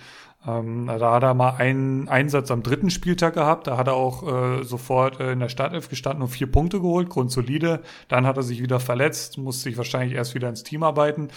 Ähm, da hat er mal einen Einsatz am dritten Spieltag gehabt. Da hat er auch äh, sofort äh, in der Startelf gestanden und vier Punkte geholt, grundsolide. Dann hat er sich wieder verletzt, musste sich wahrscheinlich erst wieder ins Team arbeiten.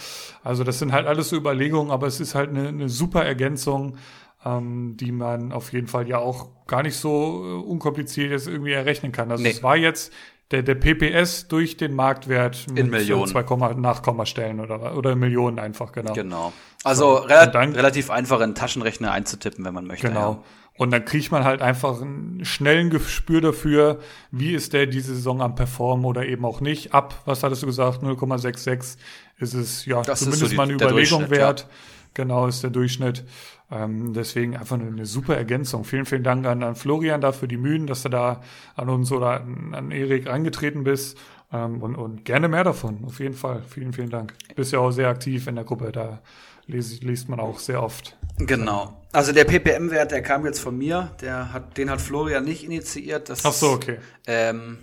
Also das sind halt alles so Überlegungen, aber es ist halt eine, eine super Ergänzung, ähm, die man auf jeden Fall ja auch gar nicht so äh, unkompliziert jetzt irgendwie errechnen kann. Also nee. es war jetzt der, der PPS durch den Marktwert mit in Millionen. zwei Nachkommastellen oder, oder Millionen einfach, genau. Genau. Also so, rel dann, relativ einfach in Taschenrechner einzutippen, wenn man möchte. Genau. Ja. Und dann kriegt man halt einfach einen schnellen Gespür dafür, wie ist der diese Saison am Performen oder eben auch nicht. Ab, was hattest du gesagt, 0,66 ist es ja das zumindest so die, mal eine Überlegung wert. Ja. Genau, ist der Durchschnitt. Ähm, deswegen einfach eine, eine, super Ergänzung. Vielen, vielen Dank an, an Florian dafür die Mühen, dass du da an uns oder an, an Erik angetreten bist. Ähm, und, und gerne mehr davon, auf jeden Fall. Vielen, vielen Dank. Bist ja auch sehr aktiv in der Gruppe, da liest, liest man auch sehr oft. Genau. Also der PPM-Wert, der kam jetzt von mir, der hat, den hat Florian nicht initiiert. Das Ach so, okay. Ähm,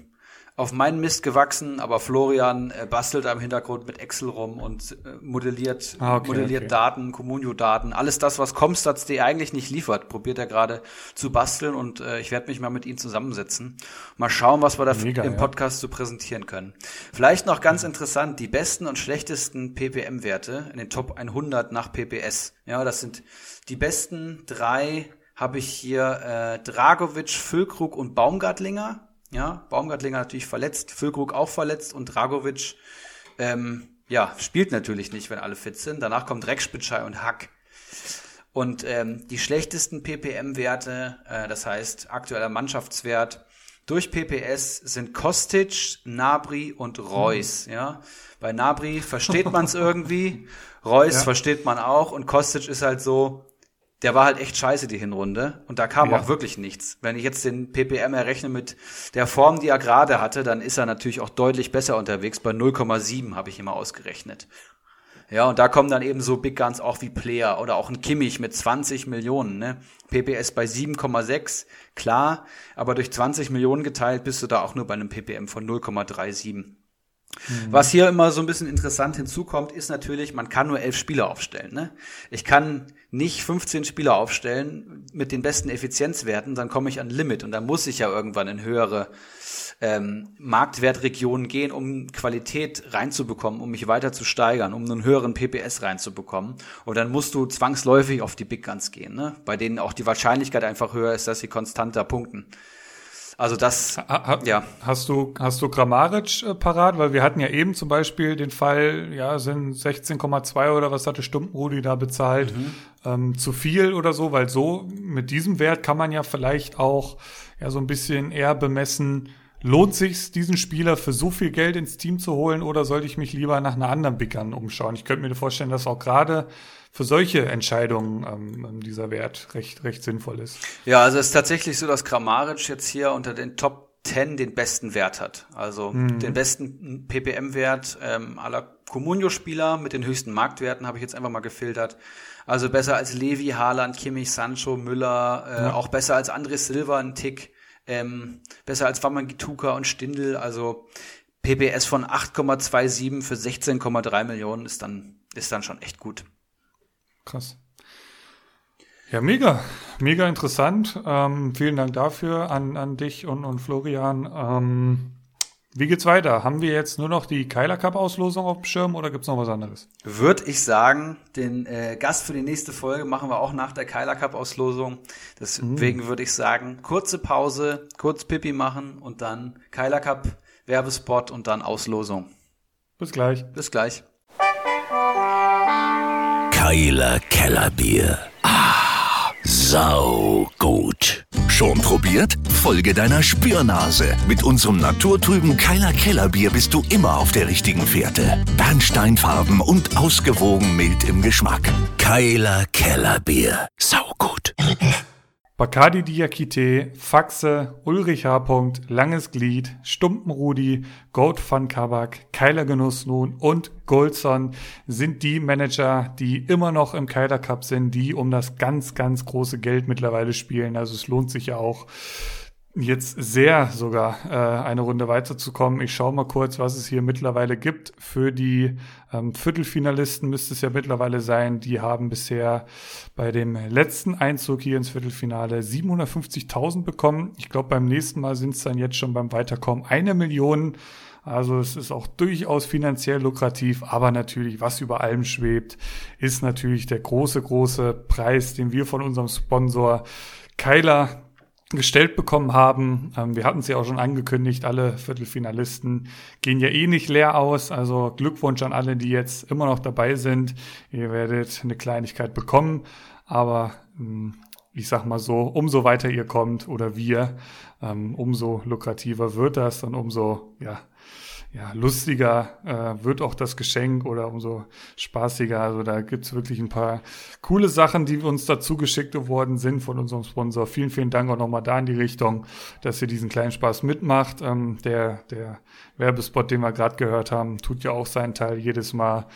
auf meinen Mist gewachsen, aber Florian äh, bastelt da im Hintergrund mit Excel rum und äh, modelliert, ah, okay, modelliert okay. Daten, Communio-Daten, alles das, was Comstats.de eigentlich nicht liefert, probiert er gerade zu basteln und äh, ich werde mich mal mit ihm zusammensetzen. Mal schauen, was wir da Mega, im Podcast ja. so präsentieren können. Vielleicht noch ganz mhm. interessant, die besten und schlechtesten PPM-Werte in den Top 100 nach PPS. Ja, das sind die besten drei habe ich hier äh, Dragovic, Füllkrug und Baumgartlinger ja, Baumgartlinger natürlich verletzt, Füllkrug auch verletzt und Dragovic, ähm, ja, spielt natürlich nicht, wenn alle fit sind. Danach kommt Rekspitschei und Hack. Und ähm, die schlechtesten PPM-Werte, äh, das heißt aktueller Mannschaftswert durch PPS sind Kostic, Nabri und Reus. Mhm. Ja, bei Nabri versteht man es irgendwie, Reus ja. versteht man auch und Kostic ist halt so, der war halt echt scheiße, die Hinrunde. Und da kam ja. auch wirklich nichts. Wenn ich jetzt den PPM errechne mit der Form, die er gerade hatte, dann ist er natürlich auch deutlich besser unterwegs. Bei 0,7 habe ich immer ausgerechnet. Ja, und da kommen dann eben so Big Guns auch wie Player oder auch ein Kimmich mit 20 Millionen, ne? PPS bei 7,6, klar, aber durch 20 Millionen geteilt bist du da auch nur bei einem PPM von 0,37. Mhm. Was hier immer so ein bisschen interessant hinzukommt, ist natürlich, man kann nur elf Spieler aufstellen. Ne? Ich kann nicht 15 Spieler aufstellen mit den besten Effizienzwerten, dann komme ich an Limit und dann muss ich ja irgendwann in höhere ähm, Marktwertregionen gehen, um Qualität reinzubekommen, um mich weiter zu steigern, um einen höheren PPS reinzubekommen. Und dann musst du zwangsläufig auf die Big Guns gehen, ne? bei denen auch die Wahrscheinlichkeit einfach höher ist, dass sie konstanter punkten. Also das, ha, ja. Hast du, hast du Grammaric äh, parat? Weil wir hatten ja eben zum Beispiel den Fall, ja, sind 16,2 oder was hatte Stumpenrudi da bezahlt, mhm. ähm, zu viel oder so, weil so mit diesem Wert kann man ja vielleicht auch ja so ein bisschen eher bemessen, lohnt sich diesen Spieler für so viel Geld ins Team zu holen oder sollte ich mich lieber nach einer anderen Bickern umschauen? Ich könnte mir vorstellen, dass auch gerade für solche Entscheidungen ähm, dieser Wert recht, recht sinnvoll ist. Ja, also es ist tatsächlich so, dass Kramaric jetzt hier unter den Top 10 den besten Wert hat. Also mhm. den besten PPM-Wert ähm, aller Comunio-Spieler mit den höchsten Marktwerten habe ich jetzt einfach mal gefiltert. Also besser als Levi, Haaland, Kimmich, Sancho, Müller, äh, ja. auch besser als André Silva, ein Tick ähm, besser als Wamangituka und Stindl. Also PPS von 8,27 für 16,3 Millionen ist dann, ist dann schon echt gut. Krass. Ja, mega, mega interessant. Ähm, vielen Dank dafür an, an dich und, und Florian. Ähm, wie geht's weiter? Haben wir jetzt nur noch die Keiler Cup Auslosung auf dem Schirm oder gibt's noch was anderes? Würde ich sagen, den äh, Gast für die nächste Folge machen wir auch nach der Keiler Cup Auslosung. Deswegen mhm. würde ich sagen, kurze Pause, kurz Pipi machen und dann Keiler Cup Werbespot und dann Auslosung. Bis gleich. Bis gleich. Keiler Kellerbier. Ah, sau gut. Schon probiert? Folge deiner Spürnase. Mit unserem naturtrüben Keiler Kellerbier bist du immer auf der richtigen Fährte. Bernsteinfarben und ausgewogen mild im Geschmack. Keiler Kellerbier. Sau gut. Bacardi Diakite, Faxe, Ulrich H. Langes Glied, Stumpenrudi, Gold van Kabak, Keiler Genuss nun und Goldson sind die Manager, die immer noch im Keiler Cup sind, die um das ganz, ganz große Geld mittlerweile spielen. Also es lohnt sich ja auch jetzt sehr sogar äh, eine Runde weiterzukommen. Ich schaue mal kurz, was es hier mittlerweile gibt. Für die ähm, Viertelfinalisten müsste es ja mittlerweile sein. Die haben bisher bei dem letzten Einzug hier ins Viertelfinale 750.000 bekommen. Ich glaube, beim nächsten Mal sind es dann jetzt schon beim Weiterkommen eine Million. Also es ist auch durchaus finanziell lukrativ, aber natürlich, was über allem schwebt, ist natürlich der große, große Preis, den wir von unserem Sponsor Keiler gestellt bekommen haben. Ähm, wir hatten ja auch schon angekündigt, alle Viertelfinalisten gehen ja eh nicht leer aus. Also Glückwunsch an alle, die jetzt immer noch dabei sind. Ihr werdet eine Kleinigkeit bekommen, aber ähm, ich sag mal so, umso weiter ihr kommt oder wir, ähm, umso lukrativer wird das und umso ja, ja, lustiger äh, wird auch das Geschenk oder umso spaßiger. Also da gibt's wirklich ein paar coole Sachen, die uns dazu geschickt worden sind von unserem Sponsor. Vielen, vielen Dank auch nochmal da in die Richtung, dass ihr diesen kleinen Spaß mitmacht. Ähm, der, der Werbespot, den wir gerade gehört haben, tut ja auch seinen Teil jedes Mal.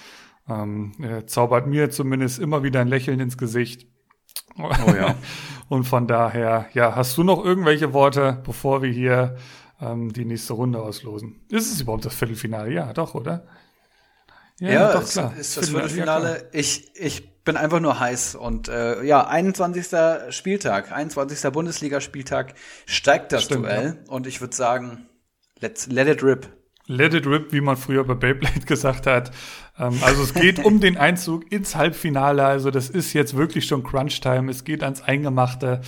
Ähm, zaubert mir zumindest immer wieder ein Lächeln ins Gesicht. Oh ja. Und von daher, ja, hast du noch irgendwelche Worte, bevor wir hier ähm, die nächste Runde auslosen. Ist es überhaupt das Viertelfinale? Ja, doch, oder? Ja, ja doch, klar. Ist, ist das Viertelfinale. Ja, ich, ich bin einfach nur heiß. Und äh, ja, 21. Spieltag, 21. Bundesligaspieltag steigt das Stimmt, Duell. Ja. Und ich würde sagen, let's let it rip. Let it rip, wie man früher bei Beyblade gesagt hat. Ähm, also es geht um den Einzug ins Halbfinale. Also das ist jetzt wirklich schon Crunch-Time. Es geht ans Eingemachte.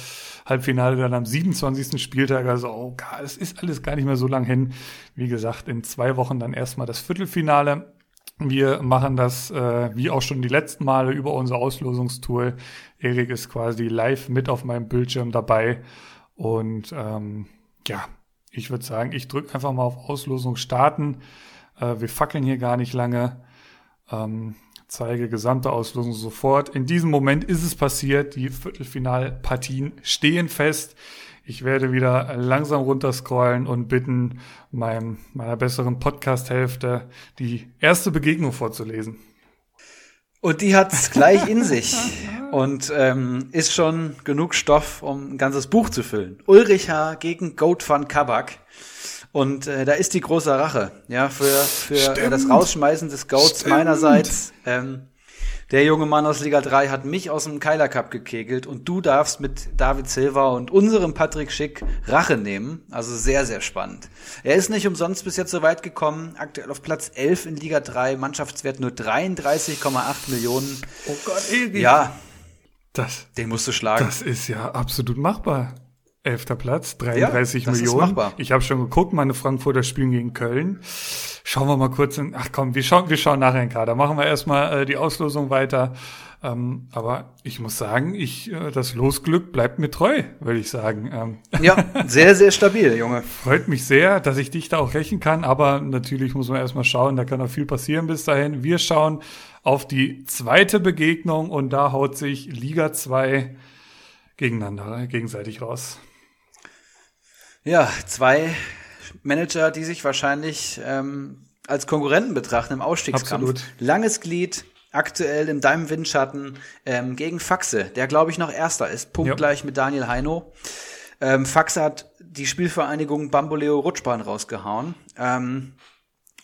Halbfinale dann am 27. Spieltag. Also, oh, es ist alles gar nicht mehr so lang hin. Wie gesagt, in zwei Wochen dann erstmal das Viertelfinale. Wir machen das äh, wie auch schon die letzten Male über unser Auslosungstool. Erik ist quasi live mit auf meinem Bildschirm dabei. Und ähm, ja, ich würde sagen, ich drücke einfach mal auf Auslosung starten. Äh, wir fackeln hier gar nicht lange. Ähm, zeige gesamte Auslosung sofort. In diesem Moment ist es passiert. Die Viertelfinalpartien stehen fest. Ich werde wieder langsam runterscrollen und bitten, meinem, meiner besseren Podcast-Hälfte die erste Begegnung vorzulesen. Und die hat's gleich in sich und ähm, ist schon genug Stoff, um ein ganzes Buch zu füllen. Ulrich H. gegen Goat van Kabak. Und äh, da ist die große Rache, ja, für, für äh, das Rausschmeißen des Goats Stimmt. meinerseits. Ähm, der junge Mann aus Liga 3 hat mich aus dem Keiler Cup gekegelt und du darfst mit David Silva und unserem Patrick Schick Rache nehmen. Also sehr, sehr spannend. Er ist nicht umsonst bis jetzt so weit gekommen. Aktuell auf Platz 11 in Liga 3, Mannschaftswert nur 33,8 Millionen. Oh Gott, Egi. Ja. Das, den musst du schlagen. Das ist ja absolut machbar. Elfter Platz, 33 ja, Millionen. Ich habe schon geguckt, meine Frankfurter spielen gegen Köln. Schauen wir mal kurz in. Ach komm, wir schauen, wir schauen nachher in Kader. Machen wir erstmal äh, die Auslosung weiter. Ähm, aber ich muss sagen, ich, äh, das Losglück bleibt mir treu, würde ich sagen. Ähm, ja, sehr, sehr stabil, Junge. Freut mich sehr, dass ich dich da auch rächen kann, aber natürlich muss man erstmal schauen, da kann noch viel passieren bis dahin. Wir schauen auf die zweite Begegnung und da haut sich Liga 2 gegeneinander, gegenseitig raus. Ja, zwei Manager, die sich wahrscheinlich ähm, als Konkurrenten betrachten im Ausstiegskampf. Absolut. Langes Glied, aktuell im Deinem Windschatten ähm, gegen Faxe, der glaube ich noch Erster ist, punktgleich ja. mit Daniel Heino. Ähm, Faxe hat die Spielvereinigung Bamboleo Rutschbahn rausgehauen. Ähm,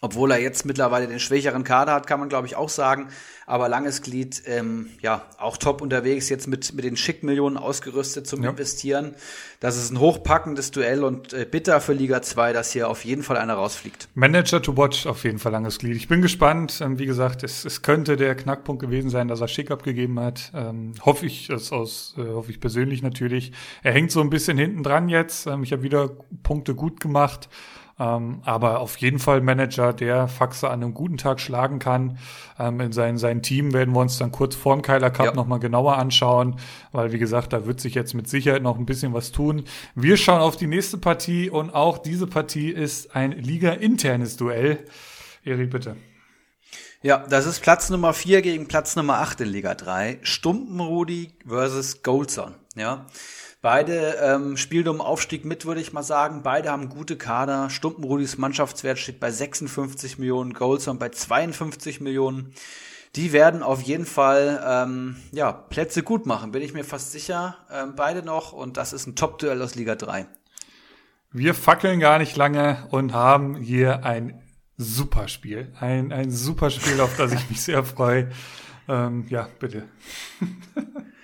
obwohl er jetzt mittlerweile den schwächeren Kader hat, kann man glaube ich auch sagen. Aber langes Glied, ähm, ja, auch top unterwegs, jetzt mit, mit den Schickmillionen ausgerüstet zum ja. Investieren. Das ist ein hochpackendes Duell und äh, bitter für Liga 2, dass hier auf jeden Fall einer rausfliegt. Manager to watch, auf jeden Fall langes Glied. Ich bin gespannt. Ähm, wie gesagt, es, es könnte der Knackpunkt gewesen sein, dass er Schick abgegeben hat. Ähm, hoffe ich, das aus, äh, hoffe ich persönlich natürlich. Er hängt so ein bisschen hinten dran jetzt. Ähm, ich habe wieder Punkte gut gemacht. Ähm, aber auf jeden Fall Manager, der Faxe an einem guten Tag schlagen kann. Ähm, in sein, sein Team werden wir uns dann kurz vor dem Keiler Cup ja. nochmal genauer anschauen, weil wie gesagt, da wird sich jetzt mit Sicherheit noch ein bisschen was tun. Wir schauen auf die nächste Partie und auch diese Partie ist ein Liga-internes Duell. Erik, bitte. Ja, das ist Platz Nummer 4 gegen Platz Nummer 8 in Liga 3. Stumpenrudi versus Goldson. Ja. Beide ähm, spielen um Aufstieg mit, würde ich mal sagen. Beide haben gute Kader. Stumpenrudis Mannschaftswert steht bei 56 Millionen, Goldson bei 52 Millionen. Die werden auf jeden Fall ähm, ja, Plätze gut machen, bin ich mir fast sicher. Ähm, beide noch und das ist ein Top-Duell aus Liga 3. Wir fackeln gar nicht lange und haben hier ein super Spiel. Ein, ein super Spiel, auf das ich mich sehr freue. Ähm, ja, bitte.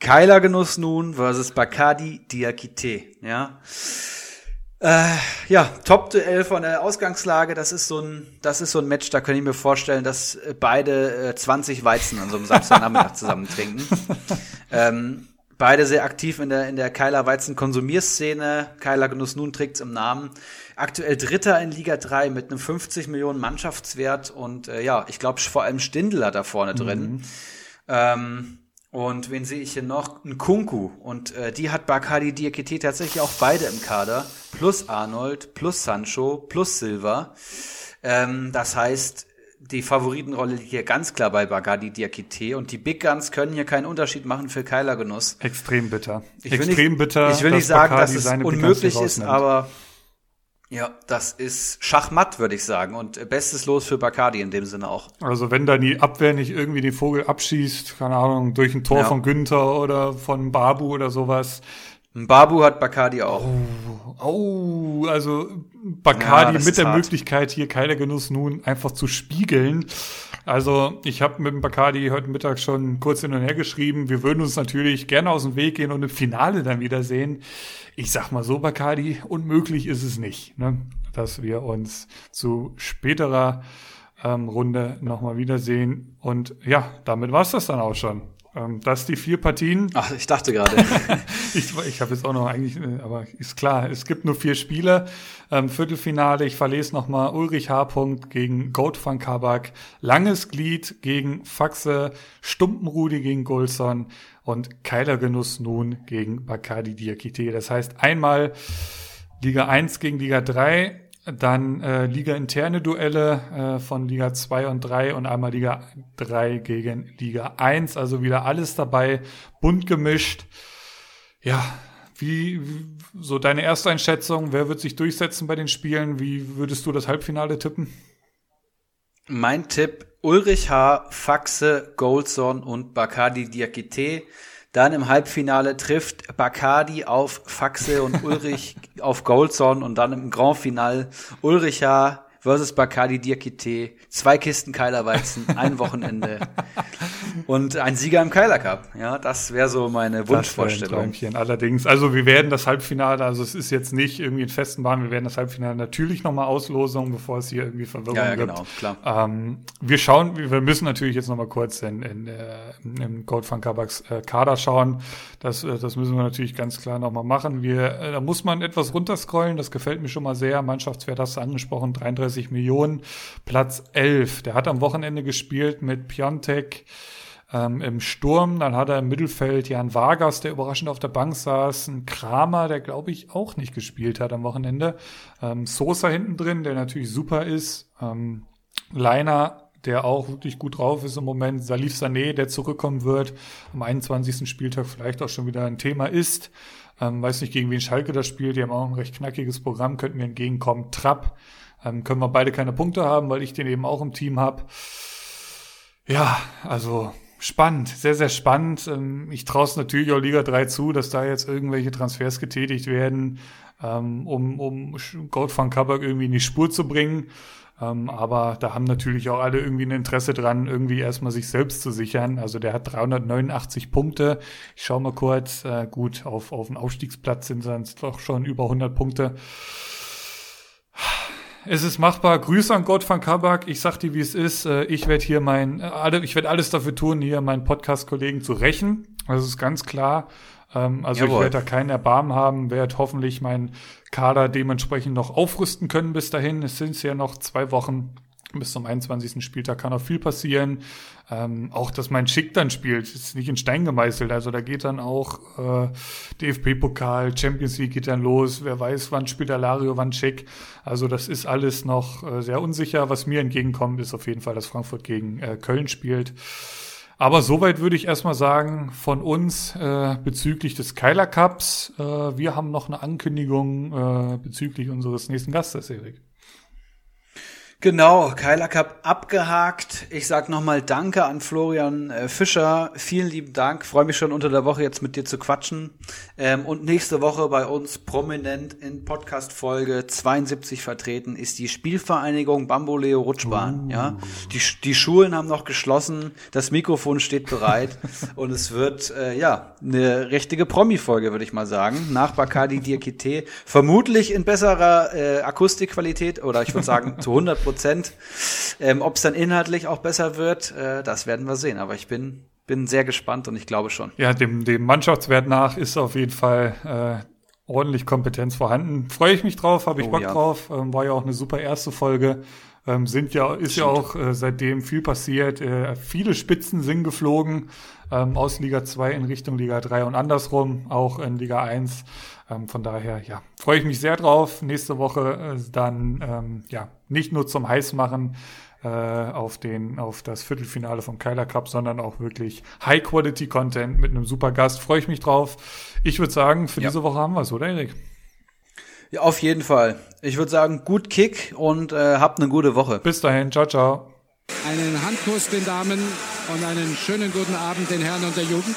Keiler Genuss nun versus Bacardi Diakite, ja. Äh, ja, Top-Duell von der Ausgangslage, das ist so ein, das ist so ein Match, da kann ich mir vorstellen, dass beide äh, 20 Weizen an so einem Samstagnachmittag zusammen trinken. ähm, beide sehr aktiv in der, in der Keiler Weizen Konsumierszene. Keiler Genuss nun trägt's im Namen. Aktuell Dritter in Liga 3 mit einem 50 Millionen Mannschaftswert und äh, ja, ich glaube vor allem Stindler da vorne drin. Mhm. Ähm, und wen sehe ich hier noch? Ein Kunku. Und äh, die hat Bakadi Diakite tatsächlich auch beide im Kader. Plus Arnold, plus Sancho, plus Silva. Ähm, das heißt, die Favoritenrolle liegt hier ganz klar bei Bagadi Diakite und die Big Guns können hier keinen Unterschied machen für Keiler Genuss. Extrem bitter. Ich Extrem nicht, bitter. Ich will nicht sagen, Bacardi dass es unmöglich ist, aber ja, das ist Schachmatt, würde ich sagen. Und bestes Los für Bacardi in dem Sinne auch. Also wenn da die Abwehr nicht irgendwie den Vogel abschießt, keine Ahnung, durch ein Tor ja. von Günther oder von Babu oder sowas. Babu hat Bacardi auch. Oh, oh also Bacardi ja, mit der hart. Möglichkeit, hier keiner Genuss nun einfach zu spiegeln. Also ich habe mit dem Bacardi heute Mittag schon kurz hin und her geschrieben. Wir würden uns natürlich gerne aus dem Weg gehen und im Finale dann wiedersehen. Ich sag mal so, Bacardi, unmöglich ist es nicht, ne? dass wir uns zu späterer ähm, Runde nochmal wiedersehen. Und ja, damit war's das dann auch schon. Ähm, das die vier Partien. Ach, ich dachte gerade. ich ich habe jetzt auch noch eigentlich, äh, aber ist klar, es gibt nur vier Spiele. Ähm, Viertelfinale, ich verlese nochmal Ulrich H. gegen Goat van Kabak, Langes Glied gegen Faxe, Stumpenrudi gegen Golson und Keiler Genuss nun gegen Bacardi Diakite. Das heißt einmal Liga 1 gegen Liga 3, dann äh, Liga-interne Duelle äh, von Liga 2 und 3 und einmal Liga 3 gegen Liga 1. Also wieder alles dabei, bunt gemischt. Ja, wie, so deine erste Einschätzung? Wer wird sich durchsetzen bei den Spielen? Wie würdest du das Halbfinale tippen? Mein Tipp: Ulrich H., Faxe, Goldson und Bacardi Diakite. Dann im Halbfinale trifft Bacardi auf Faxe und Ulrich auf Goldson und dann im Grand Final Ulricha versus Bacardi Diakite, zwei Kisten Keilerweizen, ein Wochenende und ein Sieger im Keiler Cup. Ja, das wäre so meine Wunschvorstellung. Allerdings, also wir werden das Halbfinale, also es ist jetzt nicht irgendwie in festen Bahn, wir werden das Halbfinale natürlich nochmal auslosen, bevor es hier irgendwie Verwirrung ja, ja, gibt. Genau, klar. Ähm, wir schauen, wir müssen natürlich jetzt nochmal kurz in, in, äh, im Gold van Kabaks äh, Kader schauen. Das, äh, das müssen wir natürlich ganz klar nochmal machen. Wir, äh, da muss man etwas runterscrollen, das gefällt mir schon mal sehr. Mannschaftswert hast du angesprochen, 33 Millionen, Platz 11. Der hat am Wochenende gespielt mit Piontek, ähm, im Sturm. Dann hat er im Mittelfeld Jan Vargas, der überraschend auf der Bank saß, ein Kramer, der glaube ich auch nicht gespielt hat am Wochenende. Ähm, Sosa hinten drin, der natürlich super ist. Ähm, Leiner, der auch wirklich gut drauf ist im Moment. Salif Sané, der zurückkommen wird, am 21. Spieltag vielleicht auch schon wieder ein Thema ist. Ähm, weiß nicht, gegen wen Schalke das spielt. Die haben auch ein recht knackiges Programm, könnten mir entgegenkommen. Trapp, ähm, können wir beide keine Punkte haben, weil ich den eben auch im Team habe. Ja, also spannend, sehr, sehr spannend. Ähm, ich traue es natürlich auch Liga 3 zu, dass da jetzt irgendwelche Transfers getätigt werden, ähm, um, um Gold van Kabak irgendwie in die Spur zu bringen. Ähm, aber da haben natürlich auch alle irgendwie ein Interesse dran, irgendwie erstmal sich selbst zu sichern. Also der hat 389 Punkte. Ich schaue mal kurz. Äh, gut, auf, auf dem Aufstiegsplatz sind es doch schon über 100 Punkte. Es ist machbar. Grüße an Gott van Kabak. Ich sag dir, wie es ist. Äh, ich werde hier mein, äh, ich werde alles dafür tun, hier meinen Podcast-Kollegen zu rächen. Das ist ganz klar. Ähm, also Jawohl. ich werde da keinen Erbarmen haben, werde hoffentlich meinen Kader dementsprechend noch aufrüsten können bis dahin. Es sind ja noch zwei Wochen bis zum 21. Spieltag kann auch viel passieren. Ähm, auch, dass mein Schick dann spielt, ist nicht in Stein gemeißelt. Also da geht dann auch äh, DFB-Pokal, Champions League geht dann los. Wer weiß, wann spielt Alario, wann Schick. Also das ist alles noch äh, sehr unsicher. Was mir entgegenkommt, ist auf jeden Fall, dass Frankfurt gegen äh, Köln spielt. Aber soweit würde ich erstmal sagen, von uns äh, bezüglich des Keiler Cups. Äh, wir haben noch eine Ankündigung äh, bezüglich unseres nächsten Gastes, Erik. Genau, Keiler Cup abgehakt. Ich sag nochmal Danke an Florian äh, Fischer. Vielen lieben Dank. Freue mich schon unter der Woche jetzt mit dir zu quatschen. Ähm, und nächste Woche bei uns prominent in Podcast-Folge 72 vertreten ist die Spielvereinigung Bamboleo Rutschbahn. Uh. Ja, die, die Schulen haben noch geschlossen. Das Mikrofon steht bereit. und es wird, äh, ja, eine richtige Promi-Folge, würde ich mal sagen. Nach Bacardi Diakite. Vermutlich in besserer äh, Akustikqualität oder ich würde sagen zu 100 Prozent. Ähm, Ob es dann inhaltlich auch besser wird, äh, das werden wir sehen. Aber ich bin, bin sehr gespannt und ich glaube schon. Ja, dem, dem Mannschaftswert nach ist auf jeden Fall äh, ordentlich Kompetenz vorhanden. Freue ich mich drauf, habe ich oh, Bock ja. drauf. Ähm, war ja auch eine super erste Folge. Ähm, sind ja, ist Stimmt. ja auch äh, seitdem viel passiert. Äh, viele Spitzen sind geflogen ähm, aus Liga 2 in Richtung Liga 3 und andersrum, auch in Liga 1. Ähm, von daher, ja, freue ich mich sehr drauf. Nächste Woche äh, dann, ähm, ja, nicht nur zum Heißmachen äh, auf den, auf das Viertelfinale vom Keiler Cup, sondern auch wirklich High-Quality-Content mit einem super Gast. Freue ich mich drauf. Ich würde sagen, für ja. diese Woche haben wir es, oder Erik? Ja, auf jeden Fall. Ich würde sagen, gut Kick und äh, habt eine gute Woche. Bis dahin, ciao, ciao. Einen Handkuss den Damen und einen schönen guten Abend den Herren und der Jugend.